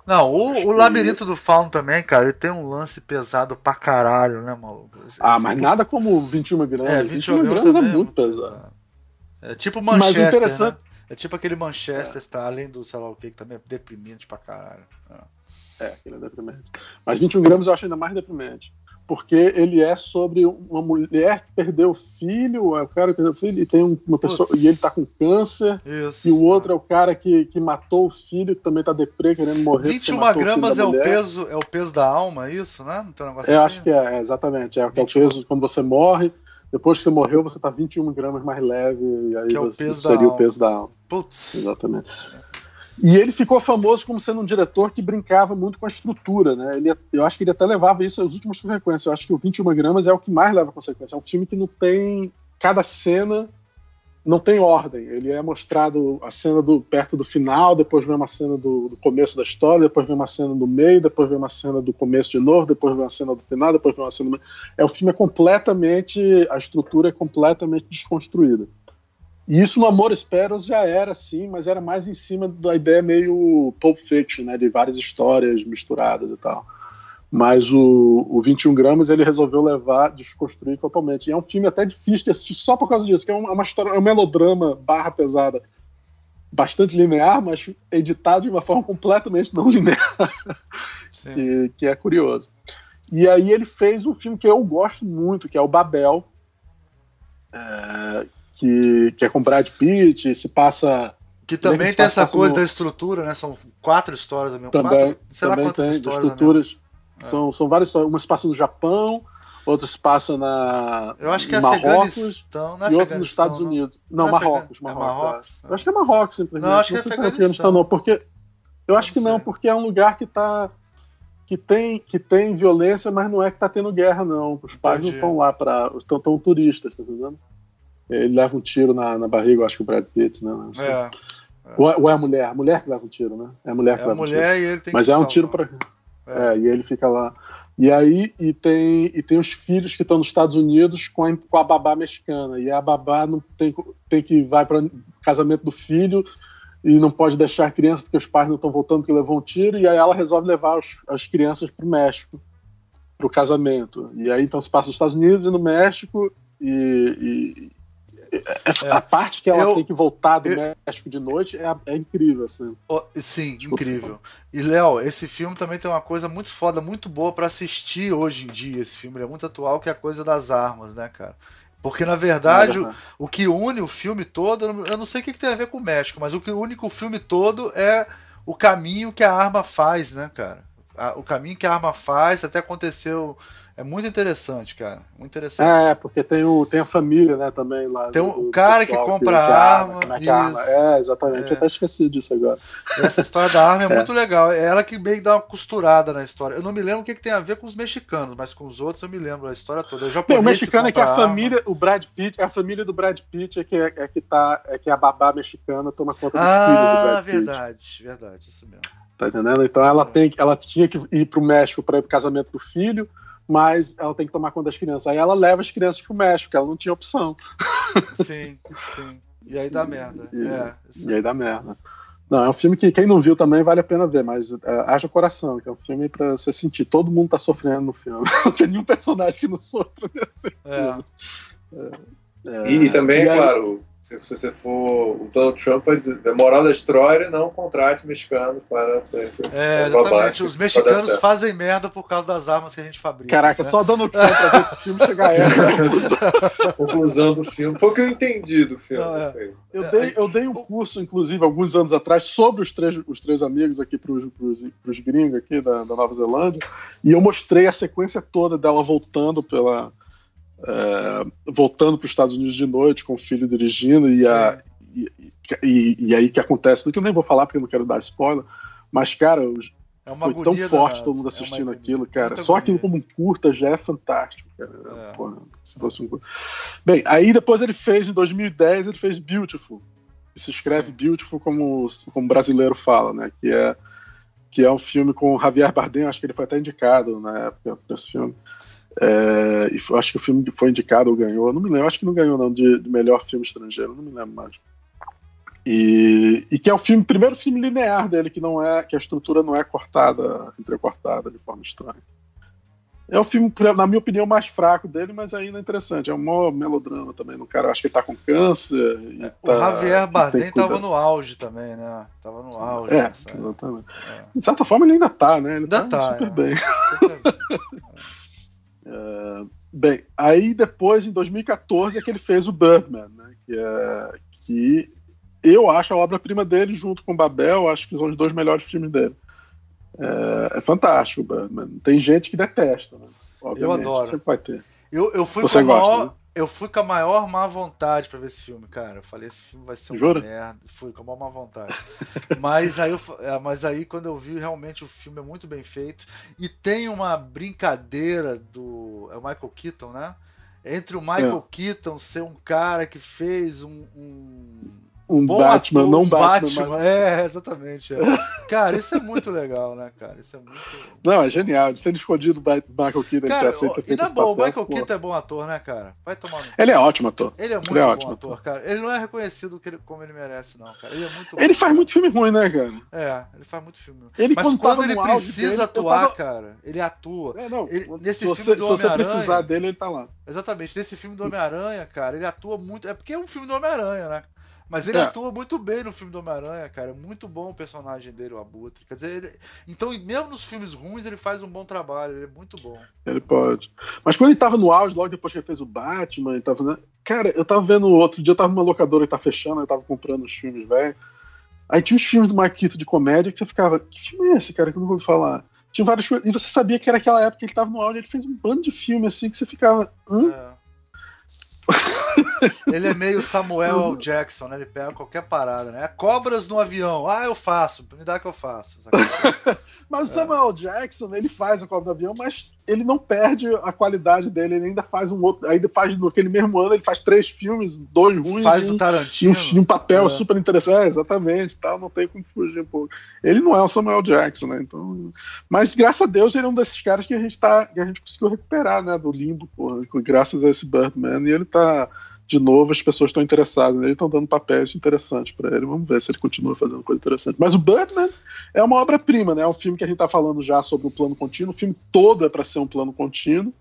Não, o, o Labirinto do Fauno também, cara, ele tem um lance pesado pra caralho, né, maluco? ah, mas nada como 21 gramas. É, 21, 21 gramas é, é muito pesado. pesado. É tipo Manchester, mas interessante... né? É tipo aquele Manchester, é. tá além do sei lá o que, que também é deprimente pra caralho. É, é aquele é deprimente. Mas 21 gramas eu acho ainda mais deprimente porque ele é sobre uma mulher que perdeu o filho, é o cara que perdeu o filho e tem uma pessoa Putz. e ele tá com câncer, Isso. e o outro é o cara que, que matou o filho, que também tá deprê, querendo morrer. 21 gramas é o peso, é o peso da alma, é isso, né? Não tem um negócio Eu assim? acho que é, é exatamente, é, é o peso quando você morre, depois que você morreu, você tá 21 gramas mais leve, e aí é o peso seria o peso da alma. Putz. Exatamente. E ele ficou famoso como sendo um diretor que brincava muito com a estrutura, né? Ele, eu acho que ele até levava isso às últimas consequências. Eu acho que o 21 gramas é o que mais leva consequência. É um filme que não tem. Cada cena não tem ordem. Ele é mostrado a cena do perto do final, depois vem uma cena do, do, começo da história, depois vem uma cena do meio, depois vem uma cena do começo de novo, depois vem uma cena do final, depois vem uma cena do... É o filme é completamente a estrutura é completamente desconstruída. E isso no Amor Esperos já era assim, mas era mais em cima da ideia meio Pulp Fiction, né, de várias histórias misturadas e tal. Mas o, o 21 gramas ele resolveu levar, desconstruir totalmente. E é um filme até difícil de assistir só por causa disso, que é uma, uma história, é um melodrama barra pesada, bastante linear, mas editado de uma forma completamente não linear, que, que é curioso. E aí ele fez um filme que eu gosto muito, que é o Babel, é, que, que é com Brad Pitt, se passa. Que também que tem essa coisa no... da estrutura, né? São quatro histórias mesmo. Também, quatro, também tem, histórias estruturas. São, é. são várias histórias. Uma se passa no Japão, outra se passa na. Eu acho que é Marrocos não é e outra nos Estados não. Unidos. Não, não é Marrocos. Marrocos, é Marrocos é. Eu acho que é Marrocos, simplesmente. Não, acho que é não sei se é não, porque. Eu acho que não, porque é um lugar que tá. Que tem, que tem violência, mas não é que tá tendo guerra, não. Os pais Entendi. não estão lá para. Estão tão turistas, tá entendendo? Ele leva um tiro na, na barriga, eu acho que o Brad Pitt, né? É, é. Ou, é, ou, é a mulher? A mulher que leva um tiro, né? É a mulher que é leva mulher um tiro. E ele tem Mas é um tiro para. É. é. e ele fica lá. E aí, e tem, e tem os filhos que estão nos Estados Unidos com a, com a babá mexicana. E a babá não tem, tem que vai para casamento do filho e não pode deixar a criança porque os pais não estão voltando porque levou um tiro. E aí ela resolve levar os, as crianças para o México pro casamento. E aí então se passa nos Estados Unidos e no México e, é, a parte que ela eu, tem que voltar do eu, México de noite é, é incrível, assim. Oh, sim, tipo, incrível. E, Léo, esse filme também tem uma coisa muito foda, muito boa para assistir hoje em dia. Esse filme é muito atual, que é a coisa das armas, né, cara? Porque, na verdade, o, o, que une o filme todo, eu não sei o que, que tem a ver com o México, mas o que une o filme todo é o caminho que a arma faz, né, cara? o caminho que a arma faz, até aconteceu é muito interessante, cara. Muito interessante. É, porque tem, o, tem a família, né, também lá. Tem o cara que compra que, arma. Que arma. É, exatamente. É. Eu até esqueci disso agora. Essa história da arma é, é, muito legal. É ela que meio que dá uma costurada na história. Eu não me lembro o que, que tem a ver com os mexicanos, mas com os outros eu me lembro a história toda. Tem, o mexicano é que a família, o Brad Pitt, a família do Brad Pitt é que, é, é que tá, é que a babá mexicana toma conta do ah, filho do Brad Pitt. Ah, verdade, verdade, isso mesmo. Tá entendendo? Então ela, é. tem, ela tinha que ir pro México para ir pro casamento do filho mas ela tem que tomar conta das crianças. Aí ela leva as crianças pro México, porque ela não tinha opção. Sim, sim. E aí dá merda. E, é, e aí dá merda. Não, é um filme que quem não viu também vale a pena ver, mas uh, haja coração, que é um filme para você sentir. Todo mundo tá sofrendo no filme. Não tem nenhum personagem que não sofra nesse é. filme. É, é, e, e, também, e aí, claro, se, você for o Donald Trump, a moral da história, não contrate mexicanos para ser. ser é, exatamente. Os mexicanos fazem merda por causa das armas que a gente fabrica. Caraca, né? só Donald Trump pra ver esse filme chegar a essa conclusão do filme. Foi o que eu entendi do filme. Não, é. eu, dei, eu dei um curso, inclusive, alguns anos atrás, sobre os três, os três amigos aqui para os gringos aqui da, da Nova Zelândia, e eu mostrei a sequência toda dela voltando pela é, voltando para os Estados Unidos de noite com o filho dirigindo e, a, e, e, e, aí que acontece, que eu nem vou falar porque eu não quero dar spoiler, mas cara, é foi tão forte da... todo mundo é assistindo é aquilo, cara. Só aquilo como um curta já é fantástico, cara. É. Porra, se fosse um... Bem, aí depois ele fez, em 2010, ele fez Beautiful. Se escreve Sim. Beautiful como, como brasileiro fala, né? Que é, que é um filme com Javier Bardem, acho que ele foi até indicado na época desse filme. É, e acho que o filme foi indicado ou ganhou, não me lembro, acho que não ganhou não, de, de melhor filme estrangeiro, não me lembro mais. E, e, que é o filme, primeiro filme linear dele, que não é, que a estrutura não é cortada, entrecortada de forma estranha. É o filme, na minha opinião, mais fraco dele, mas ainda interessante. É um maior melodrama também. No cara, acho que ele tá com câncer. É, tá, o Javier Bardem tava no auge também, né? Tava no auge. É, exatamente. É. De certa forma, ele ainda tá, né? Ele ainda tá, tá super é. bem. Super bem. Uh, bem, aí depois, em 2014, é que ele fez o Birdman, né, que, é, que eu acho a obra-prima dele, junto com Babel, acho que são os dois melhores filmes dele. É, é fantástico o Birdman. Tem gente que detesta, né? eu adoro. Sempre vai ter. Eu, eu fui Você com gosta, maior, né? Eu fui com a maior má vontade para ver esse filme, cara. Eu falei, esse filme vai ser uma Jura? merda. Fui com a maior má vontade. mas, aí eu, é, mas aí, quando eu vi, realmente o filme é muito bem feito. E tem uma brincadeira do. É o Michael Keaton, né? Entre o Michael é. Keaton ser um cara que fez um, um um Bom Batman, ator, não um Batman. Batman. É, exatamente. É. Cara, isso é muito legal, né, cara? Isso é muito. Não, é genial. De ter escondido o Michael Keaton cara, que aceita E na boa, o Michael Keaton é bom ator, né, cara? Vai tomar no... Ele é ótimo ator. Ele é muito ele é bom ator, cara. Ele não é reconhecido como ele merece, não, cara. Ele é muito Ele faz muito filme ruim, né, cara? É, ele faz muito filme ruim. Ele, Mas quando, quando ele precisa dele, atuar, tava... cara, ele atua. É, não. Ele, nesse se filme você, do Homem-Aranha. Se você precisar dele, ele tá lá. Exatamente. Nesse filme do Homem-Aranha, cara, ele atua muito. É porque é um filme do Homem-Aranha, né? Mas ele é. atua muito bem no filme do Homem-Aranha, cara. É muito bom o personagem dele, o Abutre. Quer dizer, ele... então, mesmo nos filmes ruins, ele faz um bom trabalho. Ele é muito bom. Ele pode. Mas quando ele tava no auge, logo depois que ele fez o Batman, ele tava. Cara, eu tava vendo outro dia, eu tava numa locadora e tá fechando, eu tava comprando os filmes, velho. Aí tinha os filmes do Marquito de comédia que você ficava, que filme é esse, cara, que eu não vou falar? Tinha vários E você sabia que era aquela época que ele tava no auge, ele fez um bando de filme assim que você ficava. Hã? É. Ele é meio Samuel L. Jackson, né? Ele pega qualquer parada, né? Cobras no avião. Ah, eu faço. Me dá que eu faço. mas o Samuel L. Jackson, ele faz a cobra no avião, mas ele não perde a qualidade dele. Ele ainda faz um outro. Ainda faz naquele mesmo ano, ele faz três filmes, dois ruins. Faz o Tarantino. E um, um, papel é. super interessante. É, exatamente. Tal, não tem como fugir um pouco. Ele não é o Samuel Jackson, né? Então, mas graças a Deus ele é um desses caras que a gente tá, que a gente conseguiu recuperar, né? Do limbo, porra, graças a esse Birdman. E ele tá de novo, as pessoas estão interessadas nele, estão dando papéis interessantes para ele. Vamos ver se ele continua fazendo coisa interessante. Mas o Birdman é uma obra-prima, né? É um filme que a gente está falando já sobre o plano contínuo. O filme todo é para ser um plano contínuo,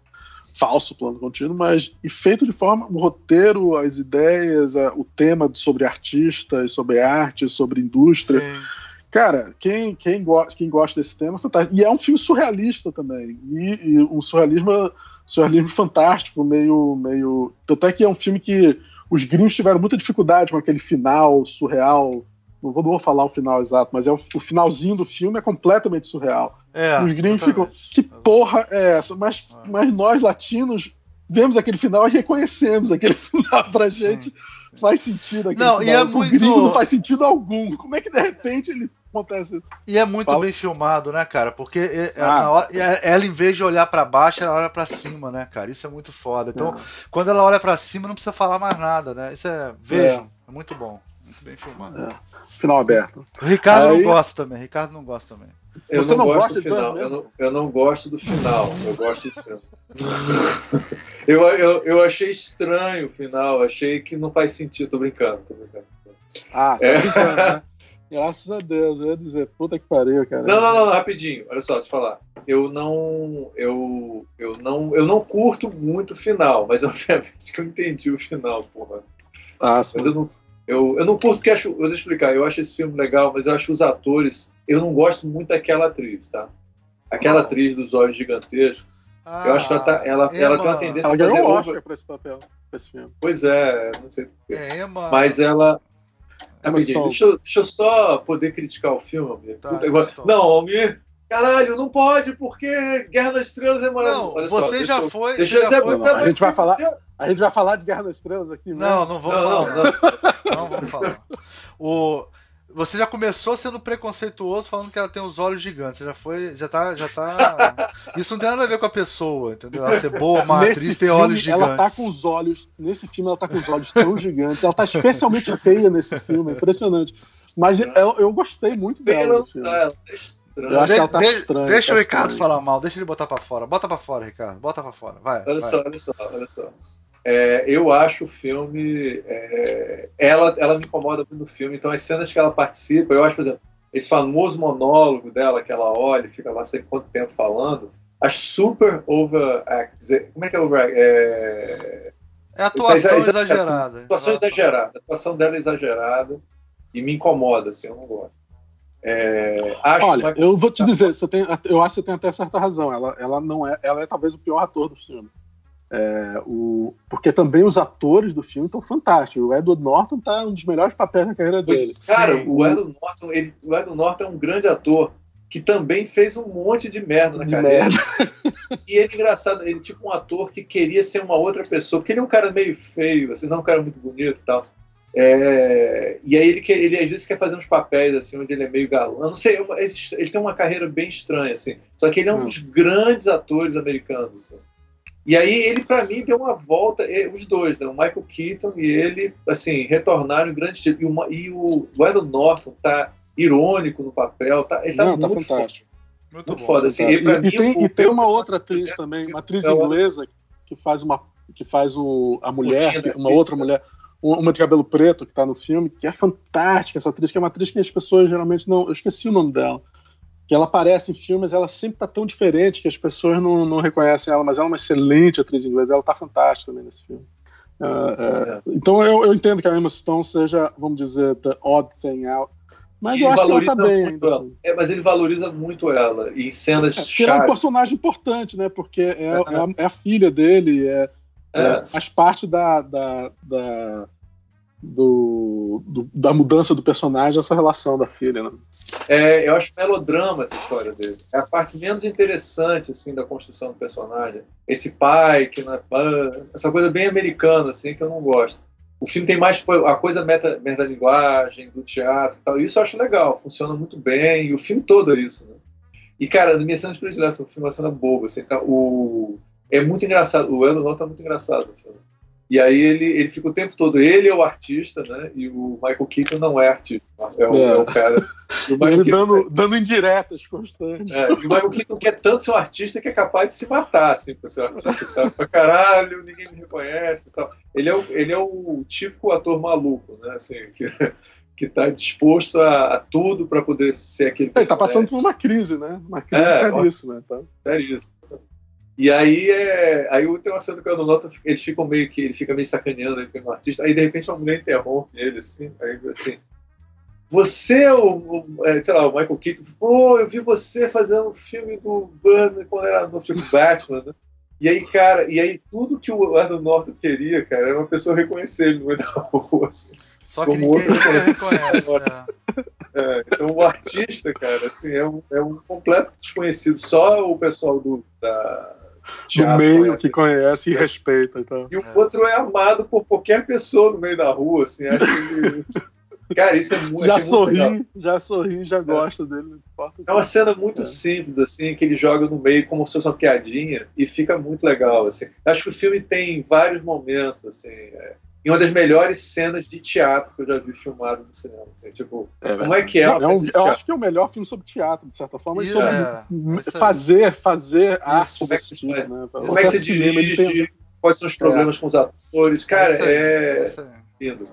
falso plano contínuo, mas e feito de forma o roteiro, as ideias, a, o tema sobre artistas, sobre arte, sobre indústria. Sim. Cara, quem, quem, go quem gosta desse tema, fantástico. E é um filme surrealista também. E, e um surrealismo surrealismo fantástico, meio, meio. Tanto é que é um filme que os gringos tiveram muita dificuldade com aquele final surreal. Não vou, não vou falar o final exato, mas é o, o finalzinho do filme é completamente surreal. É, os gringos ficam. Que porra é essa? Mas, é. mas nós, latinos, vemos aquele final e reconhecemos aquele final pra gente. Sim, sim. Faz sentido aquele não, final. E é muito... gringo não faz sentido algum. Como é que de repente ele acontece. E é muito Fala. bem filmado, né, cara? Porque é, é, ah. hora, é, ela, em vez de olhar para baixo, ela olha para cima, né, cara? Isso é muito foda. Então, é. quando ela olha para cima, não precisa falar mais nada, né? Isso é. Vejam, é, é muito bom. Muito bem filmado. Final aberto. O Ricardo Aí... não gosta também. Ricardo não gosta também. Eu Você não, não gosto do final. Eu não, eu não gosto do final. Eu gosto do final. eu, eu, eu achei estranho o final. Achei que não faz sentido. Tô brincando, tô brincando. Ah, é. brincando, né? Graças a Deus, eu ia dizer, puta que pariu, cara. Não, não, não, rapidinho, olha só, deixa eu falar. Eu não. Eu, eu não. Eu não curto muito o final, mas obviamente que eu entendi o final, porra. Ah, sim. Mas eu não, eu, eu não curto porque acho. Eu vou explicar, eu acho esse filme legal, mas eu acho os atores. Eu não gosto muito daquela atriz, tá? Aquela oh. atriz dos olhos gigantescos. Ah, eu acho que ela, tá, ela, ela tem uma tendência ela a fazer. Ela ganhou Oscar pra esse papel, pra esse filme. Pois é, não sei. É, Emma... Mas ela. Tá, deixa, eu, deixa eu só poder criticar o filme, Almir. Tá, não, Almir, caralho, não pode, porque Guerra das Estrelas é maravilhoso. Não, você só, já deixa, foi. Deixa já já foi não, a gente vai falar. A gente vai falar de Guerra das Estrelas aqui, Não, não vamos não, falar. Não, não. não vamos falar. O, você já começou sendo preconceituoso falando que ela tem os olhos gigantes. Você já foi. Já tá. Já tá... Isso não tem nada a ver com a pessoa, entendeu? Ela ser boa, uma nesse atriz tem olhos gigantes. Ela tá com os olhos. Nesse filme, ela tá com os olhos tão gigantes. Ela tá especialmente feia nesse filme. É impressionante. Mas eu, eu gostei muito dela. Tá, eu acho de, que ela tá estranha. Deixa tá o Ricardo falar mal, deixa ele botar pra fora. Bota pra fora, Ricardo. Bota pra fora. Vai. Olha vai. só, olha só, olha só. É, eu acho o filme. É, ela, ela me incomoda muito no filme, então as cenas que ela participa, eu acho, por exemplo, esse famoso monólogo dela, que ela olha e fica lá sei quanto tempo falando, acho super over. Como é que é over? É, é atuação exagerada. Atuação exagerada. A atuação dela é exagerada e me incomoda, assim, eu não gosto. É, Olha, eu vou te dizer, você tem, eu acho que você tem até certa razão. Ela, ela não é, ela é talvez o pior ator do filme. É, o, porque também os atores do filme estão fantásticos. O Edward Norton tá um dos melhores papéis na carreira dele. Cara, Sim. o Edward Norton, ele, o Edward Norton é um grande ator que também fez um monte de merda na de carreira. Merda. E ele é engraçado, ele é tipo um ator que queria ser uma outra pessoa, porque ele é um cara meio feio, assim, não é um cara muito bonito e tal. É, e aí ele, quer, ele às vezes quer fazer uns papéis assim, onde ele é meio galã. Não sei, ele tem uma carreira bem estranha, assim. Só que ele é um hum. dos grandes atores americanos. Assim. E aí ele, para mim, deu uma volta, os dois, né? o Michael Keaton e ele, assim, retornaram em grande estilo. E o, e o Edward Norton tá irônico no papel, tá, ele tá Não, tá muito tá fantástico. Muito, muito foda. Assim, e, e, mim, tem, e tem uma outra atriz também, uma atriz inglesa que faz uma que faz o, a mulher, uma outra mulher, uma de cabelo preto que tá no filme, que é fantástica essa atriz, que é uma atriz que as pessoas geralmente não. Eu esqueci o nome dela que ela aparece em filmes, ela sempre tá tão diferente que as pessoas não, não reconhecem ela, mas ela é uma excelente atriz inglesa, ela tá fantástica também nesse filme. Uh, uh, então eu, eu, entendo que a Emma Stone seja, vamos dizer, the odd thing out, mas eu acho que ela tá bem. Assim. é, mas ele valoriza muito ela, e em cenas é, chaves. é um personagem importante, né, porque é, é, a, é a, filha dele, é, é, faz parte da, da, da do, do, da mudança do personagem, essa relação da filha. Né? É, eu acho melodrama essa história dele. É a parte menos interessante assim da construção do personagem. Esse pai que não é essa coisa bem americana assim que eu não gosto. O filme tem mais a coisa meta, metalinguagem do teatro e tal. Isso eu acho legal, funciona muito bem. E o filme todo é isso. Né? E cara, minha cena de predileção do filme é uma cena boba. Assim, tá, o, é muito engraçado. O Elo Norton é muito engraçado filme. E aí ele, ele fica o tempo todo, ele é o artista, né? E o Michael Keaton não é artista. É o, é. É o cara. O ele Keaton, dando, dando indiretas constantes. É, e o Michael Keaton quer tanto ser um artista que é capaz de se matar, assim, pra ser um artista. Tá pra caralho, ninguém me reconhece e tal. Ele é o, ele é o típico ator maluco, né? Assim, que, que está disposto a, a tudo para poder ser aquele. Ele está passando por uma crise, né? Uma crise é, seríssima. Então. Seríssima. E aí, é, aí tem uma cena que eu não noto, eles ficam meio que, ele fica meio sacaneando ele como artista, aí de repente uma mulher interrompe ele, assim, aí assim, você, é o, o é, sei lá, o Michael Keaton, pô, eu vi você fazendo um filme do Burner quando era no tipo Batman, né? E aí, cara, e aí tudo que o Edward Norton queria, cara, era uma pessoa reconhecer ele no meio da rua, assim. Só que ninguém reconhece. Né? É, então o artista, cara, assim, é um, é um completo desconhecido. Só o pessoal do, da, no meio conhece. que conhece e respeita. Então. E o é. outro é amado por qualquer pessoa no meio da rua, assim. Acho que... Cara, isso é muito. Já sorri, muito já sorri, já é. gosta dele. É uma cena muito é. simples, assim, que ele joga no meio como se fosse uma piadinha e fica muito legal, assim. Acho que o filme tem vários momentos, assim. É em uma das melhores cenas de teatro que eu já vi filmado no cinema. Assim, tipo, é, como é que é? é um, eu acho que é o melhor filme sobre teatro, de certa forma. Isso, é, fazer, fazer Isso, arte como desse tipo, né? Como é que você dirige? Tem... Quais são os problemas é. com os atores? Cara, é, é lindo.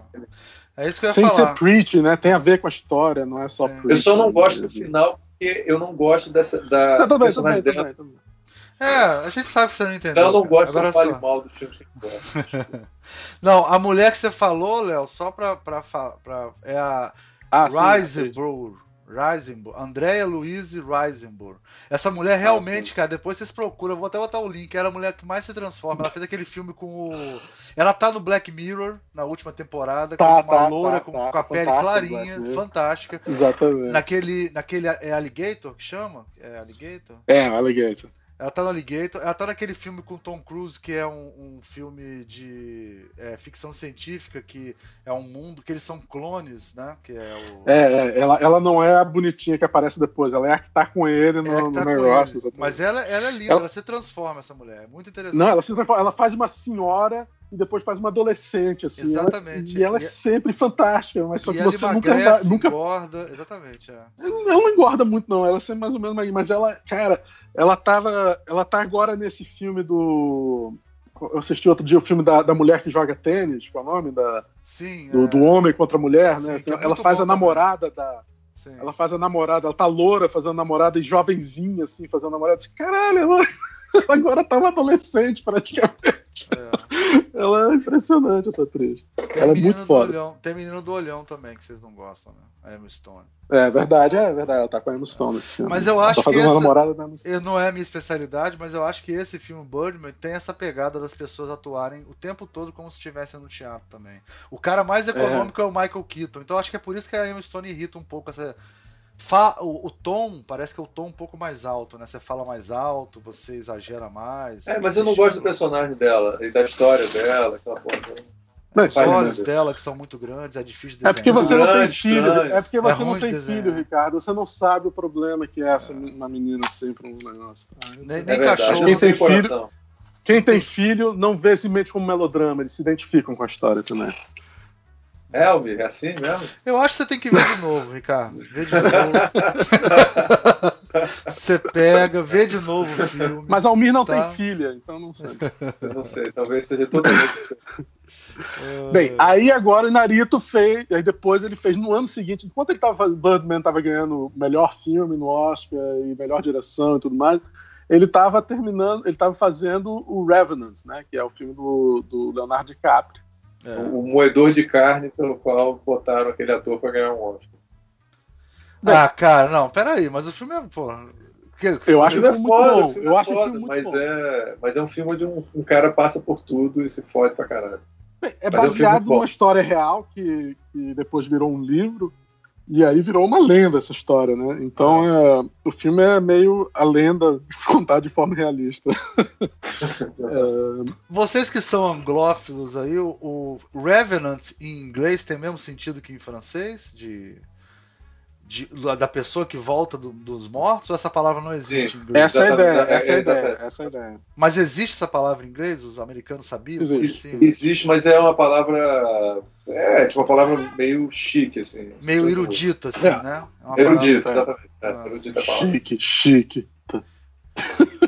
É isso que eu ia Sem falar. ser preach, né? Tem a ver com a história, não é só preach. Eu só não gosto do final porque eu não gosto dessa da não, personagem bem, dela. Bem, é, a gente sabe que você não entendeu. Eu não gosto Agora fale mal do filme que Não, a mulher que você falou, Léo, só pra, pra, pra. É a ah, Reisenburg. Reisenburg. Andrea Louise Reisenburg. Essa mulher ah, realmente, ah, cara, depois vocês procuram, eu vou até botar o link. Era a mulher que mais se transforma. Ela fez aquele filme com o. Ela tá no Black Mirror, na última temporada, tá, com uma tá, loura tá, com, tá, com, a pele clarinha, fantástica. Exatamente. Naquele. naquele é Alligator que chama? É Alligator? É, Alligator. Ela tá no Alligator. Ela tá naquele filme com Tom Cruise, que é um, um filme de é, ficção científica, que é um mundo que eles são clones, né? Que é, o... é, é ela, ela não é a bonitinha que aparece depois, ela é a que tá com ele no, é no tá negócio. Mas ela, ela é linda, ela... ela... se transforma, essa mulher. É muito interessante. Não, ela se transforma, ela faz uma senhora e depois faz uma adolescente, assim. Exatamente. Ela, e ela é sempre fantástica, mas só que você nunca. nunca engorda, exatamente. É. Ela não engorda muito, não. Ela é sempre mais ou menos, mas ela, cara, ela tava. Ela tá agora nesse filme do. Eu assisti outro dia o filme da, da mulher que joga tênis, qual é o nome? Da, Sim. Do, é... do homem contra a mulher, Sim, né? É ela faz a namorada também. da. Sim. Ela faz a namorada, ela tá loura fazendo namorada e jovenzinha, assim, fazendo namorada. Caralho, ela, ela agora tá uma adolescente praticamente. É. Ela é impressionante, essa atriz. Tem ela é muito foda. Olhão, tem menino do olhão também, que vocês não gostam, né? A Emma Stone. É verdade, é verdade. Ela tá com a Emma Stone nesse filme. Mas eu acho tá que. Essa, namorada da Emma Não é a minha especialidade, mas eu acho que esse filme, Birdman, tem essa pegada das pessoas atuarem o tempo todo como se estivessem no teatro também. O cara mais é. econômico é, é o Michael Keaton. Então acho que é por isso que a Emma Stone irrita um pouco essa. Fa... O, o, tom, parece que é o tom um pouco mais alto, né? Você fala mais alto, você exagera mais. É, mas eu não gosto do personagem dela e da história dela, aquela porra. Os olhos dela, que são muito grandes, é difícil de É porque você não tem filho, é porque você é não tem filho, Ricardo. Você não sabe o problema que é essa uma menina sempre um negócio. Tá? Nem, nem é cachorro. Quem tem, filho, quem tem filho não vê se mente como melodrama, eles se identificam com a história também. É, Almir, é assim mesmo? Eu acho que você tem que ver de novo, Ricardo. Vê de novo. você pega, vê de novo o filme. Mas Almir não tá? tem filha, então não sei. Eu não sei, talvez seja totalmente Bem, aí agora o Narito fez, aí depois ele fez no ano seguinte, enquanto ele tava Birdman tava ganhando melhor filme no Oscar e melhor direção e tudo mais, ele tava terminando, ele tava fazendo o Revenant, né, que é o filme do, do Leonardo DiCaprio. É. O, moedor de carne pelo qual botaram aquele ator para ganhar um Oscar. Bem, ah, cara, não, peraí, mas o filme é, pô, eu acho que é foda, eu acho foda, mas bom. é, mas é um filme de um, um cara passa por tudo e se fode pra caralho. É baseado numa história real que, que depois virou um livro. E aí virou uma lenda essa história, né? Então é, o filme é meio a lenda contada de forma realista. é... Vocês que são anglófilos aí, o, o, Revenant em inglês tem o mesmo sentido que em francês? De, de, da pessoa que volta do, dos mortos ou essa palavra não existe Sim. em inglês? Essa é a ideia, essa é a ideia, essa é a ideia. Mas existe essa palavra em inglês? Os americanos sabiam? Existe, existe mas é uma palavra. É, tipo uma palavra meio chique, assim. Meio tipo, erudita, assim, é. né? É erudita, exatamente. É, ah, erudita chique, chique.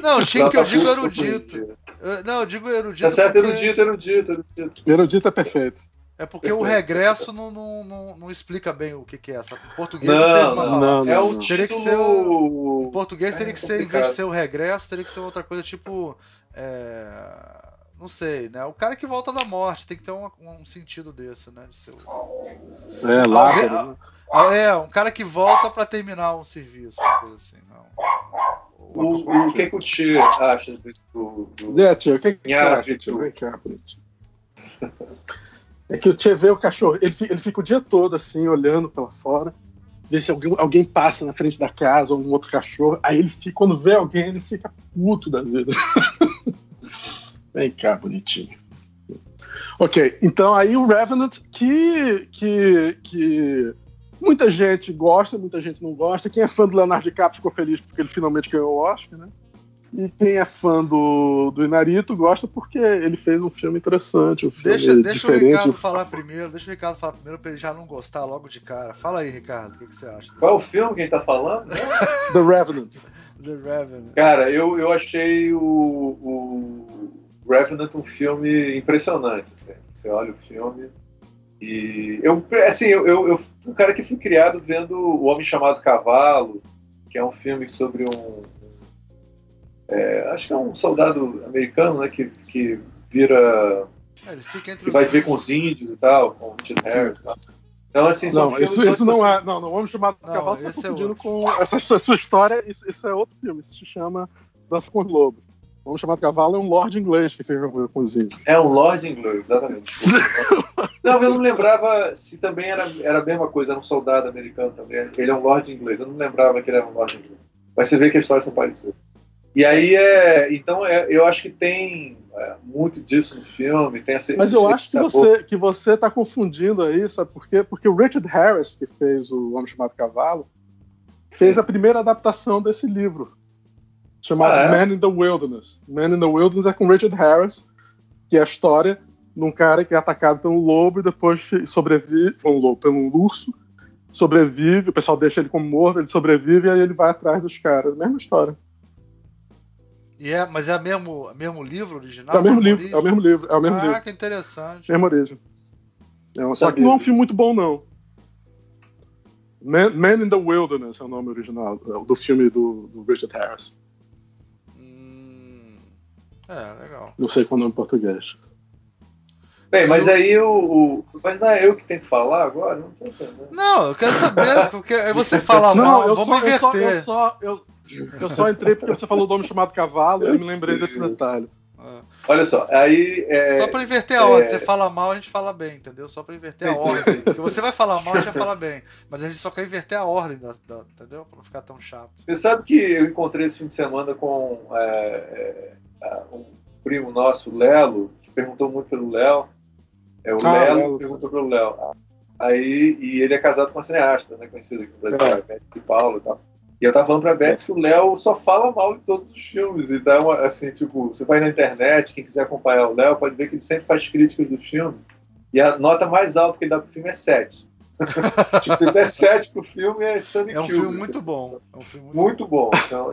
Não, chique que eu digo erudito. Não, eu digo erudito. Tá certo, porque... erudito, erudito, erudito. Erudito é perfeito. É porque o regresso não, não, não, não, explica bem o que, que é essa. Em português não, não, não, É o teria que ser o... Em português teria que ser, em vez de ser o regresso, teria que ser outra coisa tipo. É... Não sei, né? O cara que volta da morte tem que ter um, um sentido desse, né? De ser o... É, Lázaro. É, um cara que volta para terminar um serviço, uma coisa assim. Não. O, o que, que o Tio acha do. do... É, tio, o que, que você acha, tio? Vem cá, é que o Tchê vê o cachorro, ele, ele fica o dia todo assim, olhando pela fora, vê se alguém, alguém passa na frente da casa, ou um outro cachorro, aí ele fica, quando vê alguém, ele fica puto da vida. Vem cá, bonitinho. Ok, então aí o Revenant, que, que, que muita gente gosta, muita gente não gosta. Quem é fã do Leonardo DiCaprio ficou feliz porque ele finalmente ganhou o Oscar, né? E quem é fã do, do Inarito gosta porque ele fez um filme interessante. Um filme deixa deixa o Ricardo falar primeiro, deixa o Ricardo falar primeiro pra ele já não gostar logo de cara. Fala aí, Ricardo, o que, que você acha? Qual é o filme que ele tá falando? The Revenant. The Revenant. Cara, eu, eu achei o, o Revenant um filme impressionante. Assim. Você olha o filme e eu, assim, eu, eu, eu fui um cara que fui criado vendo O Homem Chamado Cavalo, que é um filme sobre um é, acho que é um soldado americano, né, que, que vira. É, que vai ver com os índios e tal, com o Richard Harris e tal. Então, assim, não, isso, isso não é. Não, não vamos chamar de cavalo, você está confundindo é com. Essa sua, sua história, isso, isso, é outro filme, isso se chama Dança com os Lobos. Vamos chamar de cavalo é um Lord inglês que fica com os índios. É um Lord inglês, exatamente. não, eu não lembrava se também era, era a mesma coisa, era um soldado americano também. Ele é um Lord inglês, eu não lembrava que ele era um Lord inglês. Mas você vê que as histórias são parecidas. E aí é. Então é, eu acho que tem é, muito disso no filme. Tem essa, Mas eu acho que você, que você tá confundindo aí, sabe por quê? Porque o Richard Harris, que fez o Homem Chamado Cavalo, fez a primeira adaptação desse livro. Chamado ah, é? Man in the Wilderness. Man in the Wilderness é com Richard Harris, que é a história de um cara que é atacado pelo lobo e depois sobrevive. Um lobo, pelo urso, sobrevive, o pessoal deixa ele como morto, ele sobrevive e aí ele vai atrás dos caras. Mesma história. E é, mas é o mesmo, mesmo livro original? É o mesmo livro, é o mesmo livro. É o mesmo ah, livro. que interessante. Mesmo origem. É, só que não é um filme muito bom, não. Man, Man, in the Wilderness é o nome original é do filme do, do Richard Harris. Hum, é, legal. Não sei qual é o nome em português. Bem, mas aí o, o, Mas não é eu que tenho que falar agora? Não tô entendendo. Não, eu quero saber, porque aí você fala não, mal, eu vamos só, inverter. Eu só, eu, só, eu, eu só entrei porque você falou o nome chamado cavalo eu e me lembrei sei. desse detalhe. Olha só, aí. É, só pra inverter a ordem. É... Você fala mal, a gente fala bem, entendeu? Só pra inverter a ordem. Porque você vai falar mal, a gente vai falar bem. Mas a gente só quer inverter a ordem, da, da, entendeu? Pra não ficar tão chato. Você sabe que eu encontrei esse fim de semana com é, é um primo nosso, Lelo, que perguntou muito pelo Léo. É, o ah, Lelo, Lelo perguntou pro Léo. Aí, e ele é casado com uma cineasta, né? Conhecida aqui no Brasil, é. de Paulo e tal. E eu tava falando pra Beth que o Léo só fala mal de todos os filmes. Então, assim, tipo, você vai na internet, quem quiser acompanhar o Léo, pode ver que ele sempre faz críticas do filme. E a nota mais alta que ele dá pro filme é 7. tipo, se der 7 pro filme, é Stanley É um filme muito bom. É um filme muito, muito bom. bom. Então,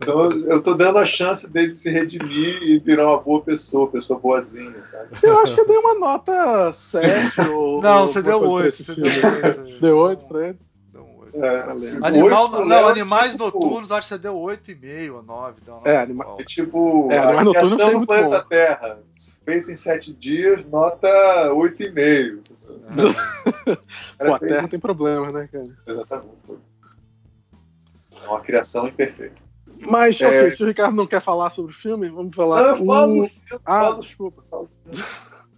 então, eu tô dando a chance dele se redimir e virar uma boa pessoa, pessoa boazinha, sabe? Eu acho que eu dei uma nota 7 ou. Não, ou você deu 8. Você deu 8 pra ele. É, Animal, 8, não, Animais tipo, Noturnos, acho que você deu 8,5 ou 9. Então, é, anima... é, tipo, é, a criação do planeta bom. Terra, feito em 7 dias, nota 8,5. É. Pô, a Terra tem problema, né, cara? Exatamente. É uma criação imperfeita. Mas, é... ok, se o Ricardo não quer falar sobre o filme, vamos falar. Não, eu falo, o... filme, ah, falo, desculpa. Falo.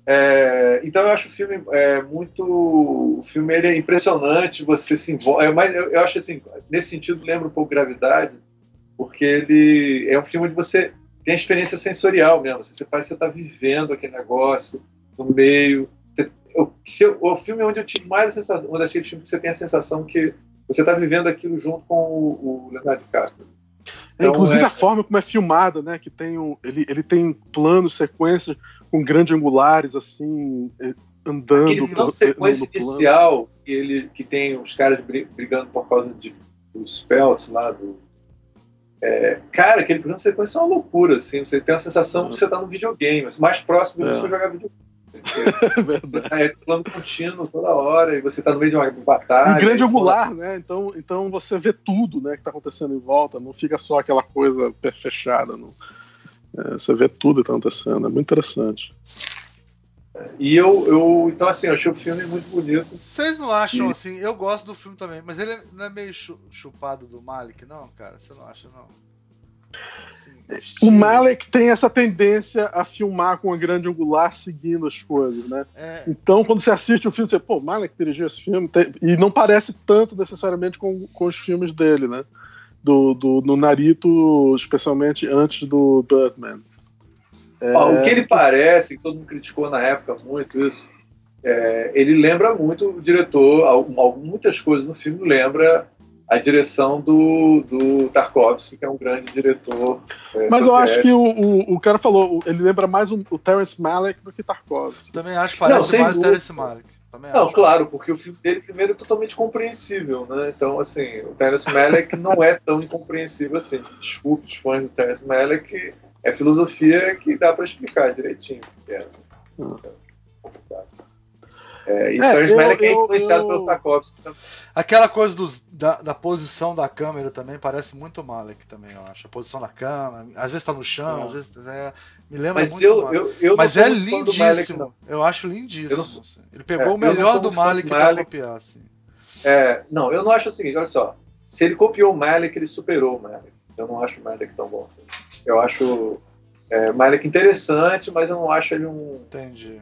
É, então eu acho o filme é, muito. O filme ele é impressionante, você se envolve. É, mas eu, eu, acho assim, nesse sentido, lembra um pouco Gravidade, porque ele é um filme onde você tem a experiência sensorial mesmo. Você parece que você está vivendo aquele negócio no meio. Você, eu, eu, o filme onde eu tive mais a sensação, um daqueles filmes que você tem a sensação que você está vivendo aquilo junto com o, o Leonardo DiCaprio. É, então, inclusive é... a forma como é filmada, né? Que tem um, ele, ele tem planos, sequências com grandes angulares, assim, é, andando. Aquele plano sequência inicial que, ele, que tem os caras brigando por causa de, dos pelts lá do. É, cara, aquele plano sequência é uma loucura, assim. Você tem a sensação é. de você estar tá no videogame, mais próximo de é. você jogar videogame. É verdade. É plano contínuo toda hora e você está no meio de uma batalha. E grande angular, né? Então, então você vê tudo né, que está acontecendo em volta, não fica só aquela coisa fechada. Não. É, você vê tudo que está acontecendo, é muito interessante. E eu, eu, então assim, eu achei o filme muito bonito. Vocês não acham e... assim? Eu gosto do filme também, mas ele não é meio chupado do Malik, não, cara? Você não acha, não? o Malek tem essa tendência a filmar com a grande angular seguindo as coisas, né? É. Então, quando você assiste o filme, você, pô, Malek dirigiu esse filme, tem... e não parece tanto necessariamente com, com os filmes dele, né? Do, do, no Narito, especialmente antes do Birdman. É... Ah, o que ele parece, que todo mundo criticou na época muito isso, é, ele lembra muito o diretor, muitas coisas no filme lembra a direção do, do Tarkovsky, que é um grande diretor. É, Mas eu acho que o, o, o, cara falou, ele lembra mais um, o Terence Malick do que Tarkovsky. Também acho que parece não, mais o Terence Malick. Também não, acho. claro, porque o filme dele primeiro é totalmente compreensível, né? Então, assim, o Terence Malick não é tão incompreensível assim. Desculpe os fãs do Terence Malick, é filosofia que dá para explicar direitinho. É, assim. Hum. É, e é, Terence Malick é influenciado eu, pelo Tarkovsky também. Aquela coisa dos, da, da, posição da câmera também parece muito Malek também, eu acho. A posição da câmera, às vezes tá no chão, às vezes é, me lembra Mas muito eu, eu, eu Mas é lindíssimo. Malek, eu acho lindíssimo. Sou, assim. Ele pegou é, o melhor do Malek para copiar, assim. É, não, eu não acho o seguinte, olha só. Se ele copiou o Malek, ele superou o Malek. Eu não acho o Malek tão bom assim. Eu acho é, Malek interessante, mas eu não acho ele um. Entendi.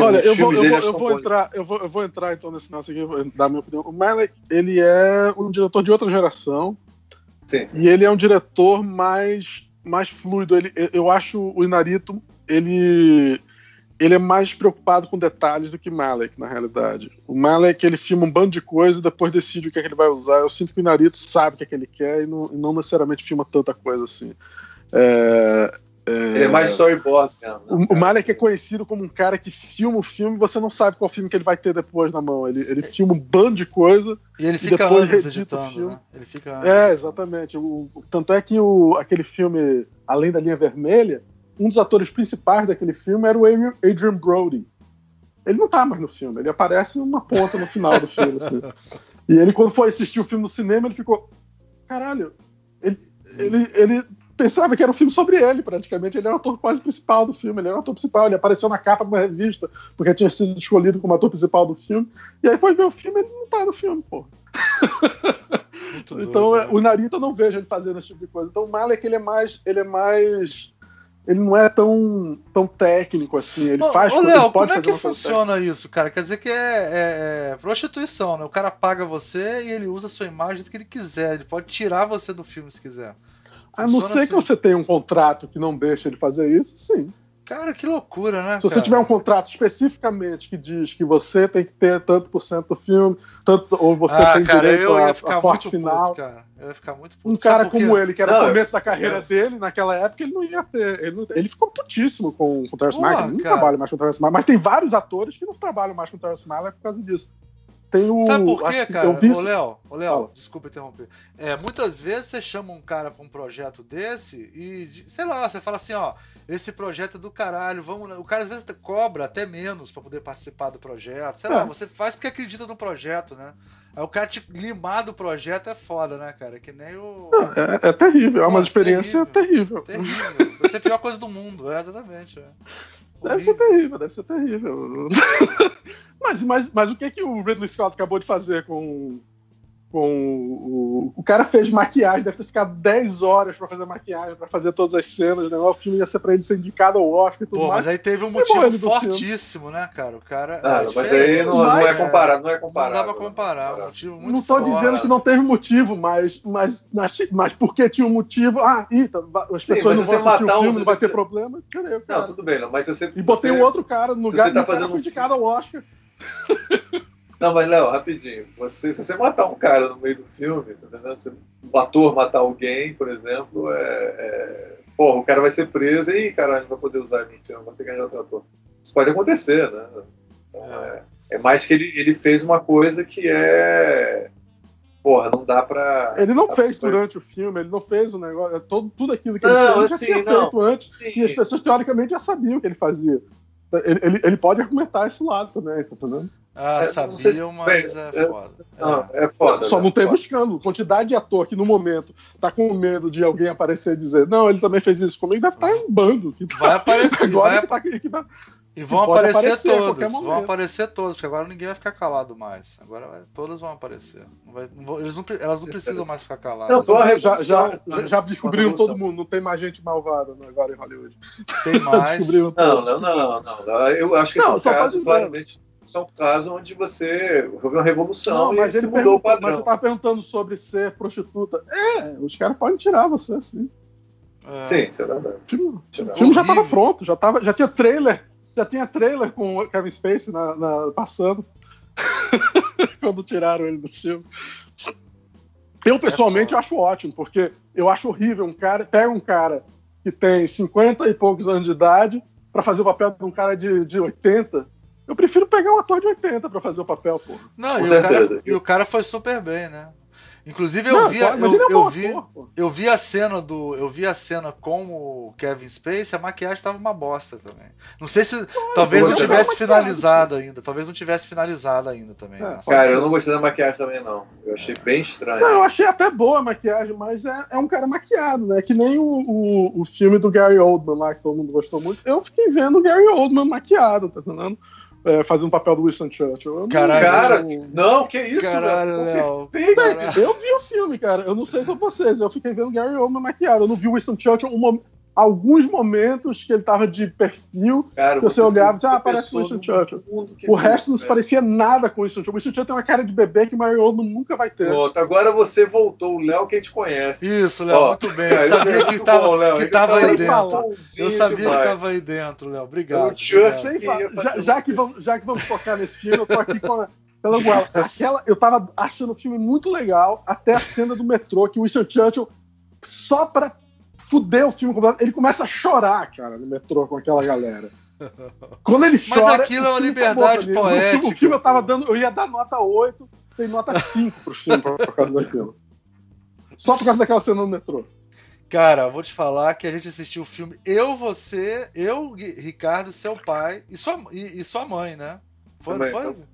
Olha, eu vou, eu, vou, eu, vou entrar, eu, vou, eu vou entrar então nesse nosso aqui, dar minha opinião. O Malek, ele é um diretor de outra geração. Sim. E ele é um diretor mais, mais fluido. Ele, eu acho o Inarito, ele, ele é mais preocupado com detalhes do que Malek, na realidade. O Malek, ele filma um bando de coisa e depois decide o que é que ele vai usar. Eu sinto que o Inarito sabe o que é que ele quer e não, e não necessariamente filma tanta coisa assim. É... Ele é mais storyboard mesmo. Né, o, o Malek é conhecido como um cara que filma o filme e você não sabe qual filme que ele vai ter depois na mão. Ele, ele filma um bando de coisa e ele fica e depois anos editando, né? Ele fica É, exatamente. O, tanto é que o, aquele filme Além da Linha Vermelha, um dos atores principais daquele filme era o Adrian Brody. Ele não tá mais no filme, ele aparece uma ponta no final do filme. Assim. E ele, quando foi assistir o filme no cinema, ele ficou. Caralho, ele, ele, ele pensava que era um filme sobre ele, praticamente. Ele era o ator quase principal do filme, ele era o ator principal, ele apareceu na capa de uma revista, porque tinha sido escolhido como ator principal do filme. E aí foi ver o filme e ele não tá no filme, pô. então, doido, né? o Narita eu não vejo ele fazendo esse tipo de coisa. Então, o Malek, ele é mais. Ele é mais. Ele não é tão, tão técnico assim. Ele ô, faz Ô, Léo, como é que funciona isso, cara? Quer dizer que é, é, é, prostituição, né? O cara paga você e ele usa a sua imagem do que ele quiser. Ele pode tirar você do filme se quiser. A não ser assim. que você tenha um contrato que não deixa ele fazer isso, sim. Cara, que loucura, né? Se você tiver um contrato especificamente que diz que você tem que ter tanto por cento do filme, tanto, ou você ah, tem cara, direito a, a forte final. Puto, cara. Eu ia ficar muito puto. Um cara como ele, que era não, o começo da carreira dele, naquela época, ele não ia ter. Ele, não, ele ficou putíssimo com, com o Terrence Malick, ele não trabalha mais com o Terrence Malick, mas tem vários atores que não trabalham mais com o Terrence Malick por causa disso. Tem o, Sabe por quê, cara? Ô, Léo, ô, Léo desculpa interromper. É, muitas vezes você chama um cara pra um projeto desse e, sei lá, você fala assim, ó, esse projeto é do caralho, vamos. O cara às vezes cobra até menos para poder participar do projeto. Sei é. lá, você faz porque acredita no projeto, né? Aí o cara te limar do projeto é foda, né, cara? Que nem o. É, é terrível, é uma experiência terrível. Terrível. terrível. Vai ser a pior coisa do mundo, é exatamente. É. Deve ser terrível, deve ser terrível. mas, mas, mas o que, que o Ridley Scott acabou de fazer com com o, o cara fez maquiagem, deve ter ficado 10 horas para fazer maquiagem, para fazer todas as cenas, né? O filme ia ser para ele ser indicado ao Oscar e tudo Pô, mais. Mas aí teve um motivo fortíssimo, né, cara? O cara. Ah, é mas aí não, não, é comparado, não é comparado. Não dá pra comparar, um motivo muito Não tô fora. dizendo que não teve motivo, mas, mas, mas, mas porque tinha um motivo. Ah, eita, as Sim, pessoas não vão assistir o filme, um, não vai ter problema. Não, tudo bem, não, mas você. E botei você, um outro cara no lugar tá fazendo um indicado ao Oscar. Não, mas Léo, rapidinho. Você, se você matar um cara no meio do filme, tá entendendo? um ator matar alguém, por exemplo, é, é... Porra, o cara vai ser preso e caralho, não vai poder usar a mentira, não vai ter que ganhar outro ator. Isso pode acontecer, né? Então, é, é mais que ele, ele fez uma coisa que é porra, não dá pra. Ele não fez pra... durante o filme, ele não fez o negócio. Todo, tudo aquilo que não, ele fez, assim, já tinha não, feito antes. Sim. E as pessoas, teoricamente, já sabiam o que ele fazia. Ele, ele, ele pode argumentar esse lado também, tá entendendo? Ah, é, sabiam, se... mas é, é foda. Não, é. é foda. Só né? não tem buscando. Quantidade de ator que no momento tá com medo de alguém aparecer e dizer, não, ele também fez isso comigo, deve estar tá em um bando. Que vai aparecer. Agora vai... Tá, que vai... E vão aparecer, aparecer, todos. Vão aparecer todos, porque agora ninguém vai ficar calado mais. Agora vai, todos vão aparecer. Não vai, não, eles não, elas não precisam mais ficar caladas. Não, já, já, já, descobriram todo mundo, não tem mais gente malvada agora em Hollywood. Tem mais. não, não, não, não, Eu acho que não, esse é um caso, claramente, é um caso onde você houve uma revolução não, mas ele mudou o padrão. Mas você estava perguntando sobre ser prostituta. É, os caras podem tirar você, sim. É. Sim, isso é verdade. O filme, o filme já estava pronto, já, tava, já tinha trailer já tinha trailer com o Kevin Spacey na, na passando. Quando tiraram ele do filme. Eu, pessoalmente, é acho ótimo, porque eu acho horrível um cara. Pega um cara que tem 50 e poucos anos de idade para fazer o papel de um cara de, de 80. Eu prefiro pegar um ator de 80 para fazer o papel, porra. Não, e o, cara, e o cara foi super bem, né? Inclusive eu não, vi, eu, eu, eu vi, ator, eu vi a cena do, eu vi a cena com o Kevin Spacey, a maquiagem estava uma bosta também. Não sei se, talvez não tivesse finalizado ainda, talvez não tivesse finalizado ainda também. É, cara, eu não gostei da maquiagem também não. Eu achei bem estranho. Não, eu achei até boa a maquiagem, mas é, é um cara maquiado, né? Que nem o, o, o filme do Gary Oldman lá que todo mundo gostou muito. Eu fiquei vendo o Gary Oldman maquiado, tá entendendo? É, fazendo o papel do Winston Churchill. Caralho, cara, não, que isso, Caralho, Léo. Eu vi o filme, cara. Eu não sei se vocês. Eu fiquei vendo Gary Oldman maquiado. Eu não vi o Winston Churchill uma, alguns momentos que ele tava de perfil, Cara, que você, você olhava e dizia, ah, parece o Winston Churchill. O resto não se parecia nada com o Winston Churchill. O Winston Churchill tem uma cara de bebê que o Mario nunca vai ter. Pronto, agora você voltou, o Léo que a gente conhece. Isso, Léo, muito bem. Eu sabia que tava, bom, que tava aí dentro. Eu sabia que tava aí dentro, Léo. Obrigado. O Churchill já, já, que vamos, já que vamos focar nesse filme, eu tô aqui com a pela Aquela, eu tava achando o filme muito legal, até a cena do metrô, que o Winston Churchill, só pra fuder o filme Ele começa a chorar, cara, no metrô com aquela galera. Quando ele chora. Mas aquilo é uma liberdade poética. O filme eu tava dando. Eu ia dar nota 8, tem nota 5 pro filme por, por causa daquilo. Só por causa daquela cena no metrô. Cara, vou te falar que a gente assistiu o filme Eu, você, eu, Ricardo, seu pai e sua, e, e sua mãe, né? Foi, Também, foi? Então...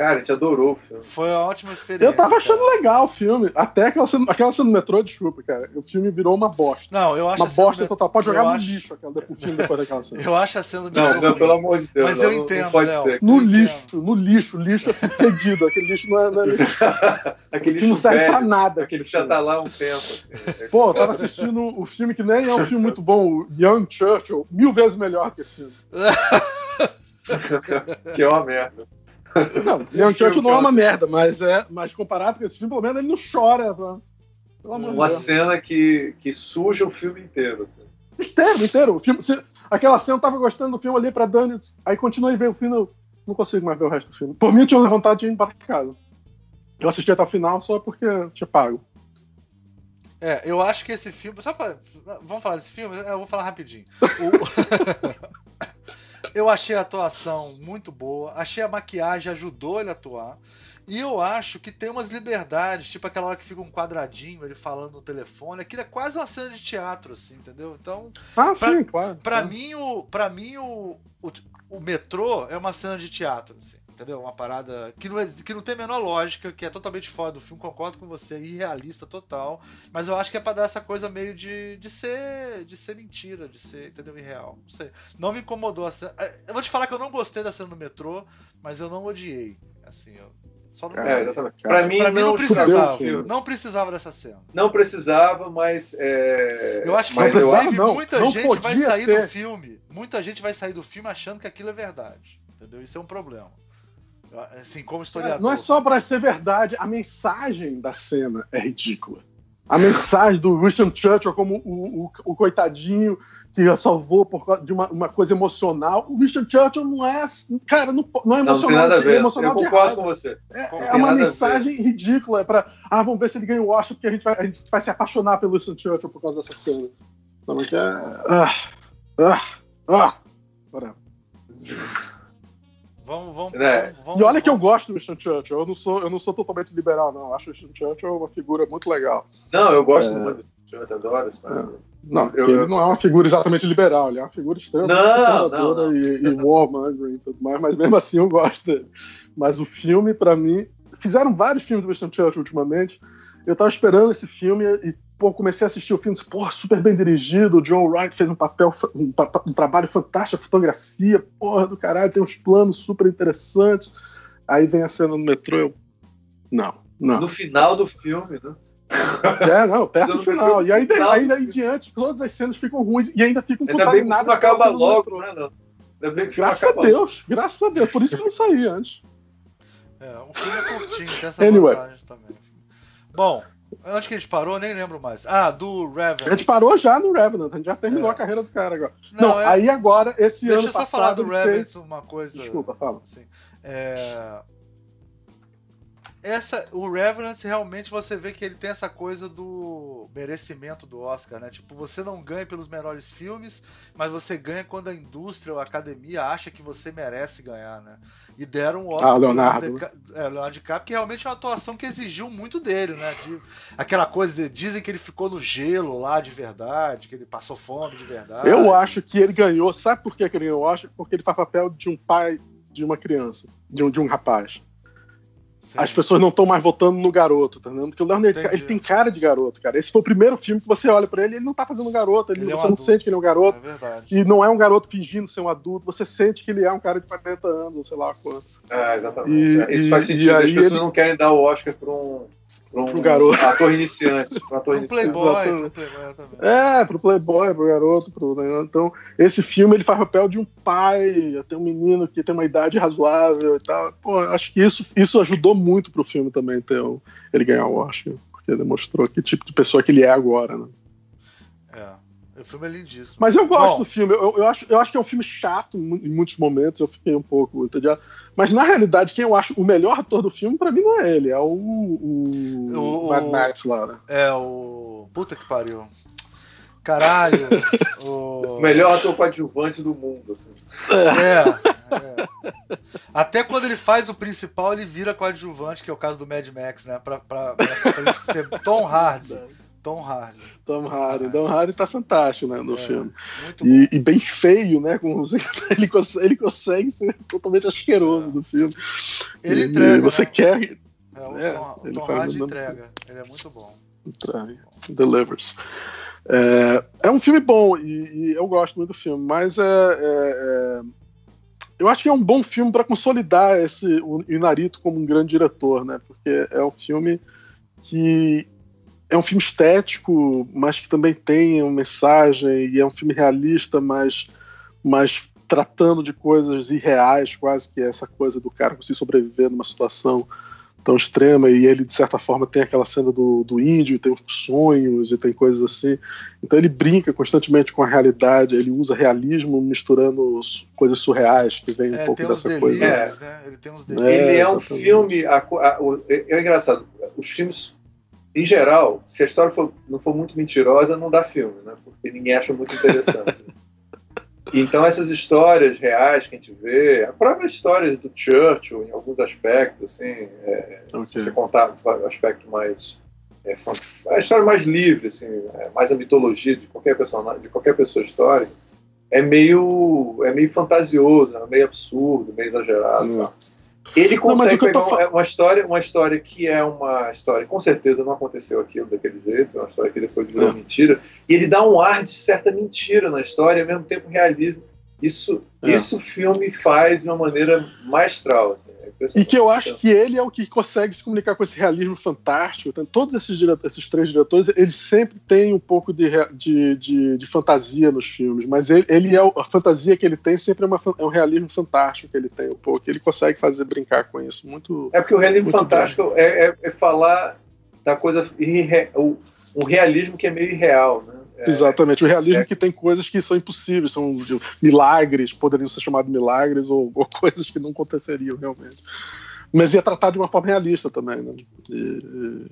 Cara, a gente adorou o filme. Foi uma ótima experiência. Eu tava achando cara. legal o filme. Até aquela cena, aquela cena do metrô, desculpa, cara. O filme virou uma bosta. Não, eu acho Uma bosta total. Pode jogar no acho... lixo aquela, o filme depois daquela cena. Eu acho a cena do Não, não pelo amor de Deus. Mas eu entendo, não pode ser. No lixo, no lixo, lixo assim, pedido. Aquele lixo não é. Não, é lixo. aquele lixo não serve velho, pra nada. Aquele já tá lá há um tempo. Assim. Pô, eu tava assistindo o filme que nem é um filme muito bom, o Young Churchill, mil vezes melhor que esse filme. que é uma merda. Não, Leon Churchill não é uma merda, mas, é, mas comparado com esse filme, pelo menos ele não chora. Uma cena que, que suja o filme inteiro. Assim. Inteiro, inteiro. O filme, se, aquela cena eu tava gostando do filme ali pra Dani, aí continuei ver o filme, eu não consigo mais ver o resto do filme. Por mim, eu tinha vontade de ir para casa. Eu assisti até o final só porque eu tinha pago. É, eu acho que esse filme. Só pra, vamos falar desse filme? Eu vou falar rapidinho. O... Eu achei a atuação muito boa, achei a maquiagem ajudou ele a atuar. E eu acho que tem umas liberdades, tipo aquela hora que fica um quadradinho, ele falando no telefone. Aquilo é quase uma cena de teatro, assim, entendeu? Então. Ah, pra, sim, claro. Pra mim, o, pra mim o, o, o metrô é uma cena de teatro, assim entendeu? Uma parada que não, é, que não tem a menor lógica, que é totalmente fora do filme, concordo com você, irrealista total, mas eu acho que é pra dar essa coisa meio de, de ser de ser mentira, de ser, entendeu? Irreal. Não sei. Não me incomodou a cena. É, eu vou te falar que eu não gostei da cena do metrô, mas eu não odiei. Assim, eu só não é, exatamente. Pra, mim, pra mim não, não precisava. Não precisava dessa cena. Não precisava, mas. É... Eu acho que mas inclusive não, muita não gente vai sair ter. do filme. Muita gente vai sair do filme achando que aquilo é verdade. Entendeu? Isso é um problema. Assim, como historiador. Não é só para ser verdade, a mensagem da cena é ridícula. a mensagem do Winston Churchill como o, o, o coitadinho que salvou por causa de uma, uma, coisa emocional. O Winston Churchill não é, cara, não, não é emocional. Não, tem nada a é emocional Eu concordo com você. É, é uma mensagem ridícula. É pra, ah, vamos ver se ele ganha o Oscar, porque a gente, vai, a gente vai se apaixonar pelo Winston Churchill por causa dessa cena. Então, que é. Ah, ah, ah. Whatever. Vamos, vamos, é. vamos, E olha que eu gosto do Winston Churchill. Eu não sou, eu não sou totalmente liberal, não. Eu acho o Winston Churchill uma figura muito legal. Não, eu gosto é... muito do Churchill, adoro é. Não, eu, ele não é uma figura exatamente liberal, ele é uma figura extremamente conservadora e, e warmongering e tudo mais, mas mesmo assim eu gosto dele. Mas o filme, para mim, fizeram vários filmes do Winston Churchill ultimamente. Eu tava esperando esse filme e pô, comecei a assistir o filme, disse, pô, super bem dirigido, o John Wright fez um papel, um, um trabalho fantástico, a fotografia, porra do caralho, tem uns planos super interessantes. Aí vem a cena no metrô, eu. Não, não. No final do filme, né? É, não, perto do final. E ainda, final ainda em diante, todas as cenas ficam ruins e ainda ficam ainda bem que nada. acaba logo, né? Não. Ainda bem que graças a Deus, logo. graças a Deus. Por isso que eu não saí antes. É, o filme é curtinho, tem essa anyway. vantagem também. Bom, Onde que a gente parou? Nem lembro mais. Ah, do Revenant. A gente parou já no Revenant, a gente já terminou é. a carreira do cara agora. Não, Não é... aí agora, esse Deixa ano Deixa eu só falar do Revenant fez... uma coisa. Desculpa, fala. Assim, é essa, o Revenant realmente você vê que ele tem essa coisa do merecimento do Oscar, né? Tipo, você não ganha pelos melhores filmes, mas você ganha quando a indústria ou a academia acha que você merece ganhar, né? E deram o Oscar ah, Leonardo. De, é, Leonardo DiCaprio, que realmente é uma atuação que exigiu muito dele, né? De, aquela coisa de, dizem que ele ficou no gelo lá de verdade, que ele passou fome de verdade. Eu acho que ele ganhou, sabe por que ele ganhou o Oscar? Porque ele faz papel de um pai de uma criança, de um, de um rapaz. Sim. As pessoas não estão mais votando no garoto, tá entendendo? Porque o Leonard ele tem cara de garoto, cara. Esse foi o primeiro filme que você olha para ele, ele não tá fazendo garoto, ele, ele você é um não adulto. sente que ele é um garoto. É verdade. E não é um garoto fingindo ser um adulto, você sente que ele é um cara de 40 anos, ou sei lá quanto. É, exatamente. E, Isso e, faz sentido. As pessoas ele... não querem dar o Oscar pra um para um, garoto. ator iniciante. Para ator pro Playboy, pro Playboy também. É, pro Playboy, pro garoto. Pro, né? Então, esse filme ele faz papel de um pai, tem um menino que tem uma idade razoável e tal. Pô, acho que isso, isso ajudou muito pro filme também ter ele ganhar o Oscar, porque demonstrou que tipo de pessoa que ele é agora, né? É. O filme é lindíssimo. Mas eu gosto Bom, do filme. Eu, eu, acho, eu acho que é um filme chato em muitos momentos. Eu fiquei um pouco entediado. Mas na realidade, quem eu acho o melhor ator do filme, pra mim, não é ele. É o, o, o Mad Max lá, né? É o. Puta que pariu. Caralho. o... o melhor ator coadjuvante do mundo. Assim. É, é. Até quando ele faz o principal, ele vira coadjuvante, que é o caso do Mad Max, né? Pra, pra, pra, pra ele ser Tom Hardy. Tom Hardy. Tom Hardy. Tom Hardy tá fantástico, né, no é, filme. E, e, bem feio, né? Com, ele, consegue, ele consegue ser totalmente asqueroso é. do filme. Ele e, entrega. Você né? quer. É, o é, Tom, Tom Hardy entrega. Ele é muito bom. Entrega. Delivers. É, é um filme bom e, e, eu gosto muito do filme, mas é, é, é eu acho que é um bom filme para consolidar esse o Inarito como um grande diretor, né? Porque é um filme que é um filme estético, mas que também tem uma mensagem, e é um filme realista, mas, mas tratando de coisas irreais, quase que é essa coisa do cara conseguir sobreviver numa situação tão extrema, e ele, de certa forma, tem aquela cena do, do índio, e tem sonhos, e tem coisas assim. Então ele brinca constantemente com a realidade, ele usa realismo misturando coisas surreais, que vem é, um pouco dessa coisa. É, né? Ele tem uns delírios. É, ele é um filme. A, a, é, é engraçado, os filmes em geral, se a história for, não for muito mentirosa, não dá filme, né? Porque ninguém acha muito interessante. então essas histórias reais que a gente vê, a própria história do Churchill, em alguns aspectos, assim, é, okay. se você contar o aspecto mais é, a história mais livre, assim, é, mais a mitologia de qualquer personagem, de qualquer pessoa histórica, é meio é meio fantasioso, é meio absurdo, meio exagerado. Hum. Ele consegue não, pegar tô... uma história, uma história que é uma história, com certeza não aconteceu aquilo daquele jeito, é uma história que depois virou é. mentira, e ele dá um ar de certa mentira na história, ao mesmo tempo realismo. Isso, é. isso o filme faz de uma maneira maestral. Assim, é e que eu acho que ele é o que consegue se comunicar com esse realismo fantástico. Então, todos esses, esses três diretores, eles sempre têm um pouco de, de, de, de fantasia nos filmes, mas ele, ele, é a fantasia que ele tem sempre é, uma, é um realismo fantástico que ele tem um pouco. Ele consegue fazer brincar com isso muito. É porque o realismo fantástico é, é, é, falar tá coisa irre, um realismo que é meio irreal, né? É, Exatamente, o realismo é, que tem coisas que são impossíveis, são milagres, poderiam ser chamados milagres ou, ou coisas que não aconteceriam realmente mas ia tratar de uma forma realista também. Né? E, e,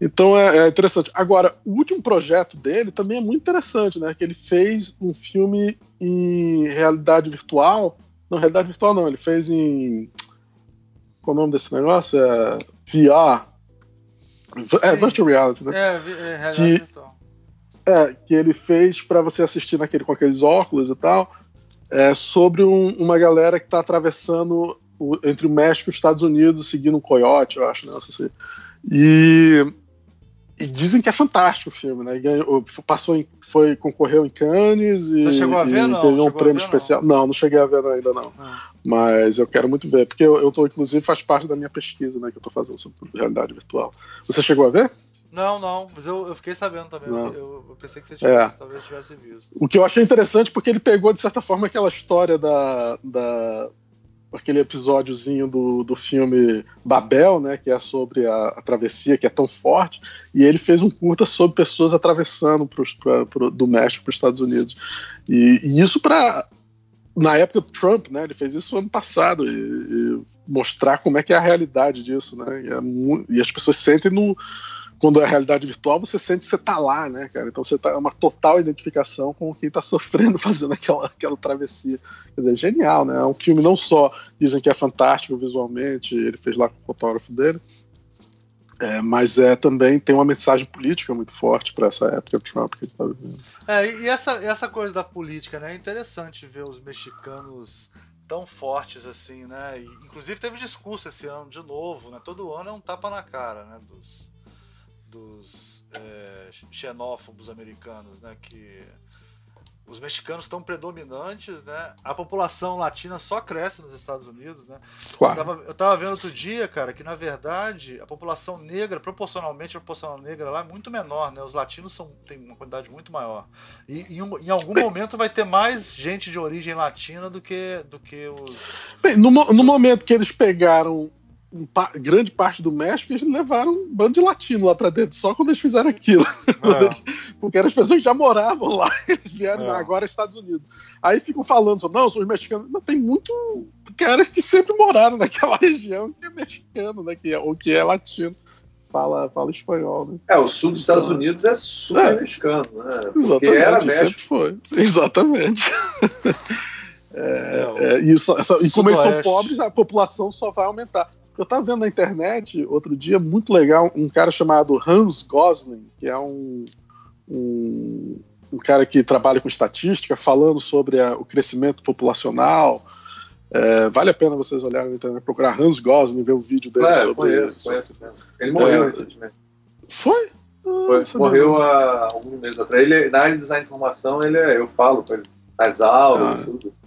então é, é, interessante. Agora, o último projeto dele também é muito interessante, né? Que ele fez um filme em realidade virtual. Não, realidade virtual não, ele fez em. Qual é o nome desse negócio? É VR. É, Virtual Reality, né? É, é realidade que, virtual. É, que ele fez para você assistir naquele, com aqueles óculos e tal. É, sobre um, uma galera que está atravessando o, entre o México e os Estados Unidos, seguindo um coiote, eu acho, né? Assim. E, e, dizem que é fantástico o filme, né? Ganhou, passou em, foi, concorreu em Cannes e, Você chegou a ver, não? ganhou um prêmio especial. Não? não? não, cheguei a ver ainda não. Ah. Mas eu quero muito ver, porque eu, eu tô, inclusive, faz parte da minha pesquisa, né, que eu tô fazendo sobre realidade virtual. Você chegou a ver? Não, não, mas eu, eu fiquei sabendo também. Eu, eu, pensei que você tivesse, é. talvez tivesse visto. O que eu achei interessante porque ele pegou, de certa forma, aquela história da, da, aquele episódiozinho do, do filme Babel, né, que é sobre a, a, travessia, que é tão forte, e ele fez um curta sobre pessoas atravessando pros, pra, pro, do México para os Estados Unidos. E, e isso para na época do Trump, né, ele fez isso ano passado e, e mostrar como é que é a realidade disso, né, e, é, e as pessoas sentem no quando é realidade virtual, você sente que você tá lá, né, cara? Então você tá é uma total identificação com quem tá sofrendo fazendo aquela, aquela travessia. Quer dizer, genial, né? É um filme não só dizem que é fantástico visualmente, ele fez lá com o fotógrafo dele, é, mas é também tem uma mensagem política muito forte para essa época do Trump que a gente tá vivendo. É, e essa, essa coisa da política, né? É interessante ver os mexicanos tão fortes assim, né? E, inclusive teve discurso esse ano de novo, né? Todo ano é um tapa na cara, né? Dos, dos é, xenófobos americanos, né? Que os mexicanos estão predominantes, né? A população latina só cresce nos Estados Unidos, né? Claro. Eu, tava, eu tava vendo outro dia, cara, que na verdade a população negra, proporcionalmente a população negra lá é muito menor, né? Os latinos são, têm uma quantidade muito maior. E em, um, em algum momento vai ter mais gente de origem latina do que, do que os. Bem, no, no momento que eles pegaram grande parte do México, eles levaram um bando de latino lá pra dentro, só quando eles fizeram aquilo. É. Porque eram as pessoas que já moravam lá, eles vieram é. agora Estados Unidos. Aí ficam falando, não, são os mexicanos. Não, tem muito caras que sempre moraram naquela região que é mexicano, né? Que é, ou que é latino. Fala, fala espanhol, né? É, o sul dos Estados Unidos é super é. mexicano, né? Porque Exatamente, era México. foi. Exatamente. É, é, e, isso, essa, e como eles são pobres, a população só vai aumentar. Eu estava vendo na internet outro dia, muito legal, um cara chamado Hans Gosling, que é um, um, um cara que trabalha com estatística, falando sobre a, o crescimento populacional. É, vale a pena vocês olharem na internet, procurar Hans Gosling, ver o vídeo dele é, sobre conheço, isso. Conheço, Ele morreu é, recentemente. Foi? Ah, foi morreu há alguns meses atrás. Ele, na área de design de informação, ele é, eu falo com ele nas aulas ah. tudo.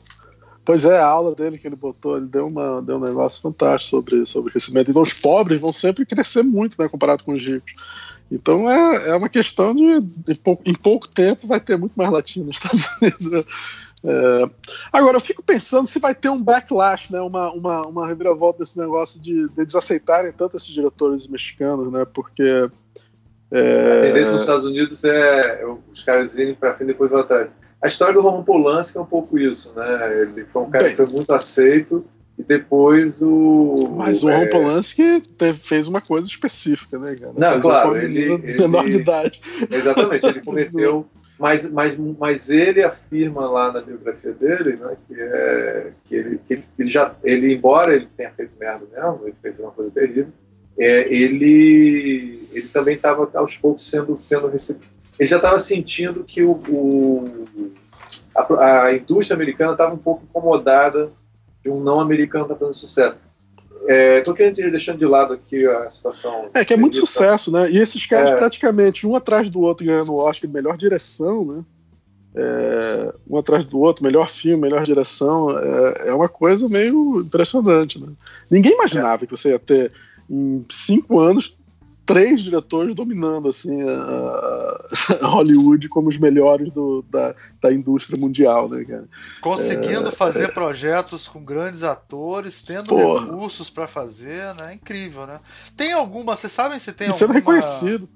Pois é, a aula dele que ele botou, ele deu, uma, deu um negócio fantástico sobre, sobre crescimento. Então, os pobres vão sempre crescer muito, né, comparado com os ricos. Então, é, é uma questão de, em pouco, em pouco tempo, vai ter muito mais latino nos Estados Unidos. É, agora, eu fico pensando se vai ter um backlash, né, uma, uma, uma reviravolta desse negócio de, de eles aceitarem tanto esses diretores mexicanos, né, porque... É... A tendência nos Estados Unidos é os caras irem para frente e depois voltarem. A história do Roman Polanski é um pouco isso, né? Ele foi um cara Bem, que foi muito aceito e depois o. Mas o Roman é... Polanski fez uma coisa específica, né, cara? Não, claro, ele. Menor de idade. Exatamente, ele cometeu. mas, mas, mas ele afirma lá na biografia dele né, que, é, que, ele, que ele já. Ele, embora ele tenha feito merda mesmo, ele fez uma coisa terrível, é, ele, ele também estava aos poucos sendo tendo recebido ele já estava sentindo que o, o a, a, indústria americana estava um pouco incomodada de um não americano estar tá fazendo sucesso. Estou é, querendo deixando de lado aqui a situação. É que é muito sucesso, né? E esses caras é. praticamente um atrás do outro ganhando o Oscar de melhor direção, né? É, um atrás do outro, melhor filme, melhor direção, é, é uma coisa meio impressionante, né? Ninguém imaginava que você ia ter em cinco anos três diretores dominando assim a, a Hollywood como os melhores do, da, da indústria mundial, né, cara? Conseguindo é, fazer é... projetos com grandes atores, tendo Porra. recursos para fazer, né? Incrível, né? Tem alguma, vocês sabem se tem Isso alguma... é reconhecido.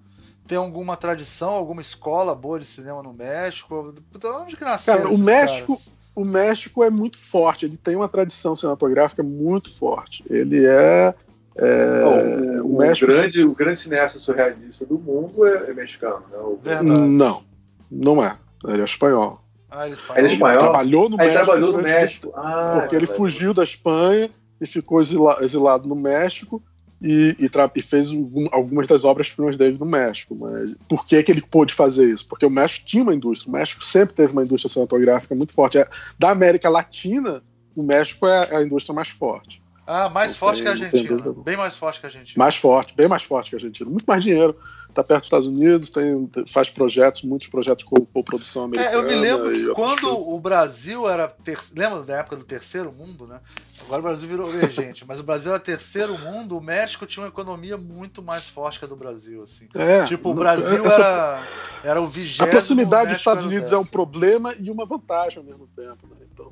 Tem alguma tradição, alguma escola boa de cinema no México? Onde que nasceu Cara, o México, caras? o México é muito forte, ele tem uma tradição cinematográfica muito forte. Ele é é, o, o, México... grande, o grande cineasta surrealista do mundo é, é mexicano, né? O... Não, não é. Ele é espanhol. Ah, ele é espanhol. Ele, é espanhol? trabalhou no ah, México. trabalhou no México. Ah, porque é ele fugiu da Espanha e ficou exilado no México e, e, e fez um, algumas das obras-primas dele no México. Mas por que, que ele pôde fazer isso? Porque o México tinha uma indústria. O México sempre teve uma indústria cinematográfica muito forte. É, da América Latina, o México é a indústria mais forte. Ah, mais forte que a Argentina. Bem mais forte que a Argentina. Mais forte, bem mais forte que a Argentina. Muito mais dinheiro. Está perto dos Estados Unidos, tem, faz projetos, muitos projetos com, com produção americana. É, eu me lembro que quando o Brasil era. Ter... Lembra da época do terceiro mundo, né? Agora o Brasil virou emergente, mas o Brasil era terceiro mundo, o México tinha uma economia muito mais forte que a do Brasil. Assim. É, tipo, o Brasil essa... era, era o vigésimo. A proximidade dos Estados Unidos é um problema e uma vantagem ao mesmo tempo. Né? Então.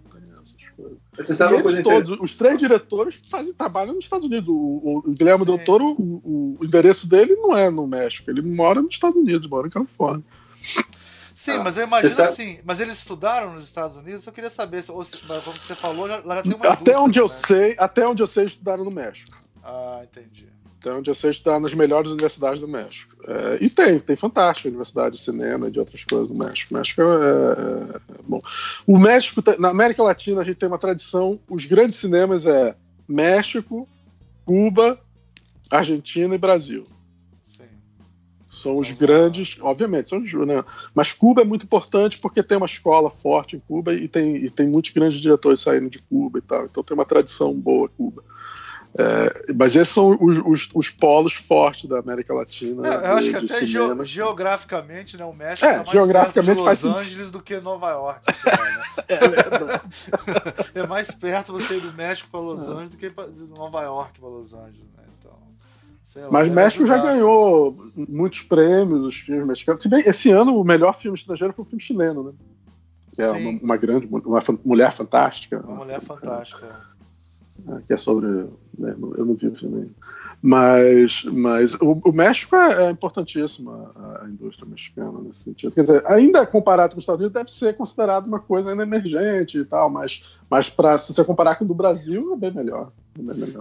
Você sabe e eles todos, os três diretores fazem, trabalham nos Estados Unidos. O, o Guilherme Del Toro, o, o, endereço dele não é no México, ele mora nos Estados Unidos, mora em Califórnia. Sim, ah, mas eu imagino assim, mas eles estudaram nos Estados Unidos, eu queria saber, se, ou se, como você falou, lá já tem uma Até onde eu sei, até onde eu sei, estudaram no México. Ah, entendi. Onde eu sei, estudaram nas melhores universidades do México. É, e tem, tem fantástica universidade de cinema e de outras coisas do México. O México é, é, é bom. O México, na América Latina, a gente tem uma tradição, os grandes cinemas é México, Cuba, Argentina e Brasil. Sim. São os grandes, obviamente, são né? mas Cuba é muito importante porque tem uma escola forte em Cuba e tem, e tem muitos grandes diretores saindo de Cuba e tal. Então tem uma tradição boa Cuba. É, mas esses são os, os, os, polos fortes da América Latina. eu acho que até ge geograficamente, né, o México é, é mais geograficamente perto de Los Angeles do que Nova York. né? é, é, mais perto você ir do México para Los Angeles do que de Nova York para Los Angeles. Né? Então, lá, mas México ajudar. já ganhou muitos prêmios, os filmes mexicanos. Se bem, esse ano o melhor filme estrangeiro foi o filme chileno, né? Que é uma, uma, grande, uma mulher fantástica. Uma mulher fantástica. Né, que é sobre. Né, eu não vi o filme Mas, mas o, o México é, é importantíssimo, a, a, indústria mexicana nesse sentido. Quer dizer, ainda comparado com os Estados Unidos, deve ser considerado uma coisa ainda emergente e tal, mas, mas pra, se você comparar com o do Brasil, é bem melhor.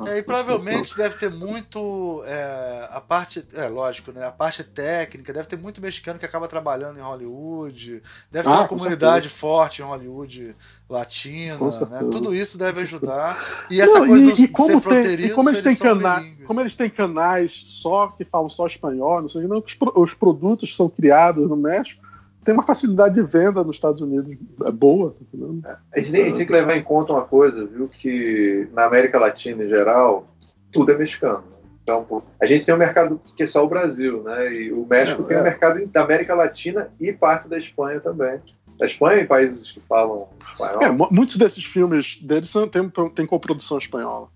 É, e provavelmente deve ter muito é, a parte, é lógico, né? A parte técnica, deve ter muito mexicano que acaba trabalhando em Hollywood, deve ter ah, uma comunidade certeza. forte em Hollywood latina, né? Tudo isso deve ajudar. E essa Não, coisa e, do, e como ser tem, e como eles, eles têm canais, como eles têm canais só que falam só espanhol, não sei, não, os, os produtos são criados no México tem uma facilidade de venda nos Estados Unidos é boa. Tá a, gente tem, a gente tem que levar em conta uma coisa, viu? Que na América Latina em geral, tudo é mexicano. Então, a gente tem um mercado que é só o Brasil, né? E o México é, tem é. um mercado da América Latina e parte da Espanha também. Da Espanha e países que falam espanhol. É, muitos desses filmes deles são, tem, tem coprodução espanhola.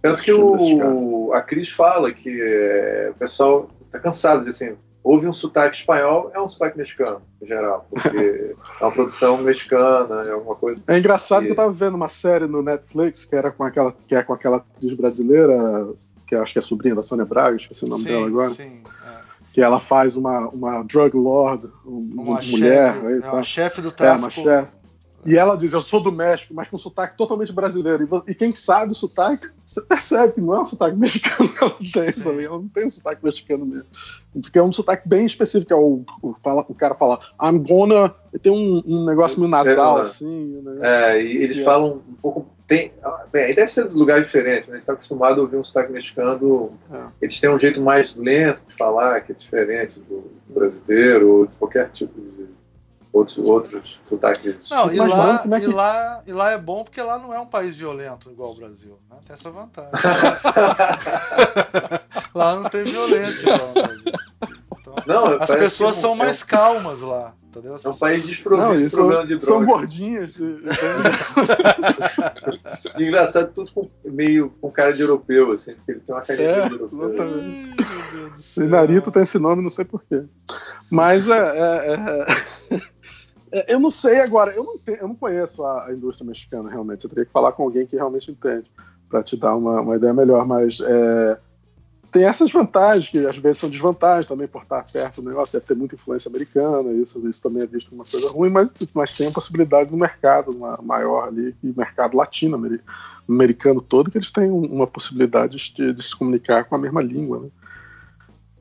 Tanto que o, a Cris fala que é, o pessoal está cansado de assim, houve um sotaque espanhol, é um sotaque mexicano, em geral, porque é uma produção mexicana, é alguma coisa. É engraçado que eu tava vendo uma série no Netflix que era com aquela, que é com aquela atriz brasileira, que acho que é sobrinha da Sônia Braga, esqueci o nome sim, dela agora. Sim, é. Que ela faz uma, uma drug lord, uma, uma mulher. Chefe, aí, é tá. uma chefe do tráfico. É, uma chefe e ela diz, eu sou do México, mas com sotaque totalmente brasileiro. E quem sabe o sotaque, você percebe que não é um sotaque mexicano que ela tem, sabe? Ela não tem um sotaque mexicano mesmo. Porque é um sotaque bem específico. É o, o, fala, o cara fala, I'm gonna... Tem um, um negócio meio nasal, é, assim. Né? É, e eles é. falam um pouco... Tem, bem, deve ser de lugar diferente, mas eles estão acostumados a ouvir um sotaque mexicano. É. Eles têm um jeito mais lento de falar, que é diferente do brasileiro ou de qualquer tipo de outros, outros sotaques. Não, e lá, é que... e, lá, e lá é bom porque lá não é um país violento igual o Brasil. Né? Tem essa vantagem. lá não tem violência igual o Brasil. Então, não, as pessoas são mais calmas lá. Entendeu? As é um país desprovido de problema de droga. São gordinhas. E engraçado, tudo com, meio com cara de europeu, assim, porque ele tem uma cara é, de europeu. E Narito tem esse nome, não sei porquê. Mas é, é, é, eu não sei agora, eu não, tenho, eu não conheço a, a, indústria mexicana realmente. Eu teria que falar com alguém que realmente entende para te dar uma, uma ideia melhor, mas é, tem essas vantagens, que às vezes são desvantagens também por estar perto do negócio, deve ter muita influência americana, isso, isso também é visto como uma coisa ruim, mas, mas tem a possibilidade do mercado uma, maior ali, e mercado latino-americano todo, que eles têm uma possibilidade de, de, se comunicar com a mesma língua, né?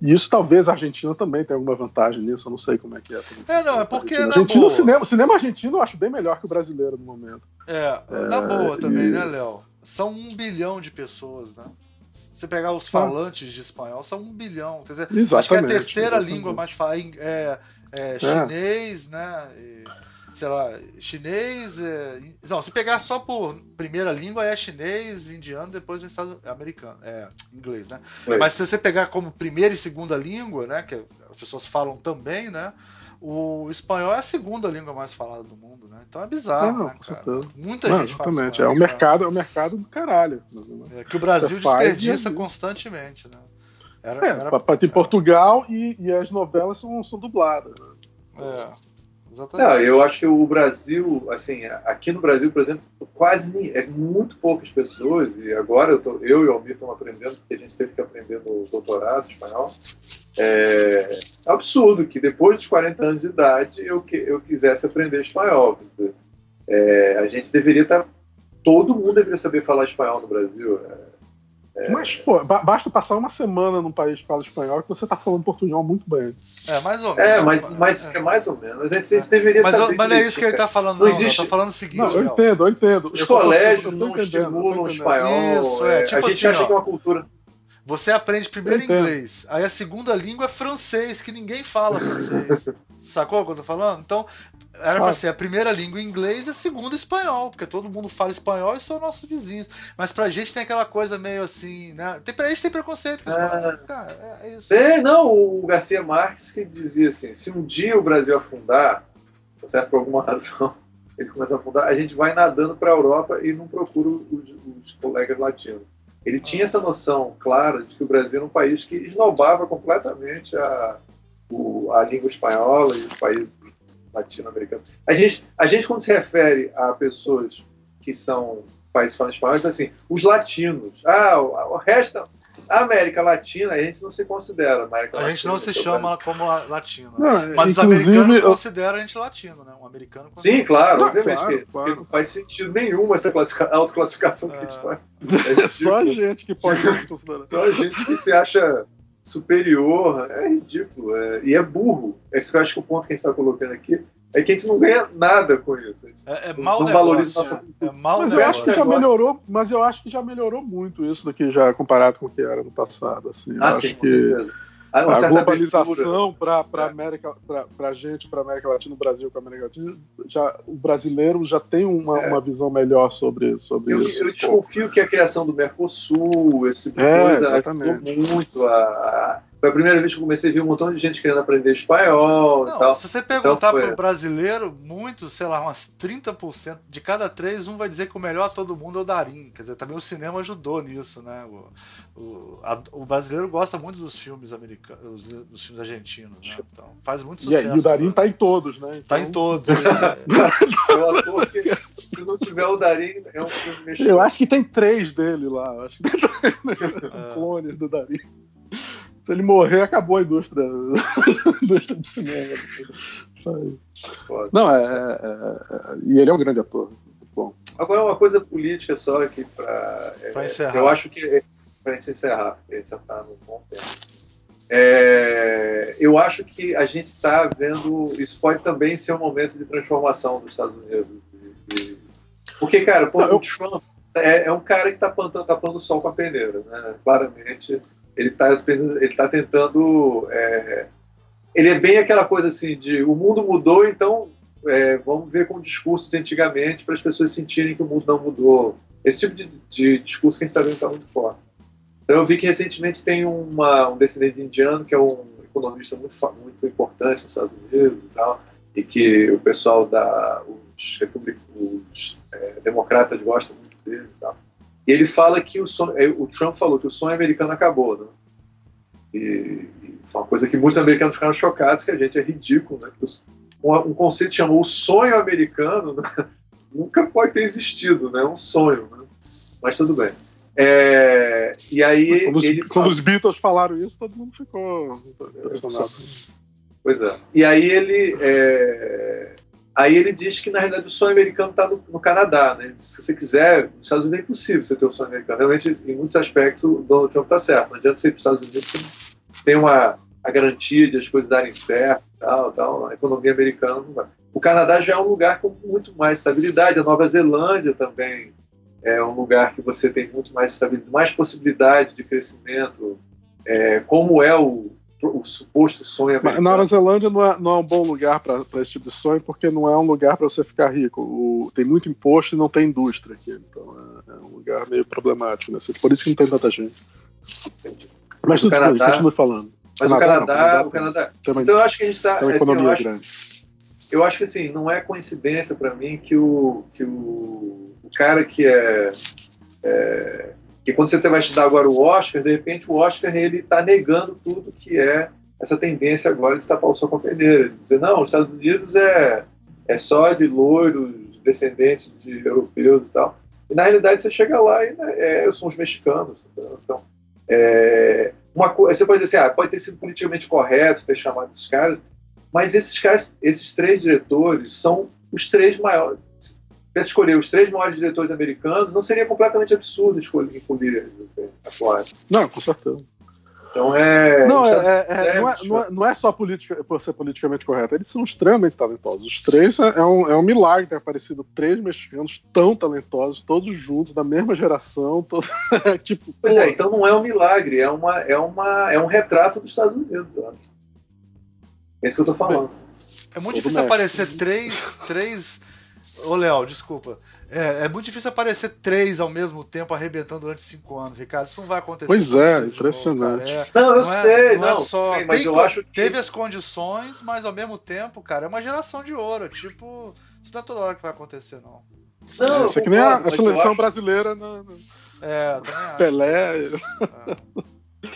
E isso talvez a Argentina também tenha alguma vantagem nisso, eu não sei como é que é. É, não, é porque. Na Argentina, o cinema, o cinema argentino eu acho bem melhor que o brasileiro no momento. É, é na boa também, e... né, Léo? São um bilhão de pessoas, né? você pegar os falantes de espanhol, são um bilhão. Quer dizer, exatamente, acho que é a terceira exatamente. língua mais falada é, é, é, chinês, né? E, sei lá, chinês. É, não, se pegar só por primeira língua é chinês, indiano, depois no estado americano, é inglês, né? Mas se você pegar como primeira e segunda língua, né? Que as pessoas falam também, né? o espanhol é a segunda língua mais falada do mundo, né? Então é bizarro, não, né, cara? Muita não, gente exatamente. fala. É o mercado, é o mercado do caralho. É que o Brasil desperdiça constantemente, né? Era, é, era... Tem Portugal e, e as novelas são, são dubladas. Né? É. Exatamente. Não, eu acho que o Brasil, assim, aqui no Brasil, por exemplo, quase é muito poucas pessoas, e agora eu, tô, eu e o Almir estamos aprendendo, porque a gente teve que aprender no doutorado espanhol. É, absurdo que depois dos 40 anos de idade eu, que, eu quisesse aprender espanhol. É, a gente deveria estar. Tá, todo mundo deveria saber falar espanhol no Brasil. É, é... Mas, pô, basta passar uma semana num país que fala espanhol que você tá falando portunhol muito bem. É, mais ou menos. É, mas, mas é, é mais ou menos. A gente, a gente deveria mas, saber. Mas não é isso que ele tá falando, não. não existe... Tá falando o seguinte. Não, eu entendo, eu entendo. Os eu colégios tô, não estimulam o espanhol. Isso, é. Tipo a gente assim, acha ó, que é uma cultura. Você aprende primeiro inglês, aí a segunda língua é francês, que ninguém fala francês. Sacou o que eu tô falando? Então, era pra ser a primeira língua inglês e a segunda espanhol, porque todo mundo fala espanhol e são nossos vizinhos. Mas pra gente tem aquela coisa meio assim, né? Tem, pra gente tem preconceito com espanhol. É... Cara, é, é isso. É, não, o Garcia Marques que dizia assim: se um dia o Brasil afundar, tá certo, por alguma razão, ele começa a afundar, a gente vai nadando pra Europa e não procura os, os colegas latinos. Ele tinha essa noção clara de que o Brasil era um país que esnobava completamente a, o, a língua espanhola e os países latino-americano. A gente, a gente, quando se refere a pessoas que são países falando espanhol, assim, os latinos. Ah, o, o resto. A América Latina, a gente não se considera América A gente não se chama como latino. Não, mas os americanos eu... consideram a gente latino, né? Um americano. Sim, claro, não, obviamente. Claro, claro. não faz sentido nenhum essa autoclassificação é... que a gente faz. É, só a gente que pode considerar. Só a gente que se acha superior, é ridículo. É, e é burro. Esse que eu acho que o ponto que a gente está colocando aqui é que a gente não ganha nada com isso. É, é mal não valoriza nossa é, é mal mas eu acho que já melhorou, mas eu acho que já melhorou muito isso daqui já comparado com o que era no passado. Assim, ah, sim, acho que a, globalização para a América, para gente, para América Latina, o Brasil com a América Latina, já, o brasileiro já tem uma, é. uma visão melhor sobre, sobre eu, isso. Eu desconfio que a criação do Mercosul, esse tipo de é, coisa, exatamente. ajudou muito a, foi a primeira vez que eu comecei a ver um montão de gente querendo aprender espanhol não, e tal. Se você perguntar então, pro brasileiro, muitos, sei lá, umas 30%, de cada três, um vai dizer que o melhor a todo mundo é o Darim. Quer dizer, também o cinema ajudou nisso, né? O, o, a, o brasileiro gosta muito dos filmes americanos, dos filmes argentinos, né? Então, faz muito sucesso. e o Darim tá em todos, né? Então... Tá em todos. é um ator que, se não tiver o Darim, é um filme mexicano. Eu acho que tem três dele lá. Acho que tem é. clones do Darim se ele morrer, acabou a indústria, a indústria de cinema. Não, é, é, é, E ele é um grande ator. Bom. Agora, uma coisa política só aqui para. É, encerrar. Eu acho que. Para gente encerrar, porque a gente já está no bom tempo. É, eu acho que a gente está vendo. Isso pode também ser um momento de transformação dos Estados Unidos. De, de, porque, cara, pô, Não, o Trump é, é, um cara que está plantando, tá plantando sol com a peneira. Né? Claramente ele está ele tá tentando. É, ele é bem aquela coisa assim de o mundo mudou, então é, vamos ver com o discurso de antigamente para as pessoas sentirem que o mundo não mudou. Esse tipo de, de discurso que a gente está vendo está muito forte. Então eu vi que recentemente tem uma, um descendente indiano que é um economista muito, muito importante nos Estados Unidos e tal, e que o pessoal da os, os é, democratas gostam muito dele e tal. E ele fala que o, sonho, é, o Trump falou que o sonho americano acabou, né? E, e foi uma coisa que muitos americanos ficaram chocados, que a gente é ridículo, né? Um, um conceito chamou o sonho americano né? nunca pode ter existido, né? É um sonho, né? Mas tudo bem. É, e aí. Quando, os, quando os, Beatles falaram isso, todo mundo ficou impressionado. Pois é. E aí ele. É, aí ele diz que na realidade o sonho americano está no, no, Canadá, né? Se você quiser, nos Estados Unidos é impossível você ter o sonho americano. Realmente, em muitos aspectos, o Donald Trump está certo. Não adianta você ir para os Estados Unidos, você tem uma a garantia de as coisas darem certo, tal, tal. A economia americana não vai. O Canadá já é um lugar com muito mais estabilidade. A Nova Zelândia também é um lugar que você tem muito mais estabilidade, mais possibilidade de crescimento, é, como é o, o suposto sonho americano. Nova Zelândia não é, não é um bom lugar para esse tipo de sonho, porque não é um lugar para você ficar rico. O, tem muito imposto e não tem indústria aqui. Então é, é um lugar meio problemático. Né? Por isso que não tem tanta gente. Entendi. Mas tudo bem, continue falando. Mas Canadá, o Canadá, não, o Canadá. Então eu acho que a gente está. Tem uma economia assim, eu grande. Acho, eu acho que assim, não é coincidência para mim que o, que o o cara que é, é, que quando você vai estudar agora o Oscar, de repente o Oscar ele está negando tudo que é essa tendência agora de tapar o sol com a peneira, dizer não, os Estados Unidos é é só de loiros, descendentes de europeus e tal. E na realidade você chega lá e né, é, são os mexicanos. Então, é, uma você pode dizer assim, ah, pode ter sido politicamente correto ter chamado esses caras, mas esses caras, esses três diretores são os três maiores, escolher os três maiores diretores americanos, não seria completamente absurdo escolher, incluir eles atuais. Não, com certeza. Então é. Não, é, é, é, não, é, não, é, não é só política, por ser politicamente correto, eles são extremamente talentosos. Os três é, é um, é um milagre ter aparecido três mexicanos tão talentosos, todos juntos, da mesma geração. Todo, tipo, pois é, então não é um milagre, é, uma, é, uma, é um retrato dos Estados Unidos. É isso que eu tô falando. É muito difícil aparecer três, três Ô, Léo, desculpa. É, é, muito difícil aparecer três ao mesmo tempo arrebentando durante cinco anos, Ricardo. Isso não vai acontecer. Pois é, impressionante. é, não, eu não é, sei, não. É só, mas tem, eu acho que... Teve as condições, mas ao mesmo tempo, cara, é uma geração de ouro. Tipo, isso não é toda hora que vai acontecer, não. Não, é, isso aqui nem a, a seleção acho... brasileira. Né? É. Pelé. É.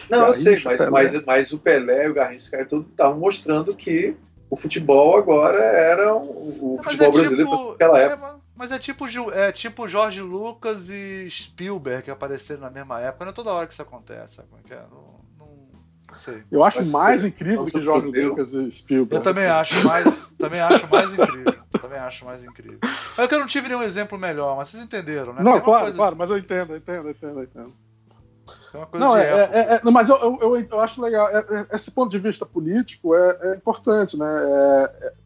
Não, eu sei, mas, mas, mas, o Pelé e o Garrincha estavam mostrando que o futebol agora era o, o futebol é brasileiro tipo, naquela é, época. Mas é tipo, é tipo Jorge Lucas e Spielberg que apareceram na mesma época. Não é toda hora que isso acontece, sabe como é que é? Não, não sei. Eu acho mais incrível que Jorge Lucas e Spielberg. Eu também acho mais, também acho mais incrível. também acho mais incrível. É que eu não tive nenhum exemplo melhor, mas vocês entenderam, né? Não, claro, claro, de... mas eu entendo, eu entendo, eu entendo, eu entendo não, é, é, é, é, mas eu, eu, eu, acho legal. É, é, esse ponto de vista político é, importante, né?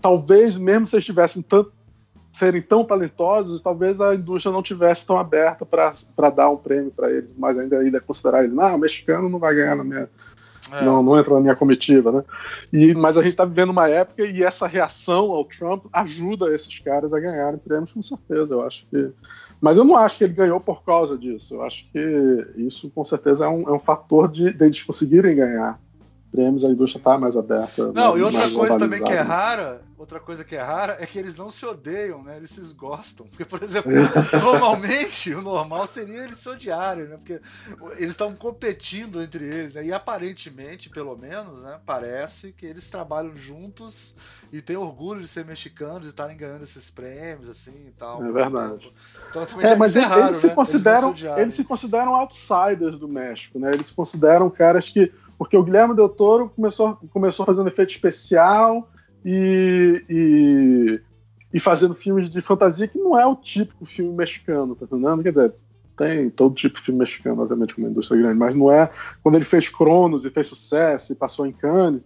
talvez, mesmo se eles tivessem tanto, serem tão talentosos, talvez a indústria não tivesse tão aberta para dar um prêmio para eles, mas ainda, ainda considerar eles, não, o mexicano não vai ganhar na minha. Não, não entra na minha comitiva, né? E, mas a gente está vivendo uma época e essa reação ao Trump ajuda esses caras a ganharem prêmios, com certeza. Eu acho que mas eu não acho que ele ganhou por causa disso. Eu acho que isso, com certeza, é um, é um fator de, de eles conseguirem ganhar prêmios, a indústria está mais aberta. Não, mais, e outra coisa também que é rara, outra coisa que é rara é que eles não se odeiam, né? Eles se gostam. Porque, por exemplo, normalmente o normal seria eles se odiarem, né? Porque eles estão competindo entre eles, né? E aparentemente, pelo menos, né? Parece que eles trabalham juntos e têm orgulho de ser mexicanos e estarem ganhando esses prêmios, assim e tal. É verdade. Então, é, mas é eles, raro, eles, se né? consideram, eles, se eles se consideram outsiders do México, né? Eles se consideram caras que porque o Guilherme Del Toro começou, começou fazendo efeito especial e, e, e, fazendo filmes de fantasia que não é o típico filme mexicano, tá entendendo? Quer dizer, tem todo tipo de filme mexicano, obviamente, uma indústria grande, mas não é. Quando ele fez Cronos e fez sucesso e passou em Cannes,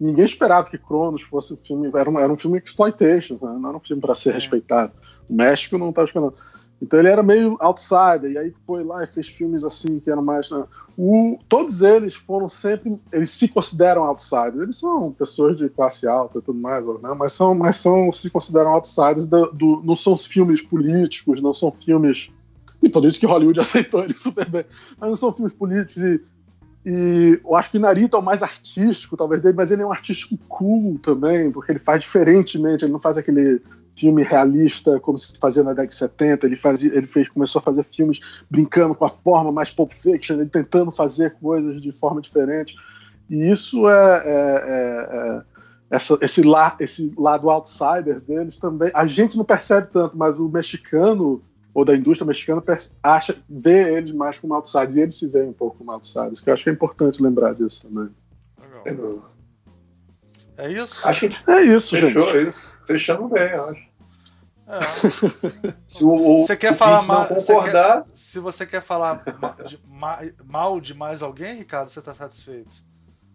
ninguém esperava que Cronos fosse um filme. Era um, era um filme exploitation, né? não era um filme para ser respeitado. O México não estava esperando. Então ele era meio outsider, e aí foi lá e fez filmes assim que eram mais. Né? O, todos eles foram sempre. Eles se consideram outsiders. Eles são pessoas de classe alta e tudo mais, né? mas, são, mas são, se consideram outsiders. Do, do, não são filmes políticos, não são filmes. E por isso que Hollywood aceitou eles super bem. Mas não são filmes políticos e, E eu acho que Narita é o mais artístico, talvez, dele, mas ele é um artístico cool também, porque ele faz diferentemente, ele não faz aquele filme realista como se fazia na década de 70, ele, fazia, ele fez, começou a fazer filmes brincando com a forma mais Pulp Fiction, ele tentando fazer coisas de forma diferente. E isso é, é, é, é essa, esse, la, esse lado outsider deles também. A gente não percebe tanto, mas o mexicano ou da indústria mexicana acha, vê eles mais como outsiders e eles se veem um pouco como outsiders, que eu acho que é importante lembrar disso também. Legal. É isso? Acho que é isso, Fechou, gente. É isso. Fechamos bem, eu acho. É. se o, o, você quer falar mal, concordar, você quer, se você quer falar de, mal de mais alguém, Ricardo, você está satisfeito?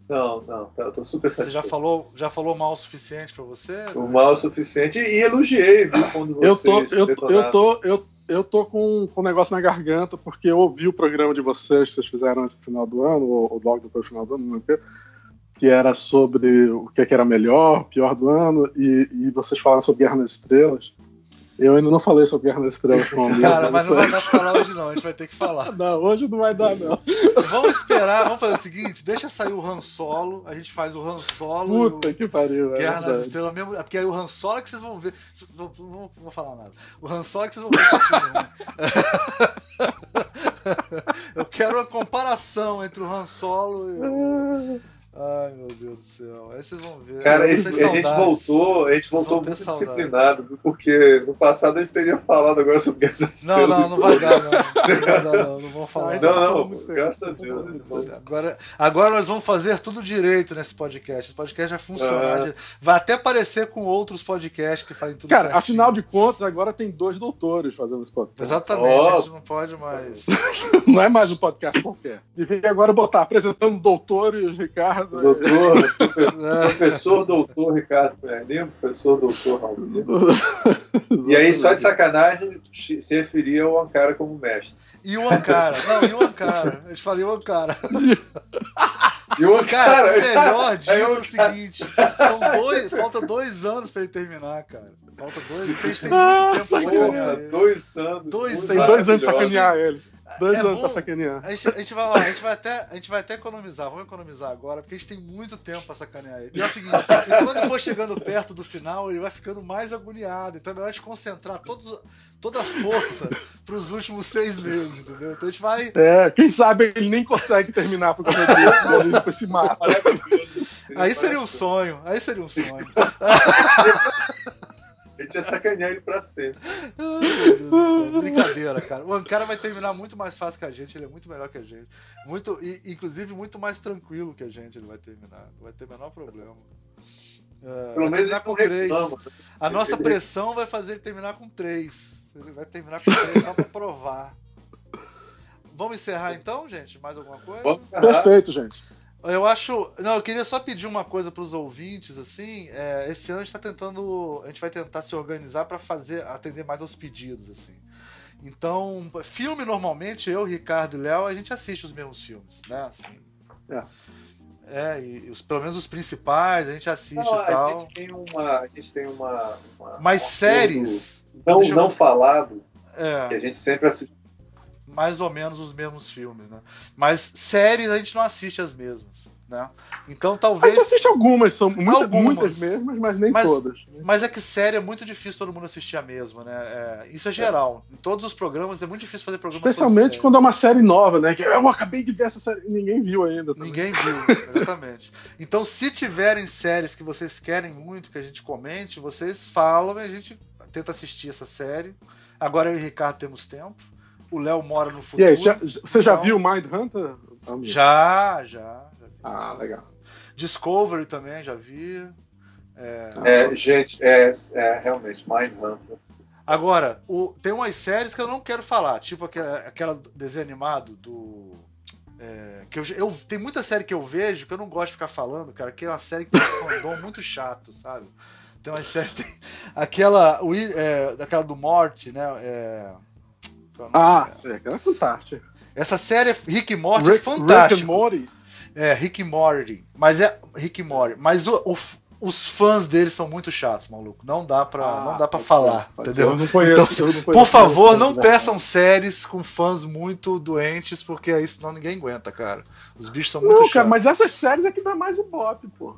Não, não, tá, eu tô super satisfeito. Você já falou, já falou mal o suficiente para você? O mal o suficiente e elogiei, viu, quando você eu tô, eu, eu tô, eu, eu tô com, com um negócio na garganta porque eu ouvi o programa de vocês que vocês fizeram antes do final do ano, ou, ou logo depois do final do ano, não lembro que era sobre o que, é que era melhor, pior do ano, e, e vocês falaram sobre Guerra nas Estrelas. Eu ainda não falei sobre Guerra nas Estrelas com o Cara, mas não vai dar pra falar hoje não, a gente vai ter que falar. Não, hoje não vai dar não. Vamos esperar, vamos fazer o seguinte, deixa sair o Han Solo, a gente faz o Han Solo Puta que pariu, Guerra é nas Estrelas mesmo, porque aí o Han Solo é que vocês vão ver, não, não vou falar nada. O Han Solo é que vocês vão ver filme. Eu quero uma comparação entre o Han Solo e o... Ai, meu Deus do céu. Aí vocês vão ver. Cara, esse, a gente voltou, a gente voltou muito saudades. disciplinado, porque no passado a gente teria falado agora sobre Guerra das Não, não, não vai dar, não. Não vai dar, não. Não vamos falar. Não, não, graças a Deus. Agora, agora nós vamos fazer tudo direito nesse podcast. Esse podcast vai funcionar. Ah. Vai até parecer com outros podcasts que fazem tudo Cara, certinho. afinal de contas, agora tem dois doutores fazendo esse podcast. Exatamente, oh. a gente não pode mais. não é mais um podcast qualquer. Devia agora botar apresentando o doutor e os Ricardo Doutor, professor doutor Ricardo Pernil, professor doutor Raul. E aí, só de sacanagem, se referia ao Ankara como mestre. E o Ankara, não, e o Ankara. A gente fala e o Ankara. E o Ankara, cara, o melhor disso é o seguinte: são dois, falta dois anos pra ele terminar, cara. Falta dois, a gente tem muito tempo pra sacanear. Dois anos. Dois tem dois anos pra sacanear ele. Dois é anos bom, pra sacanear. A gente, a, gente vai, ó, a, gente vai até, a gente vai até economizar, vamos economizar agora, porque a gente tem muito tempo pra sacanear ele. E é o seguinte, quando for chegando perto do final, ele vai ficando mais agoniado. Então é melhor a gente concentrar todos, toda a força pros últimos seis meses, entendeu? Então a gente vai. É, quem sabe ele nem consegue terminar por causa disso, ele depois se mata. Aí seria um sonho, aí seria um sonho. Gente ia sacanear ele pra sempre. Brincadeira, cara. O Ankara vai terminar muito mais fácil que a gente, ele é muito melhor que a gente. Muito, e, inclusive, muito mais tranquilo que a gente ele vai terminar. Não vai ter o menor problema. Uh, Pelo menos com três. Reclama. A nossa pressão vai fazer ele terminar com três. Ele vai terminar com três só pra provar. Vamos encerrar então, gente? Mais alguma coisa? Vamos encerrar. Perfeito, gente. Eu acho. Não, eu queria só pedir uma coisa para os ouvintes, assim. É, esse ano a gente está tentando. A gente vai tentar se organizar para fazer atender mais aos pedidos, assim. Então, filme normalmente, eu, Ricardo e Léo, a gente assiste os mesmos filmes, né? Assim. É. É, e os, pelo menos os principais a gente assiste não, e tal. A gente tem uma. A gente tem uma. uma Mas séries. Não, não falado. É. Que a gente sempre assiste mais ou menos os mesmos filmes, né? Mas séries a gente não assiste as mesmas, né? Então talvez. A gente assiste algumas, são muitas, algumas, muitas mesmas, mas nem mas, todas. Mas é que série é muito difícil todo mundo assistir a mesma, né? É, isso é geral. É. Em todos os programas é muito difícil fazer programas Especialmente quando é uma série nova, né? Que eu acabei de ver essa série e ninguém viu ainda. Também. Ninguém viu, exatamente. Então, se tiverem séries que vocês querem muito que a gente comente, vocês falam e a gente tenta assistir essa série. Agora eu e o Ricardo temos tempo o Léo mora no futuro. E aí, já, você já então... viu Mind Hunter? Já, já, já Ah, legal. Discovery também, já vi. É, é gente, é, é realmente, Mind Hunter. Agora, o, tem umas séries que eu não quero falar, tipo aquela, aquela desenho animado do. É, que eu, eu, tem muita série que eu vejo que eu não gosto de ficar falando, cara, que é uma série que tem um fandom muito chato, sabe? Tem umas séries. Tem, aquela, o, é, daquela do Morty, né? É, ah, sim, aquela é fantástica. Essa série Rick e Morty é Rick, é fantástica. Rick Morty. É, Rick e Morty. Mas é Rick e Morty. Mas o, o, os fãs deles são muito chatos, maluco. Não dá pra, Ah, não dá pra falar, ser, entendeu? ser. Eu não conheço, Então, conheço Por favor, não peçam séries com fãs muito doentes, porque aí senão ninguém aguenta, cara. Os bichos são muito Não, chatos. cara, mas essas séries é que dá mais ibope, pô.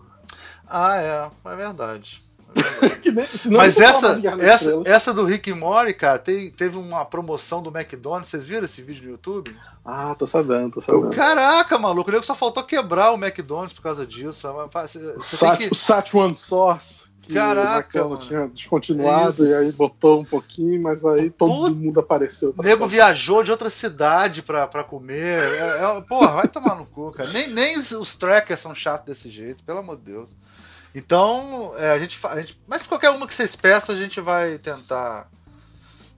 Ah, é, é verdade. É nem- Mas essa, essa, essa do Rick Morty, cara, tem- teve uma promoção do McDonald's. Vocês viram esse vídeo no YouTube? Ah, tô sabendo, tô sabendo. Caraca, maluco, o nego só faltou quebrar o McDonald's por causa disso. Você O tem Sat, que... o Sat One Source. Que Caraca, o tinha descontinuado Isso. e aí botou um pouquinho, mas aí todo Puta. mundo apareceu. O nego viajou de outra cidade pra, pra comer. É, é- porra, vai tomar no cu, cara. Nem, nem os, os trackers são chatos desse jeito, pelo amor de Deus. Então, é, a, gente, a gente. Mas qualquer uma que vocês peçam, a gente vai tentar.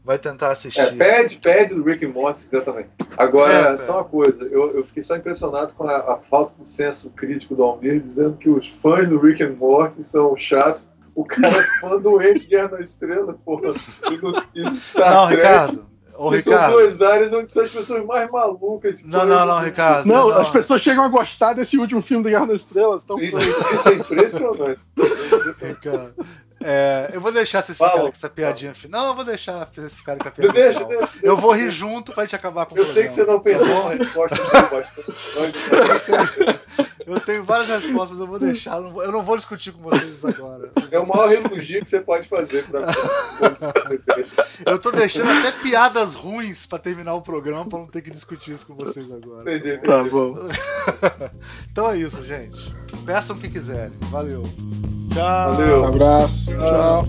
Vai tentar assistir. É, pede, pede do Rick and Morty se quiser também. Agora, É, é. só uma coisa, eu, eu fiquei só impressionado com a, a falta de senso crítico do Almir, dizendo que os fãs do Rick and Morty são chatos. O cara é fã doente de Guerra nas Estrelas, porra. E no, e Star Não, Trek, Ricardo. Ô, que São Ricardo. duas áreas onde são as pessoas mais malucas. Não, não, não, Ricardo. Não, não. as pessoas chegam a gostar desse último filme da Guerra das Estrelas. Então, Isso, isso é impressionante. Ricardo. É, eu vou deixar vocês Fala. ficarem com essa piadinha final. Não, eu vou deixar vocês ficarem com a piadinha Deixa, final. deixa, Eu vou rir junto pra gente acabar com o Eu sei que você não pensou na resposta. Eu tenho várias respostas, mas eu vou deixar. eu não vou- Eu não vou discutir com vocês agora. É o maior elogio que você pode fazer pra Eu tô deixando até piadas ruins pra terminar o programa pra não ter que discutir isso com vocês agora. Entendi. tá bom. Então é isso, gente. Peçam o que quiserem. Valeu. Tchau. Valeu. Um abraço. Tchau.